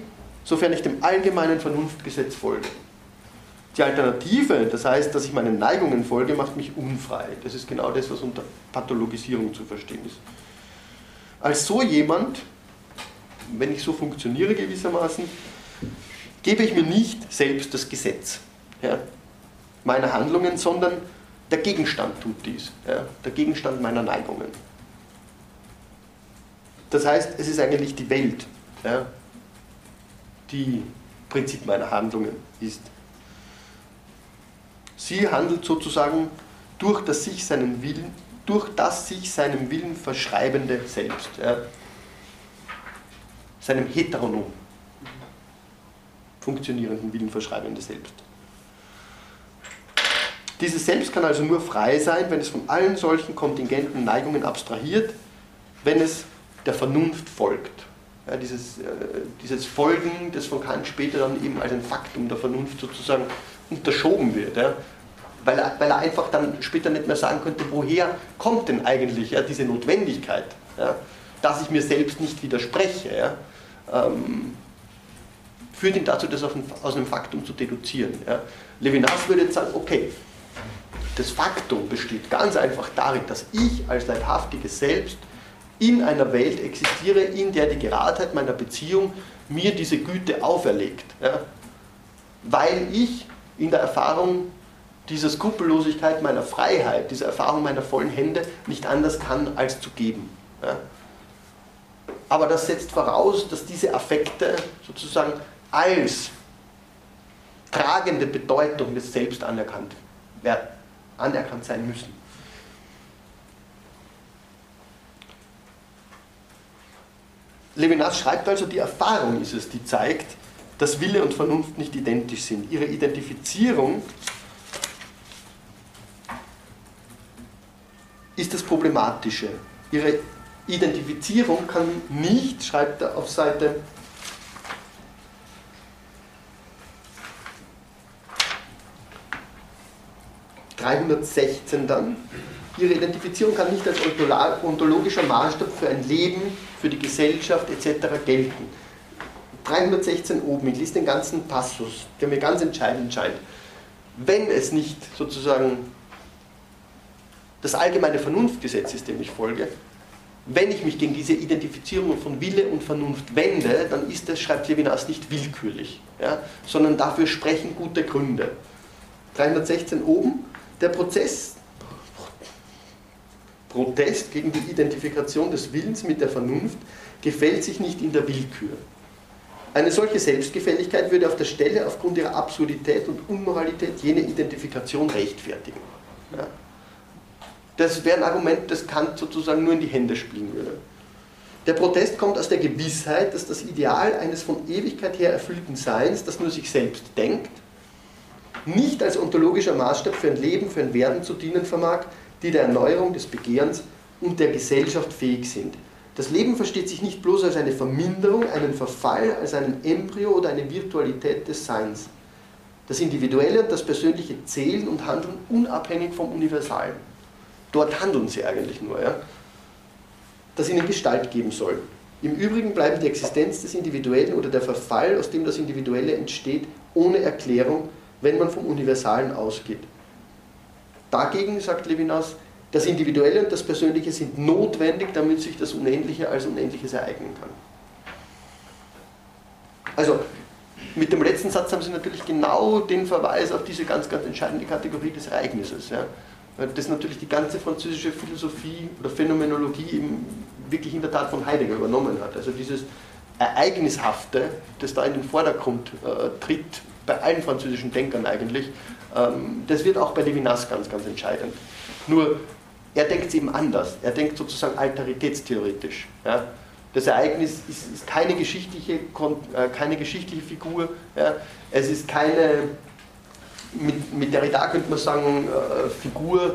sofern ich dem allgemeinen Vernunftgesetz folge. Die Alternative, das heißt, dass ich meinen Neigungen folge, macht mich unfrei. Das ist genau das, was unter Pathologisierung zu verstehen ist. Als so jemand, wenn ich so funktioniere gewissermaßen, gebe ich mir nicht selbst das Gesetz ja, meiner Handlungen, sondern der Gegenstand tut dies, ja, der Gegenstand meiner Neigungen. Das heißt, es ist eigentlich die Welt, ja, die Prinzip meiner Handlungen ist. Sie handelt sozusagen durch das sich seinen Willen, durch das sich seinem Willen verschreibende Selbst. Ja. Seinem heteronom funktionierenden Willen verschreibende Selbst. Dieses Selbst kann also nur frei sein, wenn es von allen solchen kontingenten Neigungen abstrahiert, wenn es der Vernunft folgt. Ja, dieses, äh, dieses Folgen, das von Kant später dann eben als ein Faktum der Vernunft sozusagen unterschoben wird. Ja? Weil, er, weil er einfach dann später nicht mehr sagen könnte, woher kommt denn eigentlich ja, diese Notwendigkeit, ja? dass ich mir selbst nicht widerspreche. Ja? Ähm, führt ihn dazu, das aus einem Faktum zu deduzieren. Ja? Levinas würde jetzt sagen, okay, das Faktum besteht ganz einfach darin, dass ich als leibhaftiges Selbst in einer Welt existiere, in der die Geradheit meiner Beziehung mir diese Güte auferlegt. Ja? Weil ich in der Erfahrung dieser Skrupellosigkeit meiner Freiheit, dieser Erfahrung meiner vollen Hände nicht anders kann, als zu geben. Ja? Aber das setzt voraus, dass diese Affekte sozusagen als tragende Bedeutung des Selbst anerkannt, werden, anerkannt sein müssen. Levinas schreibt also, die Erfahrung ist es, die zeigt, dass Wille und Vernunft nicht identisch sind. Ihre Identifizierung ist das Problematische. Ihre Identifizierung kann nicht, schreibt er auf Seite ...316 dann, Ihre Identifizierung kann nicht als ontologischer Maßstab für ein Leben, für die Gesellschaft etc. gelten. 316 oben, ich lese den ganzen Passus, der mir ganz entscheidend scheint. Wenn es nicht sozusagen das allgemeine Vernunftgesetz ist, dem ich folge, wenn ich mich gegen diese Identifizierung von Wille und Vernunft wende, dann ist das, schreibt Levinas, nicht willkürlich, ja, sondern dafür sprechen gute Gründe. 316 oben, der Prozess, Protest gegen die Identifikation des Willens mit der Vernunft gefällt sich nicht in der Willkür. Eine solche Selbstgefälligkeit würde auf der Stelle aufgrund ihrer Absurdität und Unmoralität jene Identifikation rechtfertigen. Ja. Das wäre ein Argument, das Kant sozusagen nur in die Hände spielen würde. Der Protest kommt aus der Gewissheit, dass das Ideal eines von Ewigkeit her erfüllten Seins, das nur sich selbst denkt, nicht als ontologischer Maßstab für ein Leben, für ein Werden zu dienen vermag, die der Erneuerung des Begehrens und der Gesellschaft fähig sind. Das Leben versteht sich nicht bloß als eine Verminderung, einen Verfall, als einen Embryo oder eine Virtualität des Seins. Das Individuelle und das Persönliche zählen und handeln unabhängig vom Universalen. Dort handeln sie eigentlich nur, ja? das ihnen Gestalt geben soll. Im Übrigen bleiben die Existenz des Individuellen oder der Verfall, aus dem das Individuelle entsteht, ohne Erklärung, wenn man vom Universalen ausgeht. Dagegen, sagt Levinas, das Individuelle und das Persönliche sind notwendig, damit sich das Unendliche als Unendliches ereignen kann. Also, mit dem letzten Satz haben Sie natürlich genau den Verweis auf diese ganz, ganz entscheidende Kategorie des Ereignisses. Ja. Das natürlich die ganze französische Philosophie oder Phänomenologie eben wirklich in der Tat von Heidegger übernommen hat. Also dieses Ereignishafte, das da in den Vordergrund äh, tritt, bei allen französischen Denkern eigentlich, ähm, das wird auch bei Levinas ganz, ganz entscheidend. Nur er denkt es eben anders. Er denkt sozusagen altaritätstheoretisch. Ja. Das Ereignis ist, ist keine, geschichtliche, äh, keine geschichtliche Figur. Ja. Es ist keine, mit, mit Derrida könnte man sagen, äh, Figur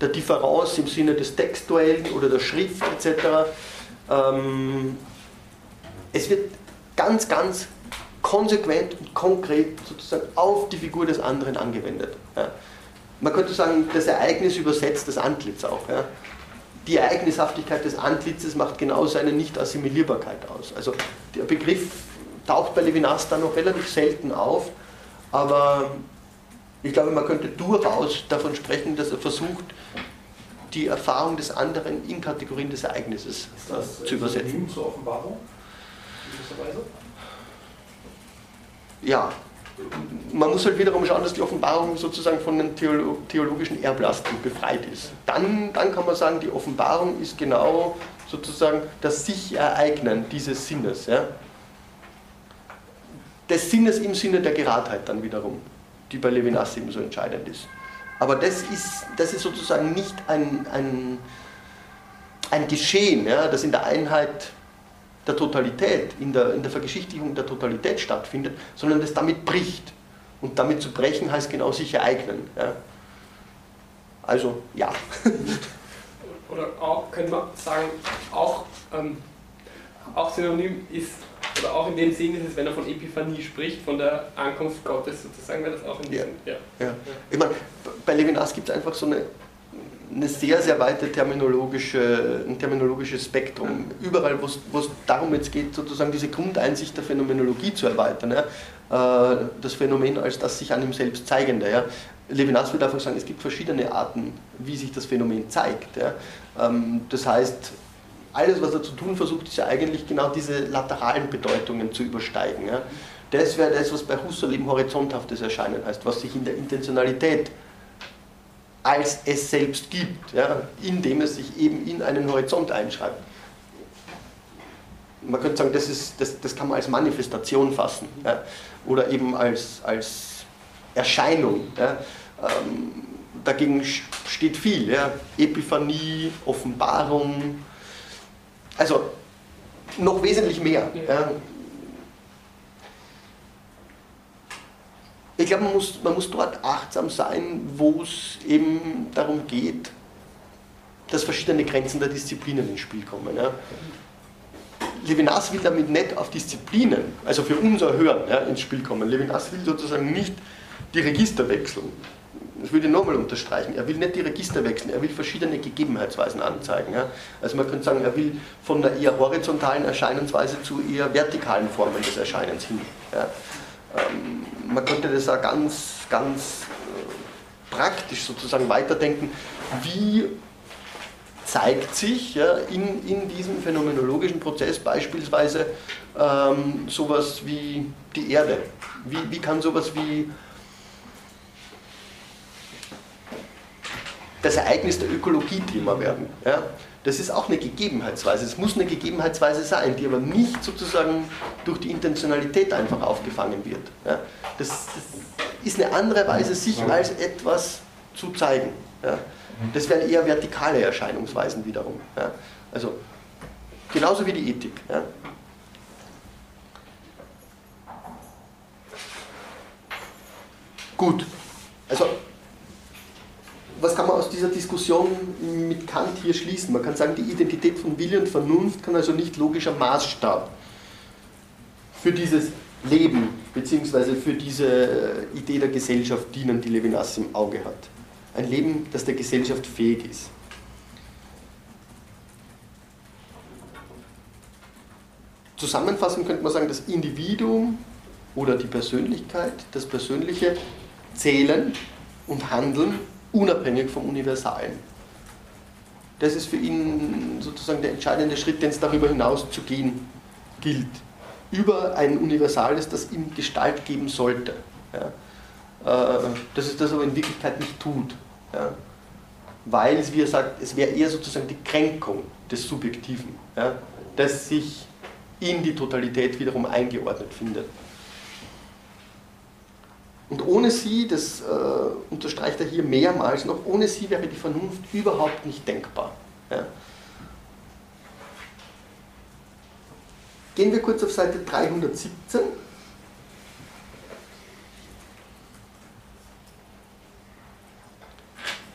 der Differenz im Sinne des Textuellen oder der Schrift etc. Ähm, es wird ganz, ganz konsequent und konkret sozusagen auf die Figur des anderen angewendet. Ja man könnte sagen, das Ereignis übersetzt das Antlitz auch. Ja. Die Ereignishaftigkeit des Antlitzes macht genau seine Nicht-Assimilierbarkeit aus. Also der Begriff taucht bei Levinas da noch relativ selten auf, aber ich glaube, man könnte durchaus davon sprechen, dass er versucht, die Erfahrung des anderen in Kategorien des Ereignisses das, zu übersetzen. Zur Offenbarung? Ja, man muss halt wiederum schauen, dass die Offenbarung sozusagen von den theologischen Erblasten befreit ist. Dann, dann kann man sagen, die Offenbarung ist genau sozusagen das Sich-Ereignen dieses Sinnes. Ja? Des Sinnes im Sinne der Geradheit dann wiederum, die bei Levinas eben so entscheidend ist. Aber das ist, das ist sozusagen nicht ein, ein, ein Geschehen, ja, das in der Einheit der Totalität, in der, in der Vergeschichtlichung der Totalität stattfindet, sondern das damit bricht. Und damit zu brechen heißt genau sich ereignen. Ja. Also ja. Oder auch, könnte man sagen, auch, ähm, auch synonym ist, oder auch in dem Sinn ist es, wenn er von Epiphanie spricht, von der Ankunft Gottes sozusagen, wäre das auch in diesem. Ja. Ja. ja. Ich meine, bei Levinas gibt es einfach so eine eine sehr, sehr weite terminologische, ein terminologisches Spektrum. Überall, wo es darum jetzt geht, sozusagen diese Grundeinsicht der Phänomenologie zu erweitern. Ja? Äh, das Phänomen als das sich an ihm selbst zeigende. Ja? Levinas würde einfach sagen, es gibt verschiedene Arten, wie sich das Phänomen zeigt. Ja? Ähm, das heißt, alles, was er zu tun versucht, ist ja eigentlich genau diese lateralen Bedeutungen zu übersteigen. Das wäre das, was bei Husserl eben horizonthaftes Erscheinen heißt, was sich in der Intentionalität als es selbst gibt, ja, indem es sich eben in einen Horizont einschreibt. Man könnte sagen, das, ist, das, das kann man als Manifestation fassen ja, oder eben als, als Erscheinung. Ja. Ähm, dagegen steht viel, ja. Epiphanie, Offenbarung, also noch wesentlich mehr. Ja. Ich glaube, man muss, man muss dort achtsam sein, wo es eben darum geht, dass verschiedene Grenzen der Disziplinen ins Spiel kommen. Ja. Levinas will damit nicht auf Disziplinen, also für unser Hören, ja, ins Spiel kommen. Levinas will sozusagen nicht die Register wechseln. Das würde ich nochmal unterstreichen. Er will nicht die Register wechseln, er will verschiedene Gegebenheitsweisen anzeigen. Ja. Also man könnte sagen, er will von der eher horizontalen Erscheinensweise zu eher vertikalen Formen des Erscheinens hin. Ja. Ähm, man könnte das auch ganz, ganz äh, praktisch sozusagen weiterdenken. Wie zeigt sich ja, in, in diesem phänomenologischen Prozess beispielsweise ähm, sowas wie die Erde? Wie, wie kann sowas wie das Ereignis der Ökologie Thema werden? Ja? Das ist auch eine Gegebenheitsweise. Es muss eine Gegebenheitsweise sein, die aber nicht sozusagen durch die Intentionalität einfach aufgefangen wird. Ja? Das, das, ist eine andere Weise, sich als etwas zu zeigen. Ja? Das wären eher vertikale Erscheinungsweisen wiederum. Ja? Also genauso wie die Ethik. Gut, also was kann man aus dieser Diskussion mit Kant hier schließen? Man kann sagen, die Identität von Wille und Vernunft kann also nicht logischer Maßstab für dieses Leben bzw. für diese äh, Idee der Gesellschaft dienen, die Levinas im Auge hat. Ein Leben, das der Gesellschaft fähig ist. Zusammenfassend könnte man sagen, das Individuum oder die Persönlichkeit, das Persönliche zählen und handeln unabhängig vom Universalen. Das ist für ihn sozusagen der entscheidende Schritt, den es darüber hinaus zu gehen gilt. Über ein Universales, das ihm Gestalt geben sollte. Ja. Äh, dass es das aber in Wirklichkeit nicht tut. Ja. Weil es, wie er sagt, es wäre eher sozusagen die Kränkung des Subjektiven, ja, das sich in die Totalität wiederum eingeordnet findet. Und ohne sie, das äh, unterstreicht er hier mehrmals noch, ohne sie wäre die Vernunft überhaupt nicht denkbar. Ja. Gehen wir kurz auf Seite 317.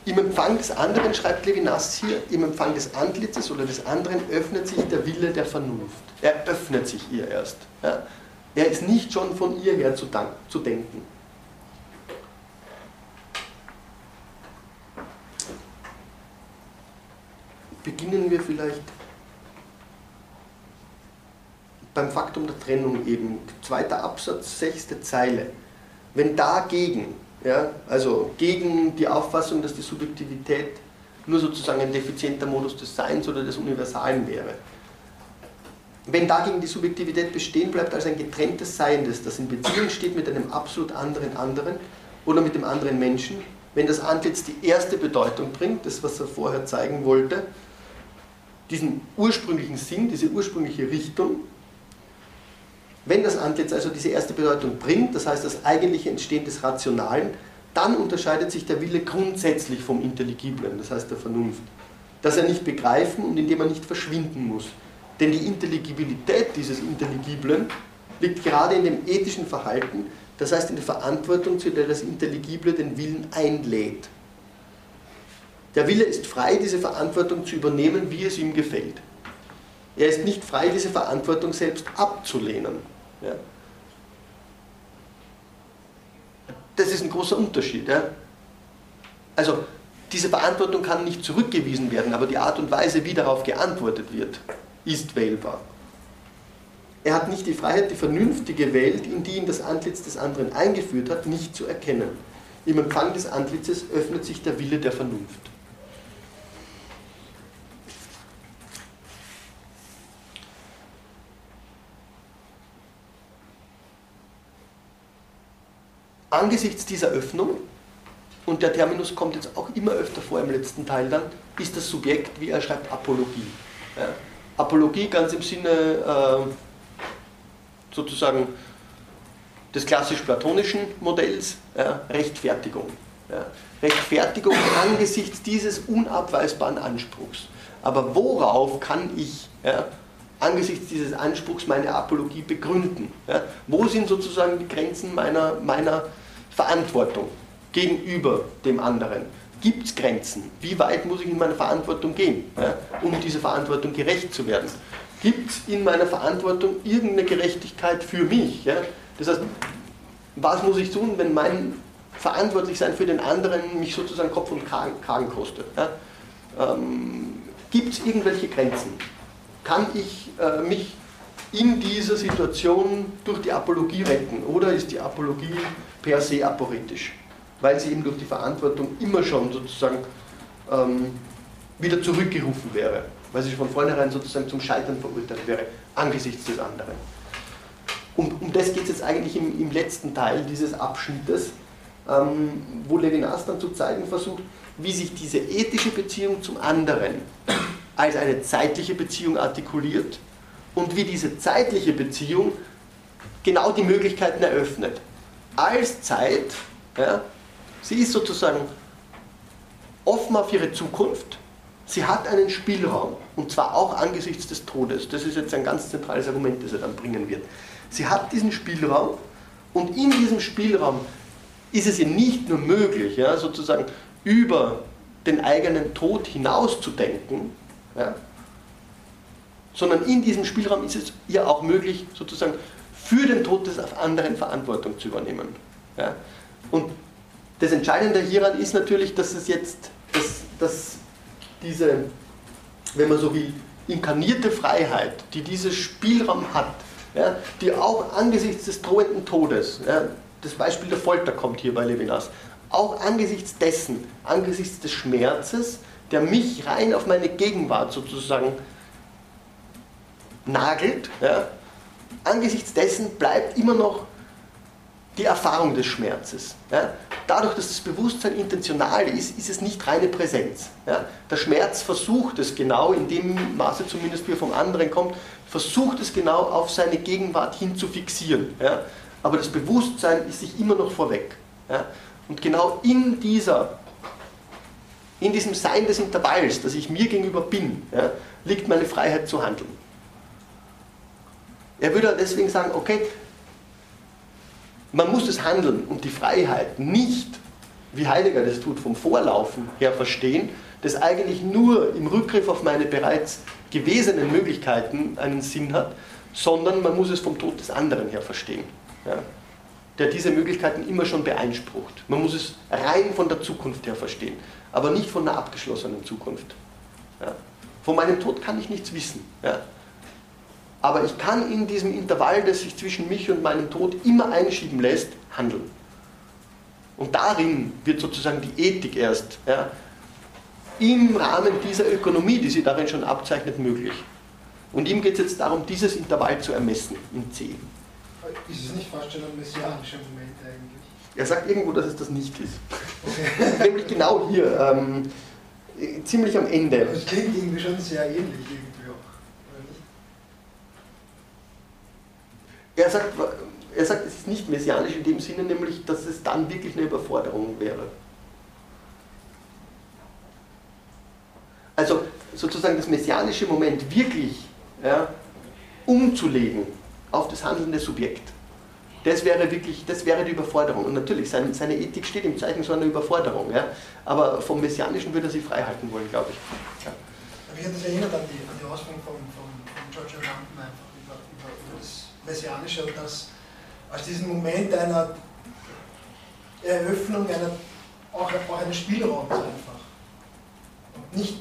Im Empfang des anderen, schreibt Levinas hier, im Empfang des Antlitzes oder des anderen öffnet sich der Wille der Vernunft. Er öffnet sich ihr erst. Ja. Er ist nicht schon von ihr her zu, zu denken. Beginnen wir vielleicht beim Faktum der Trennung eben, zweiter Absatz, sechste Zeile. Wenn dagegen, ja, also gegen die Auffassung, dass die Subjektivität nur sozusagen ein defizienter Modus des Seins oder des Universalen wäre, wenn dagegen die Subjektivität bestehen bleibt als ein getrenntes Seiendes, das in Beziehung steht mit einem absolut anderen anderen oder mit dem anderen Menschen, wenn das Antlitz die erste Bedeutung bringt, das was er vorher zeigen wollte, diesen ursprünglichen Sinn, diese ursprüngliche Richtung. Wenn das Antlitz also diese erste Bedeutung bringt, das heißt das eigentliche Entstehen des Rationalen, dann unterscheidet sich der Wille grundsätzlich vom Intelligiblen, das heißt der Vernunft. Dass er nicht begreifen und indem er nicht verschwinden muss. Denn die Intelligibilität dieses Intelligiblen liegt gerade in dem ethischen Verhalten, das heißt in der Verantwortung, zu der das Intelligible den Willen einlädt. Der Wille ist frei, diese Verantwortung zu übernehmen, wie es ihm gefällt. Er ist nicht frei, diese Verantwortung selbst abzulehnen. Ja. Das ist ein großer Unterschied. Ja. Also diese Verantwortung kann nicht zurückgewiesen werden, aber die Art und Weise, wie darauf geantwortet wird, ist wählbar. Er hat nicht die Freiheit, die vernünftige Welt, in die ihn das Antlitz des anderen eingeführt hat, nicht zu erkennen. Im Empfang des Antlitzes öffnet sich der Wille der Vernunft. Angesichts dieser Öffnung, und der Terminus kommt jetzt auch immer öfter vor im letzten Teil dann, ist das Subjekt, wie er schreibt, Apologie. Ja. Apologie ganz im Sinne äh, sozusagen des klassisch-platonischen Modells, ja, Rechtfertigung. Ja. Rechtfertigung angesichts dieses unabweisbaren Anspruchs. Aber worauf kann ich angesichts dieses Anspruchs meine Apologie begründen? Wo sind sozusagen die Grenzen meiner, meiner Verantwortung gegenüber dem anderen? Gibt es Grenzen? Wie weit muss ich in meiner Verantwortung gehen, ja, um dieser Verantwortung gerecht zu werden? Gibt es in meiner Verantwortung irgendeine Gerechtigkeit für mich? Ja? Das heißt, was muss ich tun, wenn mein Verantwortlichsein für den anderen mich sozusagen Kopf und Kragen kostet? Ja? Ähm, Gibt es irgendwelche Grenzen? Kann ich äh, mich in dieser Situation durch die Apologie retten oder ist die Apologie per se aporetisch? Weil sie eben durch die Verantwortung immer schon sozusagen ähm, wieder zurückgerufen wäre, weil sie von vornherein sozusagen zum Scheitern verurteilt wäre angesichts des anderen. Um, um das geht es jetzt eigentlich im, im, letzten Teil dieses Abschnittes, ähm, wo Levinas dann zu zeigen versucht, wie sich diese ethische Beziehung zum anderen als eine zeitliche Beziehung artikuliert und wie diese zeitliche Beziehung genau die Möglichkeiten eröffnet. Als Zeit, ja, sie ist sozusagen offen auf ihre Zukunft, sie hat einen Spielraum und zwar auch angesichts des Todes. Das ist jetzt ein ganz zentrales Argument, das er dann bringen wird. Sie hat diesen Spielraum und in diesem Spielraum ist es ihr nicht nur möglich, ja, sozusagen über den eigenen Tod hinauszudenken, ja, sondern in diesem Spielraum ist es ihr auch möglich, sozusagen für den Tod des anderen Verantwortung zu übernehmen. Ja. Und das Entscheidende hieran ist natürlich, dass es jetzt, dass, dass diese, wenn man so will, inkarnierte Freiheit, die dieses Spielraum hat, ja, die auch angesichts des drohenden Todes, ja, das Beispiel der Folter kommt hier bei Levinas, auch angesichts dessen, angesichts des Schmerzes, der mich rein auf meine Gegenwart sozusagen nagelt, ja, angesichts dessen bleibt immer noch die Erfahrung des Schmerzes. Ja. Dadurch, dass das Bewusstsein intentional ist, ist es nicht reine Präsenz. Ja. Der Schmerz versucht es genau, in dem Maße zumindest wie er vom anderen kommt, versucht es genau auf seine Gegenwart hin zu fixieren. Ja. Aber das Bewusstsein ist sich immer noch vorweg. Und genau in dieser, in diesem Sein des Intervalls, das ich mir gegenüber bin, liegt meine Freiheit zu handeln. Er würde deswegen sagen, okay, man muss das Handeln und die Freiheit nicht, wie Heidegger das tut, vom Vorlaufen her verstehen, das eigentlich nur im Rückgriff auf meine bereits gewesenen Möglichkeiten einen Sinn hat, sondern man muss es vom Tod des anderen her verstehen. Ja der diese Möglichkeiten immer schon beeinsprucht. Man muss es rein von der Zukunft her verstehen, aber nicht von einer abgeschlossenen Zukunft. Ja. Von meinem Tod kann ich nichts wissen. Ja. Aber ich kann in diesem Intervall, das sich zwischen mich und meinem Tod immer einschieben lässt, handeln. Und darin wird sozusagen die Ethik erst ja, im Rahmen dieser Ökonomie, die sie darin schon abzeichnet, möglich. Und ihm geht es jetzt darum, dieses Intervall zu ermessen in C. Ist es nicht fast schon ein messianischer Moment eigentlich? Er sagt irgendwo, dass es das nicht ist. Okay. Nämlich genau hier, ähm, ziemlich am Ende. Das klingt irgendwie schon sehr ähnlich irgendwie auch. Er sagt, er sagt, es ist nicht messianisch in dem Sinne, nämlich, dass es dann wirklich eine Überforderung wäre. Also sozusagen das messianische Moment wirklich ja, umzulegen auf das handelnde Subjekt. Das wäre wirklich, das wäre die Überforderung. Und natürlich, seine, seine Ethik steht im Zeichen so einer Überforderung. Ja? Aber vom Messianischen würde er sich frei halten wollen, glaube ich. Ja. Mich hat das erinnert an die, an die Ausführung von, von, von George Agamben einfach über das Messianische und das als diesen Moment einer Eröffnung, einer, auch, auch eines Spielraums einfach. Und nicht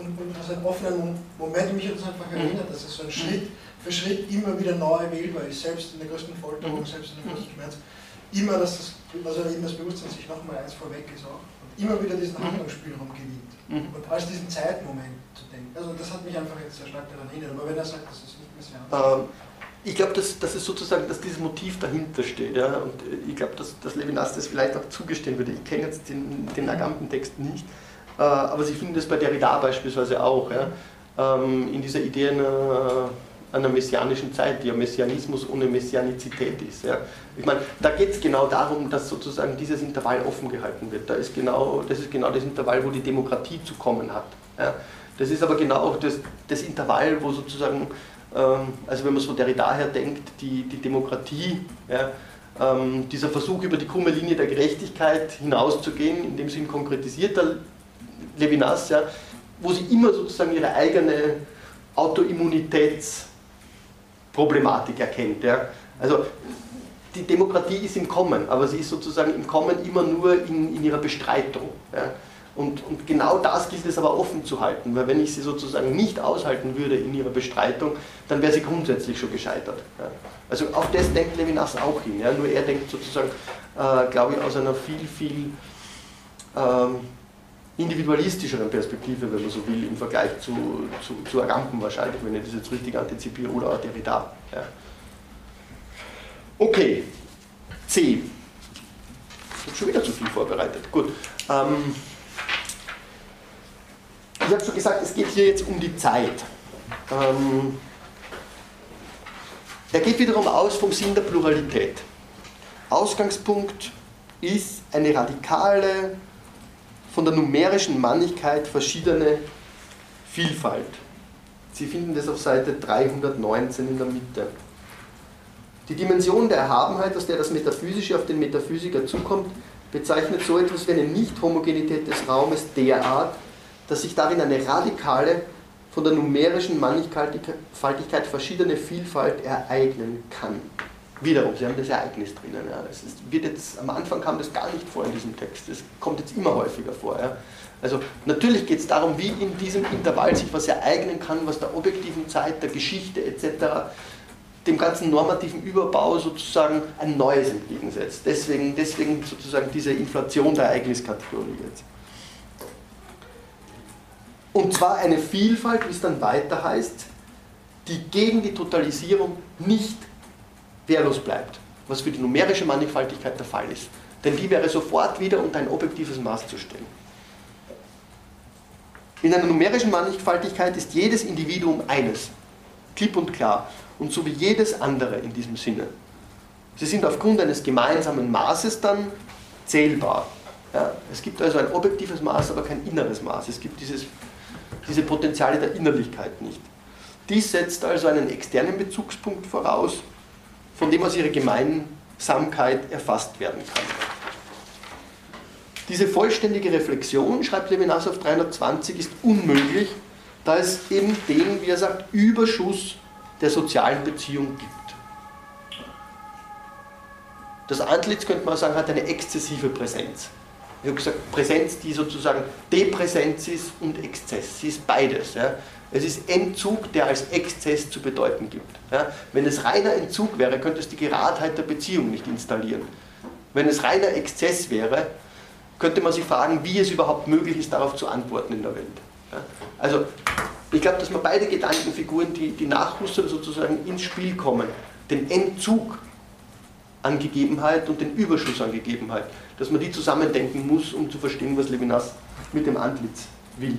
und, und einen offenen Moment, mich hat das einfach erinnert, dass es so ein Schritt für Schritt immer wieder neu wählbar ist, selbst in der größten Folterung, mhm. selbst in der größten Schmerz. Immer, dass das, also eben das Bewusstsein sich nochmal eins vorweg ist auch. Und immer wieder diesen mhm. Handlungsspielraum gewinnt. Mhm. Und als diesen Zeitmoment zu denken. Also das hat mich einfach jetzt sehr stark daran erinnert. Aber wenn er sagt, das ist nicht messianisch. Ähm, ich glaube, dass, dass es sozusagen, dass dieses Motiv dahinter steht. Ja? Und ich glaube, dass, dass Levinas das vielleicht auch zugestehen würde. Ich kenne jetzt den, den Agamben-Text nicht, äh, aber Sie finden das bei Derrida beispielsweise auch. Ja? Ähm, in dieser Idee einer, einer messianischen Zeit, die ja Messianismus ohne Messianizität ist. Ja? Ich meine, da geht es genau darum, dass sozusagen dieses Intervall offen gehalten wird. Da ist genau, das ist genau das Intervall, wo die Demokratie zu kommen hat. Ja? Das ist aber genau auch das, das Intervall, wo sozusagen also wenn man so Derrida her denkt, die, die Demokratie, ja, ähm, dieser Versuch über die krumme Linie der Gerechtigkeit hinauszugehen, indem sie ihn konkretisiert, der Levinas, ja, wo sie immer sozusagen ihre eigene Autoimmunitätsproblematik erkennt. Ja. Also die Demokratie ist im Kommen, aber sie ist sozusagen im Kommen immer nur in, in ihrer Bestreitung. Ja. Und, und, genau das gilt es aber offen zu halten, weil wenn ich sie sozusagen nicht aushalten würde in ihrer Bestreitung, dann wäre sie grundsätzlich schon gescheitert. Ja. Also auf das denkt Levinas auch hin, ja. nur er denkt sozusagen, äh, glaube ich, aus einer viel, viel ähm, individualistischeren Perspektive, wenn man so will, im Vergleich zu, zu, zu Agamben wahrscheinlich, wenn ich das jetzt richtig antizipiere, oder Derrida. Ja. Okay, C. Ich habe schon wieder zu viel vorbereitet. Gut. Ähm, ich habe schon gesagt, es geht hier jetzt um die Zeit. Ähm, er geht wiederum aus vom Sinn der Pluralität. Ausgangspunkt ist eine radikale, von der numerischen Mannigkeit verschiedene Vielfalt. Sie finden das auf Seite 319 in der Mitte. Die Dimension der Erhabenheit, aus der das Metaphysische auf den Metaphysiker zukommt, bezeichnet so etwas wie eine Nicht-Homogenität des Raumes derart, dass sich darin eine radikale, von der numerischen Mannigfaltigkeit verschiedene Vielfalt ereignen kann. Wiederum, Sie haben das Ereignis drinnen. Ja. Das ist, wird jetzt, am Anfang kam das gar nicht vor in diesem Text, das kommt jetzt immer häufiger vor. Ja. Also natürlich geht es darum, wie in diesem Intervall sich was ereignen kann, was der objektiven Zeit, der Geschichte etc., dem ganzen normativen Überbau sozusagen ein Neues entgegensetzt. Deswegen, deswegen sozusagen diese Inflation der Ereigniskategorie jetzt. Und zwar eine Vielfalt, wie es dann weiter heißt, die gegen die Totalisierung nicht wehrlos bleibt, was für die numerische Mannigfaltigkeit der Fall ist. Denn die wäre sofort wieder unter ein objektives Maß zu stellen. In einer numerischen Mannigfaltigkeit ist jedes Individuum eines, klipp und klar, und so wie jedes andere in diesem Sinne. Sie sind aufgrund eines gemeinsamen Maßes dann zählbar. Ja, es gibt also ein objektives Maß, aber kein inneres Maß. Es gibt dieses diese Potenziale der Innerlichkeit nicht. Dies setzt also einen externen Bezugspunkt voraus, von dem aus ihre Gemeinsamkeit erfasst werden kann. Diese vollständige Reflexion, schreibt Levinas auf 320, ist unmöglich, da es eben den, wie er sagt, Überschuss der sozialen Beziehung gibt. Das Antlitz, könnte man sagen, hat eine exzessive Präsenz. Ich habe gesagt, Präsenz, die sozusagen Depräsenz ist und Exzess. Sie ist beides. Ja. Es ist Entzug, der als Exzess zu bedeuten gibt. Ja. Wenn es reiner Entzug wäre, könnte es die Geradheit der Beziehung nicht installieren. Wenn es reiner Exzess wäre, könnte man sich fragen, wie es überhaupt möglich ist, darauf zu antworten in der Welt. Ja. Also, ich glaube, dass man beide Gedankenfiguren, die, die nach Husserl sozusagen ins Spiel kommen, den Entzug an Gegebenheit und den Überschuss an Gegebenheit, dass man die zusammendenken muss, um zu verstehen, was Levinas mit dem Antlitz will.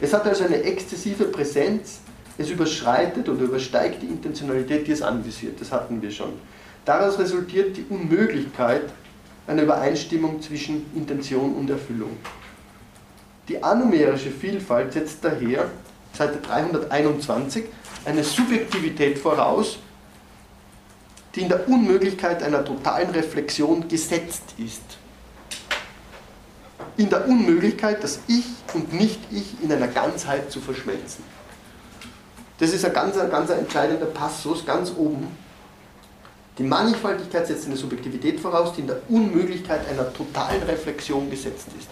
Es hat also eine exzessive Präsenz, es überschreitet oder übersteigt die Intentionalität, die es anvisiert, das hatten wir schon. Daraus resultiert die Unmöglichkeit einer Übereinstimmung zwischen Intention und Erfüllung. Die anumerische Vielfalt setzt daher, Seite 321, eine Subjektivität voraus, die in der Unmöglichkeit einer totalen Reflexion gesetzt ist. In der Unmöglichkeit, das Ich und Nicht-Ich in einer Ganzheit zu verschmelzen. Das ist ein ganz, ein ganz entscheidender Passus, ganz oben. Die Mannigfaltigkeit setzt eine Subjektivität voraus, die in der Unmöglichkeit einer totalen Reflexion gesetzt ist.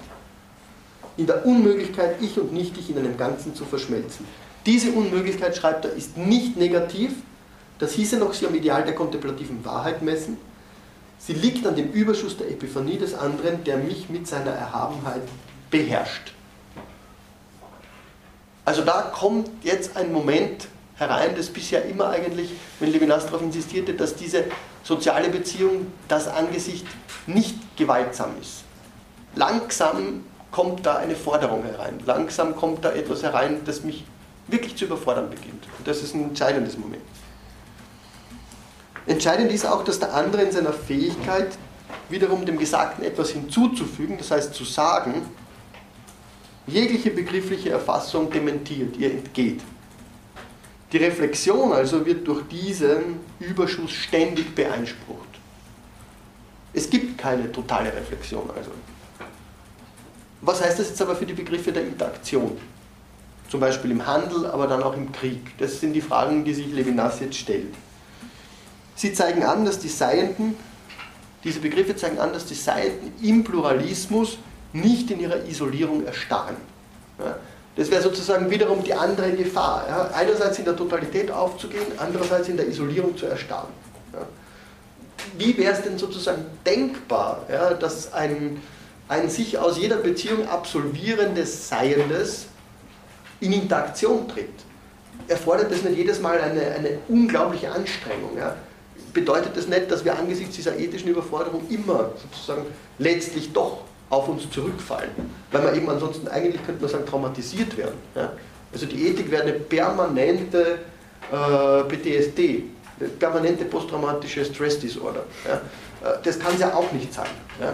In der Unmöglichkeit, Ich und Nicht-Ich in einem Ganzen zu verschmelzen. Diese Unmöglichkeit, schreibt er, ist nicht negativ, das hieße noch, sie am Ideal der kontemplativen Wahrheit messen. Sie liegt an dem Überschuss der Epiphanie des anderen, der mich mit seiner Erhabenheit beherrscht. Also da kommt jetzt ein Moment, herein, das bisher immer eigentlich, wenn Levinas darauf insistierte, dass diese soziale Beziehung das Angesicht nicht gewaltsam ist. Langsam kommt da eine Forderung herein, langsam kommt da etwas herein, das mich wirklich zu überfordern beginnt. Und das ist ein entscheidendes Moment. Entscheidend ist auch, dass der andere in seiner Fähigkeit, wiederum dem Gesagten etwas hinzuzufügen, das heißt zu sagen, jegliche begriffliche Erfassung dementiert, ihr entgeht. Die Reflexion also wird durch diesen Überschuss ständig beeinsprucht. Es gibt keine totale Reflexion also. Was heißt das jetzt aber für die Begriffe der Interaktion? Zum Beispiel im Handel, aber dann auch im Krieg. Das sind die Fragen, die sich Levinas jetzt stellt. Sie zeigen an, dass die Seienden, diese Begriffe zeigen an, dass die Seienden im Pluralismus nicht in ihrer Isolierung erstarren. Ja, das wäre sozusagen wiederum die andere Gefahr. Ja, einerseits in der Totalität aufzugehen, andererseits in der Isolierung zu erstarren. Ja. Wie wäre es denn sozusagen denkbar, dass ein, ein sich aus jeder Beziehung absolvierendes Seiendes in Interaktion tritt? Erfordert das nicht jedes Mal eine, eine unglaubliche Anstrengung? Bedeutet das nicht, dass wir angesichts dieser ethischen Überforderung immer sozusagen letztlich doch auf uns zurückfallen, weil wir eben ansonsten eigentlich, könnte man sagen, traumatisiert werden. Ja? Also die Ethik wäre eine permanente äh, PTSD, eine permanente posttraumatische Stress Disorder. Ja? Äh, das kann es ja auch nicht sein. Ja?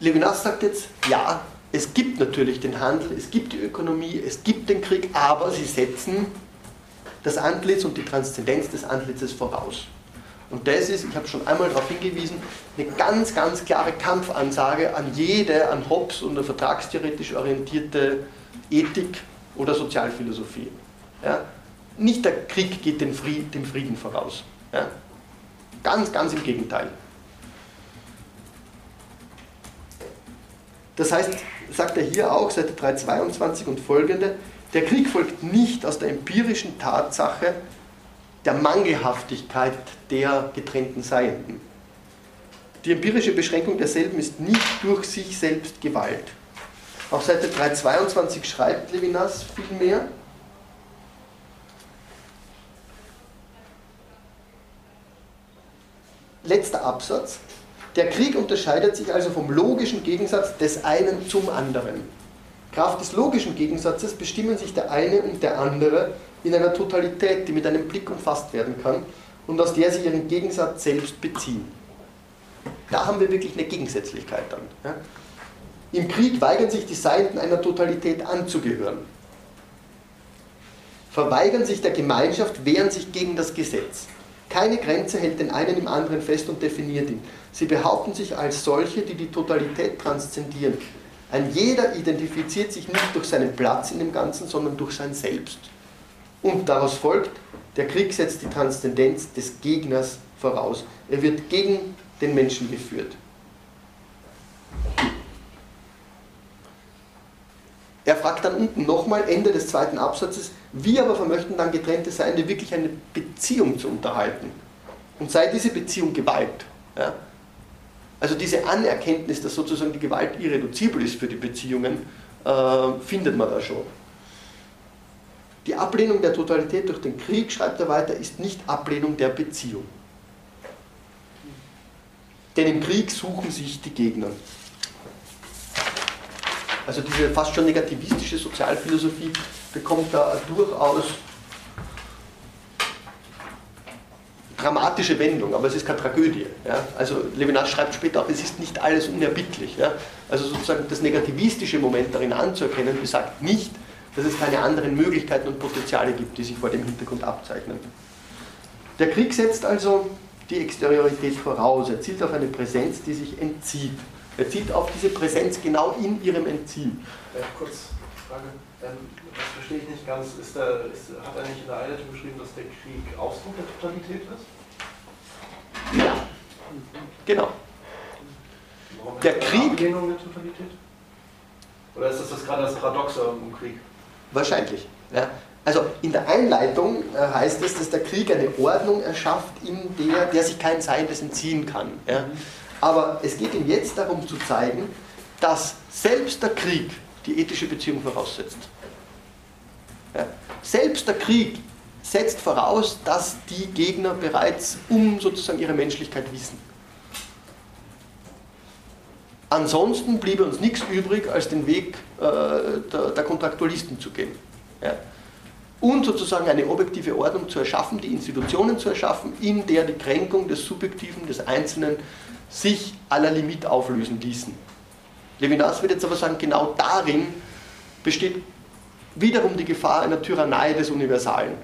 Levinas sagt jetzt, ja, es gibt natürlich den Handel, es gibt die Ökonomie, es gibt den Krieg, aber sie setzen das Antlitz und die Transzendenz des Antlitzes voraus. Und das ist, ich habe schon einmal darauf hingewiesen, eine ganz, ganz klare Kampfansage an jede, an Hobbes und eine vertragstheoretisch orientierte Ethik oder Sozialphilosophie. Ja? Nicht der Krieg geht dem Frieden, voraus. Ja? Ganz, ganz im Gegenteil. Das heißt, sagt er hier auch, Seite 322 und folgende, der Krieg folgt nicht aus der empirischen Tatsache, der Mangelhaftigkeit der getrennten Seienden. Die empirische Beschränkung derselben ist nicht durch sich selbst Gewalt. Auf Seite 322 schreibt Levinas vielmehr, letzter Absatz, der Krieg unterscheidet sich also vom logischen Gegensatz des einen zum anderen. Kraft des logischen Gegensatzes bestimmen sich der eine und der andere in einer Totalität, die mit einem Blick umfasst werden kann und aus der sie ihren Gegensatz selbst beziehen. Da haben wir wirklich eine Gegensätzlichkeit dann. Ja? Im Krieg weigern sich die Seiten einer Totalität anzugehören, verweigern sich der Gemeinschaft, wehren sich gegen das Gesetz. Keine Grenze hält den einen im anderen fest und definiert ihn. Sie behaupten sich als solche, die die Totalität transzendieren. Ein jeder identifiziert sich nicht durch seinen Platz in dem Ganzen, sondern durch sein Selbst. Und daraus folgt, der Krieg setzt die Transzendenz des Gegners voraus. Er wird gegen den Menschen geführt. Er fragt dann unten nochmal, Ende des zweiten Absatzes, wie aber vermöchten dann getrennte Seinde wirklich eine Beziehung zu unterhalten? Und sei diese Beziehung Gewalt. Ja? Also diese Anerkenntnis, dass sozusagen die Gewalt irreduzibel ist für die Beziehungen, äh, findet man da schon. Die Ablehnung der Totalität durch den Krieg, schreibt er weiter, ist nicht Ablehnung der Beziehung. Denn im Krieg suchen sich die Gegner. Also diese fast schon negativistische Sozialphilosophie bekommt da durchaus dramatische Wendung, aber es ist keine Tragödie. Ja? Also Levinas schreibt später auch, es ist nicht alles unerbittlich. Ja? Also sozusagen das negativistische Moment darin anzuerkennen, besagt nicht, dass es keine anderen Möglichkeiten und Potenziale gibt, die sich vor dem Hintergrund abzeichnen. Der Krieg setzt also die Exteriorität voraus. Er zielt auf eine Präsenz, die sich entzieht. Er zielt auf diese Präsenz genau in ihrem Entziehen. Äh, kurz Frage. Ähm, das verstehe ich nicht ganz. Ist der, ist, hat er nicht in der Einleitung beschrieben, dass der Krieg Ausdruck der Totalität ist? Ja. Genau. Warum Der Krieg- Ablehnung der Totalität? Oder ist das, das gerade das Paradoxe im Krieg? Wahrscheinlich. Ja. Also in der Einleitung äh, heißt es, dass der Krieg eine Ordnung erschafft, in der, der sich kein Seiendes entziehen kann. Ja. Aber es geht ihm jetzt darum zu zeigen, dass selbst der Krieg die ethische Beziehung voraussetzt. Ja. Selbst der Krieg setzt voraus, dass die Gegner bereits um sozusagen ihre Menschlichkeit wissen. Ansonsten bliebe uns nichts übrig, als den Weg äh, der, der, Kontraktualisten zu gehen. Ja. Und sozusagen eine objektive Ordnung zu erschaffen, die Institutionen zu erschaffen, in der die Kränkung des Subjektiven, des Einzelnen sich aller Limit auflösen ließen. Levinas wird jetzt aber sagen, genau darin besteht wiederum die Gefahr einer Tyrannei des Universalen.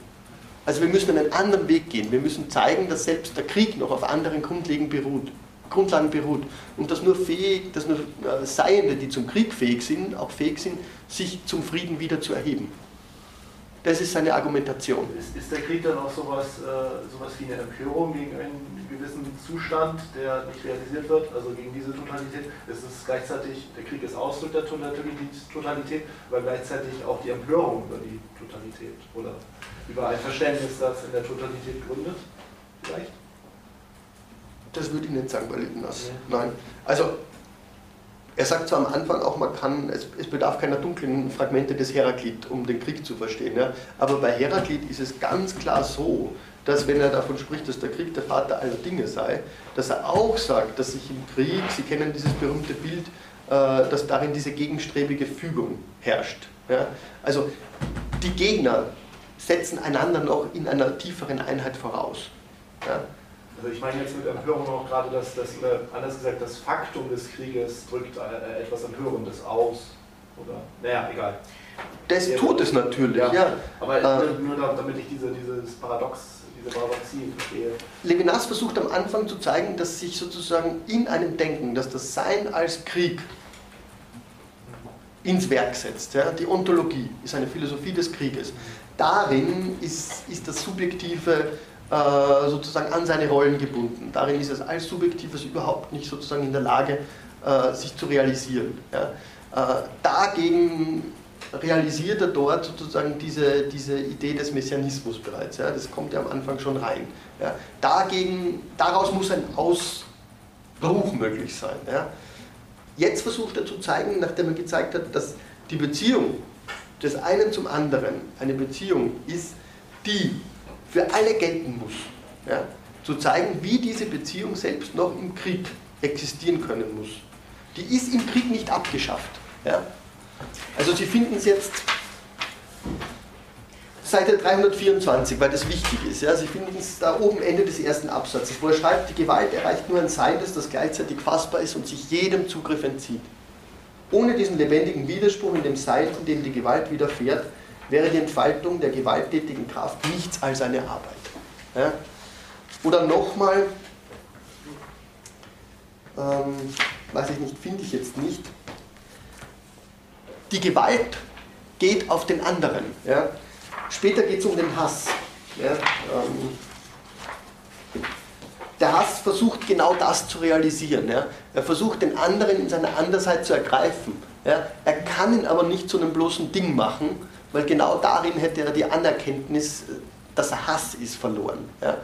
Also wir müssen einen anderen Weg gehen. Wir müssen zeigen, dass selbst der Krieg noch auf anderen Grundlagen beruht. Grundlagen beruht. Und dass nur, fähig, dass nur äh, Seiende, die zum Krieg fähig sind, auch fähig sind, sich zum Frieden wieder zu erheben. Das ist seine Argumentation. Ist, ist der Krieg dann auch sowas, äh, sowas wie eine Empörung gegen einen gewissen Zustand, der nicht realisiert wird, also gegen diese Totalität? Ist es gleichzeitig, der Krieg ist Ausdruck der Totalität, aber gleichzeitig auch die Empörung über die Totalität oder über ein Verständnis, das in der Totalität gründet? Vielleicht? Das würde ich nicht sagen bei Littenas. Ja. Nein. Also er sagt zwar am Anfang auch, man kann, es, es, bedarf keiner dunklen Fragmente des Heraklit, um den Krieg zu verstehen. Ja? Aber bei Heraklit ist es ganz klar so, dass wenn er davon spricht, dass der Krieg der Vater aller Dinge sei, dass er auch sagt, dass sich im Krieg, Sie kennen dieses berühmte Bild, äh, dass darin diese gegenstrebige Fügung herrscht. Ja? Also die Gegner setzen einander noch in einer tieferen Einheit voraus. Ja? Also ich meine jetzt mit Empörung auch gerade das, das oder anders gesagt, das Faktum des Krieges drückt äh, etwas Empörendes aus. Oder, naja, egal. Das ja, tut es natürlich, ja. ja. Aber äh, nur damit ich diese, dieses Paradox, diese Paradoxie verstehe. Levinas versucht am Anfang zu zeigen, dass sich sozusagen in einem Denken, dass das Sein als Krieg ins Werk setzt. Ja? Die Ontologie ist eine Philosophie des Krieges. Darin ist, ist das Subjektive äh, sozusagen an seine Rollen gebunden. Darin ist es als Subjektives überhaupt nicht sozusagen in der Lage, äh, sich zu realisieren. Ja. Äh, dagegen realisiert er dort sozusagen diese, diese Idee des Messianismus bereits. Ja. Das kommt ja am Anfang schon rein. Ja. Dagegen, daraus muss ein Ausbruch möglich sein. Ja. Jetzt versucht er zu zeigen, nachdem er gezeigt hat, dass die Beziehung des einen zum anderen eine Beziehung ist, die für alle gelten muss. Ja? Zu zeigen, wie diese Beziehung selbst noch im Krieg existieren können muss. Die ist im Krieg nicht abgeschafft. Ja? Also Sie finden es jetzt Seite 324, weil das wichtig ist. Ja? Sie finden es da oben Ende des ersten Absatzes, wo er schreibt, die Gewalt erreicht nur ein Sein, das gleichzeitig fassbar ist und sich jedem Zugriff entzieht. Ohne diesen lebendigen Widerspruch in dem Sein, in dem die Gewalt widerfährt, wäre die Entfaltung der gewalttätigen Kraft nichts als eine Arbeit. Ja? Oder nochmal, ähm, weiß ich nicht, finde ich jetzt nicht, die Gewalt geht auf den anderen. Ja? Später geht es um den Hass. Ja? Ähm, der Hass versucht genau das zu realisieren. Ja? Er versucht den anderen in seiner Andersheit zu ergreifen. Ja? Er kann ihn aber nicht zu einem bloßen Ding machen, weil genau darin hätte er die Anerkenntnis, dass er Hass ist, verloren. Ja?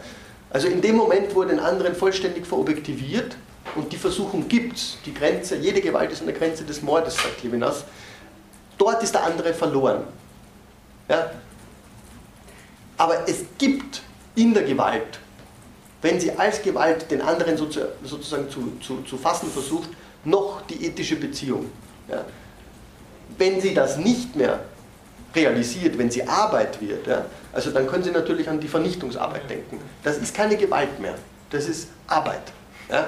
Also in dem Moment, wo er den anderen vollständig verobjektiviert, und die Versuchung gibt die Grenze, jede Gewalt ist eine Grenze des Mordes, sagt Levinas, dort ist der andere verloren. Ja? Aber es gibt in der Gewalt, wenn sie als Gewalt den anderen sozusagen zu, zu, zu fassen versucht, noch die ethische Beziehung. Ja? Wenn sie das nicht mehr realisiert, wenn sie Arbeit wird, ja, also dann können Sie natürlich an die Vernichtungsarbeit denken. Das ist keine Gewalt mehr, das ist Arbeit. Ja.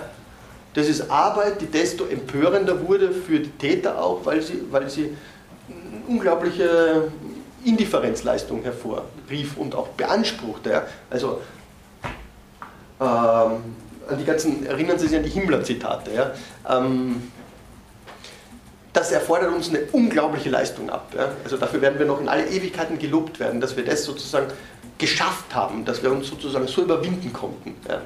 Das ist Arbeit, die desto empörender wurde für die Täter auch, weil sie, weil sie unglaubliche Indifferenzleistung hervorrief und auch beanspruchte. Ja. Also ähm, an die ganzen, erinnern Sie sich an die Himmler-Zitate. Ja. Ähm, das erfordert uns eine unglaubliche Leistung ab. Ja? Also dafür werden wir noch in alle Ewigkeiten gelobt werden, dass wir das sozusagen geschafft haben, dass wir uns sozusagen so überwinden konnten. Ja?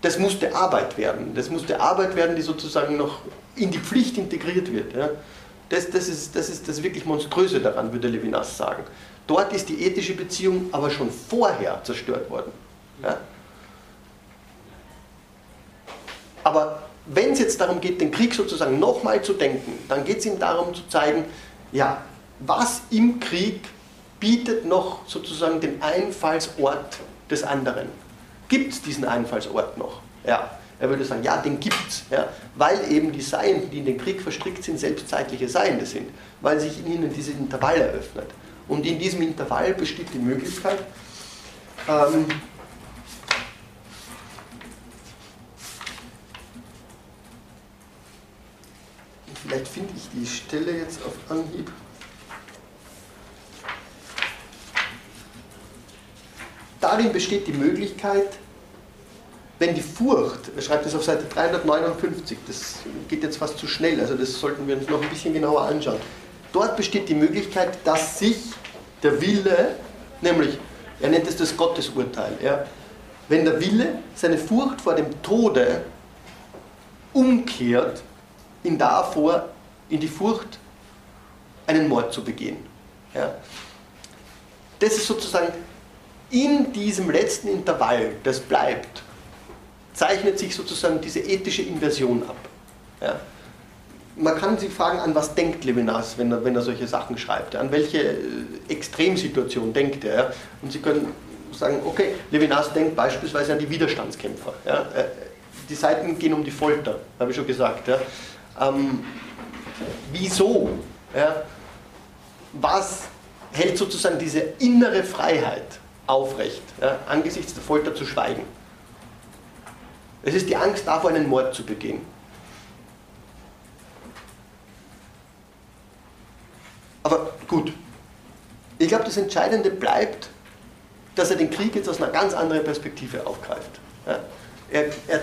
Das musste Arbeit werden. Das musste Arbeit werden, die sozusagen noch in die Pflicht integriert wird. Ja? Das, das, ist, das ist das wirklich Monströse daran, würde Levinas sagen. Dort ist die ethische Beziehung aber schon vorher zerstört worden. Ja? Aber wenn es jetzt darum geht, den Krieg sozusagen nochmal zu denken, dann geht es ihm darum zu zeigen, ja, was im Krieg bietet noch sozusagen den Einfallsort des anderen. Gibt es diesen Einfallsort noch? Ja. Er würde sagen, ja, den gibt es, ja, weil eben die Seienden, die in den Krieg verstrickt sind, selbst zeitliche Seiende sind, weil sich in ihnen dieses Intervall eröffnet. Und in diesem Intervall besteht die Möglichkeit, ähm, vielleicht finde ich die Stelle jetzt auf Anhieb. Darin besteht die Möglichkeit, wenn die Furcht, er schreibt es auf Seite 359, das geht jetzt fast zu schnell, also das sollten wir uns noch ein bisschen genauer anschauen. Dort besteht die Möglichkeit, dass sich der Wille, nämlich, er nennt es das Gottesurteil, ja, wenn der Wille seine Furcht vor dem Tode umkehrt in davor, in die Furcht, einen Mord zu begehen. Ja. Das ist sozusagen in diesem letzten Intervall, das bleibt, zeichnet sich sozusagen diese ethische Inversion ab. Ja. Man kann sich fragen, an was denkt Levinas, wenn er, wenn er solche Sachen schreibt? An welche äh, Extremsituation denkt er? Und Sie können sagen, okay, Levinas denkt beispielsweise an die Widerstandskämpfer. Ja? Äh, die Seiten gehen um die Folter, habe ich schon gesagt. Ähm, wieso? Ja? Was hält sozusagen diese innere Freiheit aufrecht, ja? angesichts der Folter zu schweigen? Es ist die Angst davor, einen Mord zu begehen. Aber gut, ich glaube, das Entscheidende bleibt, dass er den Krieg jetzt aus einer ganz anderen Perspektive aufgreift. Ja? Er, er,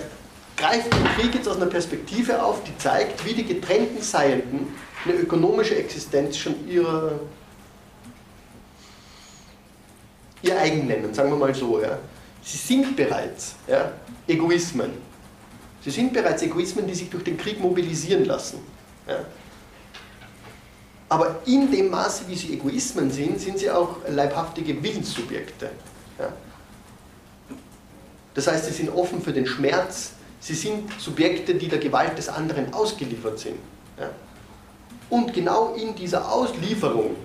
greift den Krieg jetzt aus einer Perspektive auf, die zeigt, wie die getrennten Seienden eine ökonomische Existenz schon ihre, ihr eigen nennen, sagen wir mal so. Ja? Sie sind bereits ja, Egoismen. Sie sind bereits Egoismen, die sich durch den Krieg mobilisieren lassen. Ja. Aber in dem Maße, wie sie Egoismen sind, sind sie auch leibhaftige Willenssubjekte. Ja. Das heißt, sie sind offen für den Schmerz, sie sind Subjekte, die der Gewalt des anderen ausgeliefert sind. Ja. Und genau in dieser Auslieferung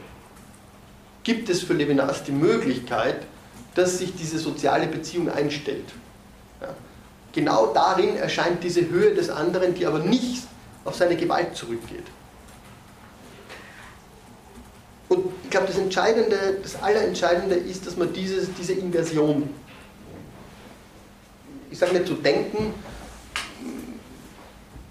gibt es für Levinas die Möglichkeit, dass sich diese soziale Beziehung einstellt. Ja. Genau darin erscheint diese Höhe des anderen, die aber nicht auf seine Gewalt zurückgeht. Und ich glaube, das Entscheidende, das Allerentscheidende ist, dass man dieses, diese Inversion, ich sage nicht zu denken,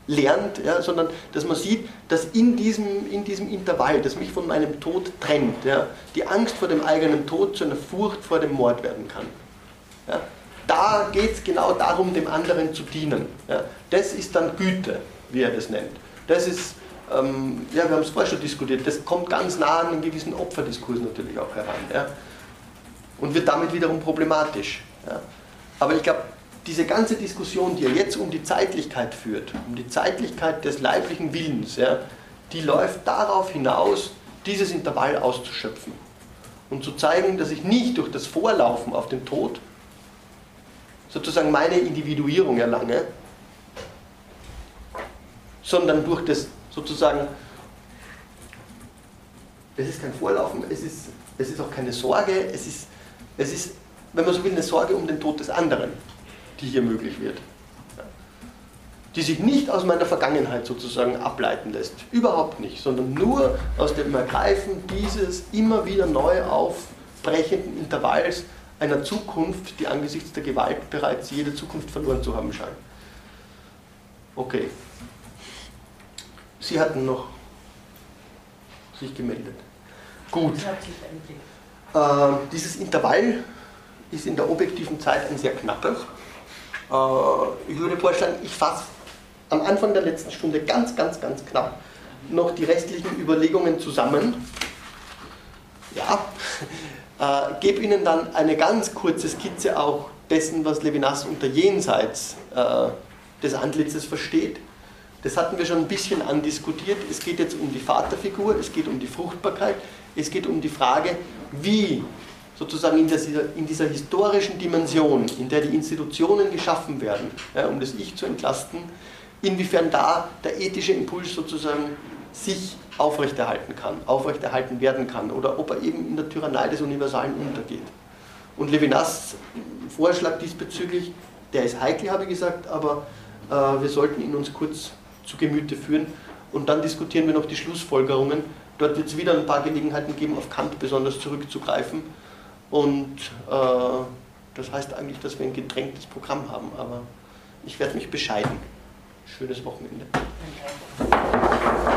lernt, ja, sondern dass man sieht, dass in diesem, in diesem Intervall, das mich von meinem Tod trennt, ja, die Angst vor dem eigenen Tod zu einer Furcht vor dem Mord werden kann. Ja. Da geht es genau darum, dem anderen zu dienen. Ja. Das ist dann Güte, wie er das nennt. Das ist, ähm, ja, wir haben es vorher schon diskutiert, das kommt ganz nah an einen gewissen Opferdiskurs natürlich auch heran. Ja. Und wird damit wiederum problematisch. Ja. Aber ich glaube, diese ganze Diskussion, die er jetzt um die Zeitlichkeit führt, um die Zeitlichkeit des leiblichen Willens, ja, die läuft darauf hinaus, dieses Intervall auszuschöpfen und zu zeigen, dass ich nicht durch das Vorlaufen auf den Tod sozusagen meine Individuierung erlange, sondern durch das sozusagen, es ist kein Vorlaufen, es ist, es ist auch keine Sorge, es ist, es ist, wenn man so will, eine Sorge um den Tod des anderen die hier möglich wird. Die sich nicht aus meiner Vergangenheit sozusagen ableiten lässt. Überhaupt nicht, sondern nur aus dem Ergreifen dieses immer wieder neu aufbrechenden Intervalls einer Zukunft, die angesichts der Gewalt bereits jede Zukunft verloren zu haben scheint. Okay. Sie hatten noch sich gemeldet. Gut. Äh, dieses Intervall ist in der objektiven Zeit ein sehr knappes. Äh, ich würde vorschlagen, ich fasse am Anfang der letzten Stunde ganz, ganz, ganz knapp noch die restlichen Überlegungen zusammen. Ja, äh, gebe Ihnen dann eine ganz kurze Skizze auch dessen, was Levinas unter Jenseits äh, des Antlitzes versteht. Das hatten wir schon ein bisschen andiskutiert. Es geht jetzt um die Vaterfigur, es geht um die Fruchtbarkeit, es geht um die Frage, wie sozusagen in dieser, in dieser historischen Dimension, in der die Institutionen geschaffen werden, ja, um das Ich zu entlasten, inwiefern da der ethische Impuls sozusagen sich aufrechterhalten kann, aufrechterhalten werden kann oder ob er eben in der Tyrannei des Universalen untergeht. Und Levinas Vorschlag diesbezüglich, der ist heikel, habe ich gesagt, aber äh, wir sollten ihn uns kurz zu Gemüte führen und dann diskutieren wir noch die Schlussfolgerungen. Dort wird es wieder ein paar Gelegenheiten geben, auf Kant besonders zurückzugreifen und äh, das heißt eigentlich, dass wir ein gedrängtes Programm haben, aber ich werde mich bescheiden. Schönes Wochenende. Thank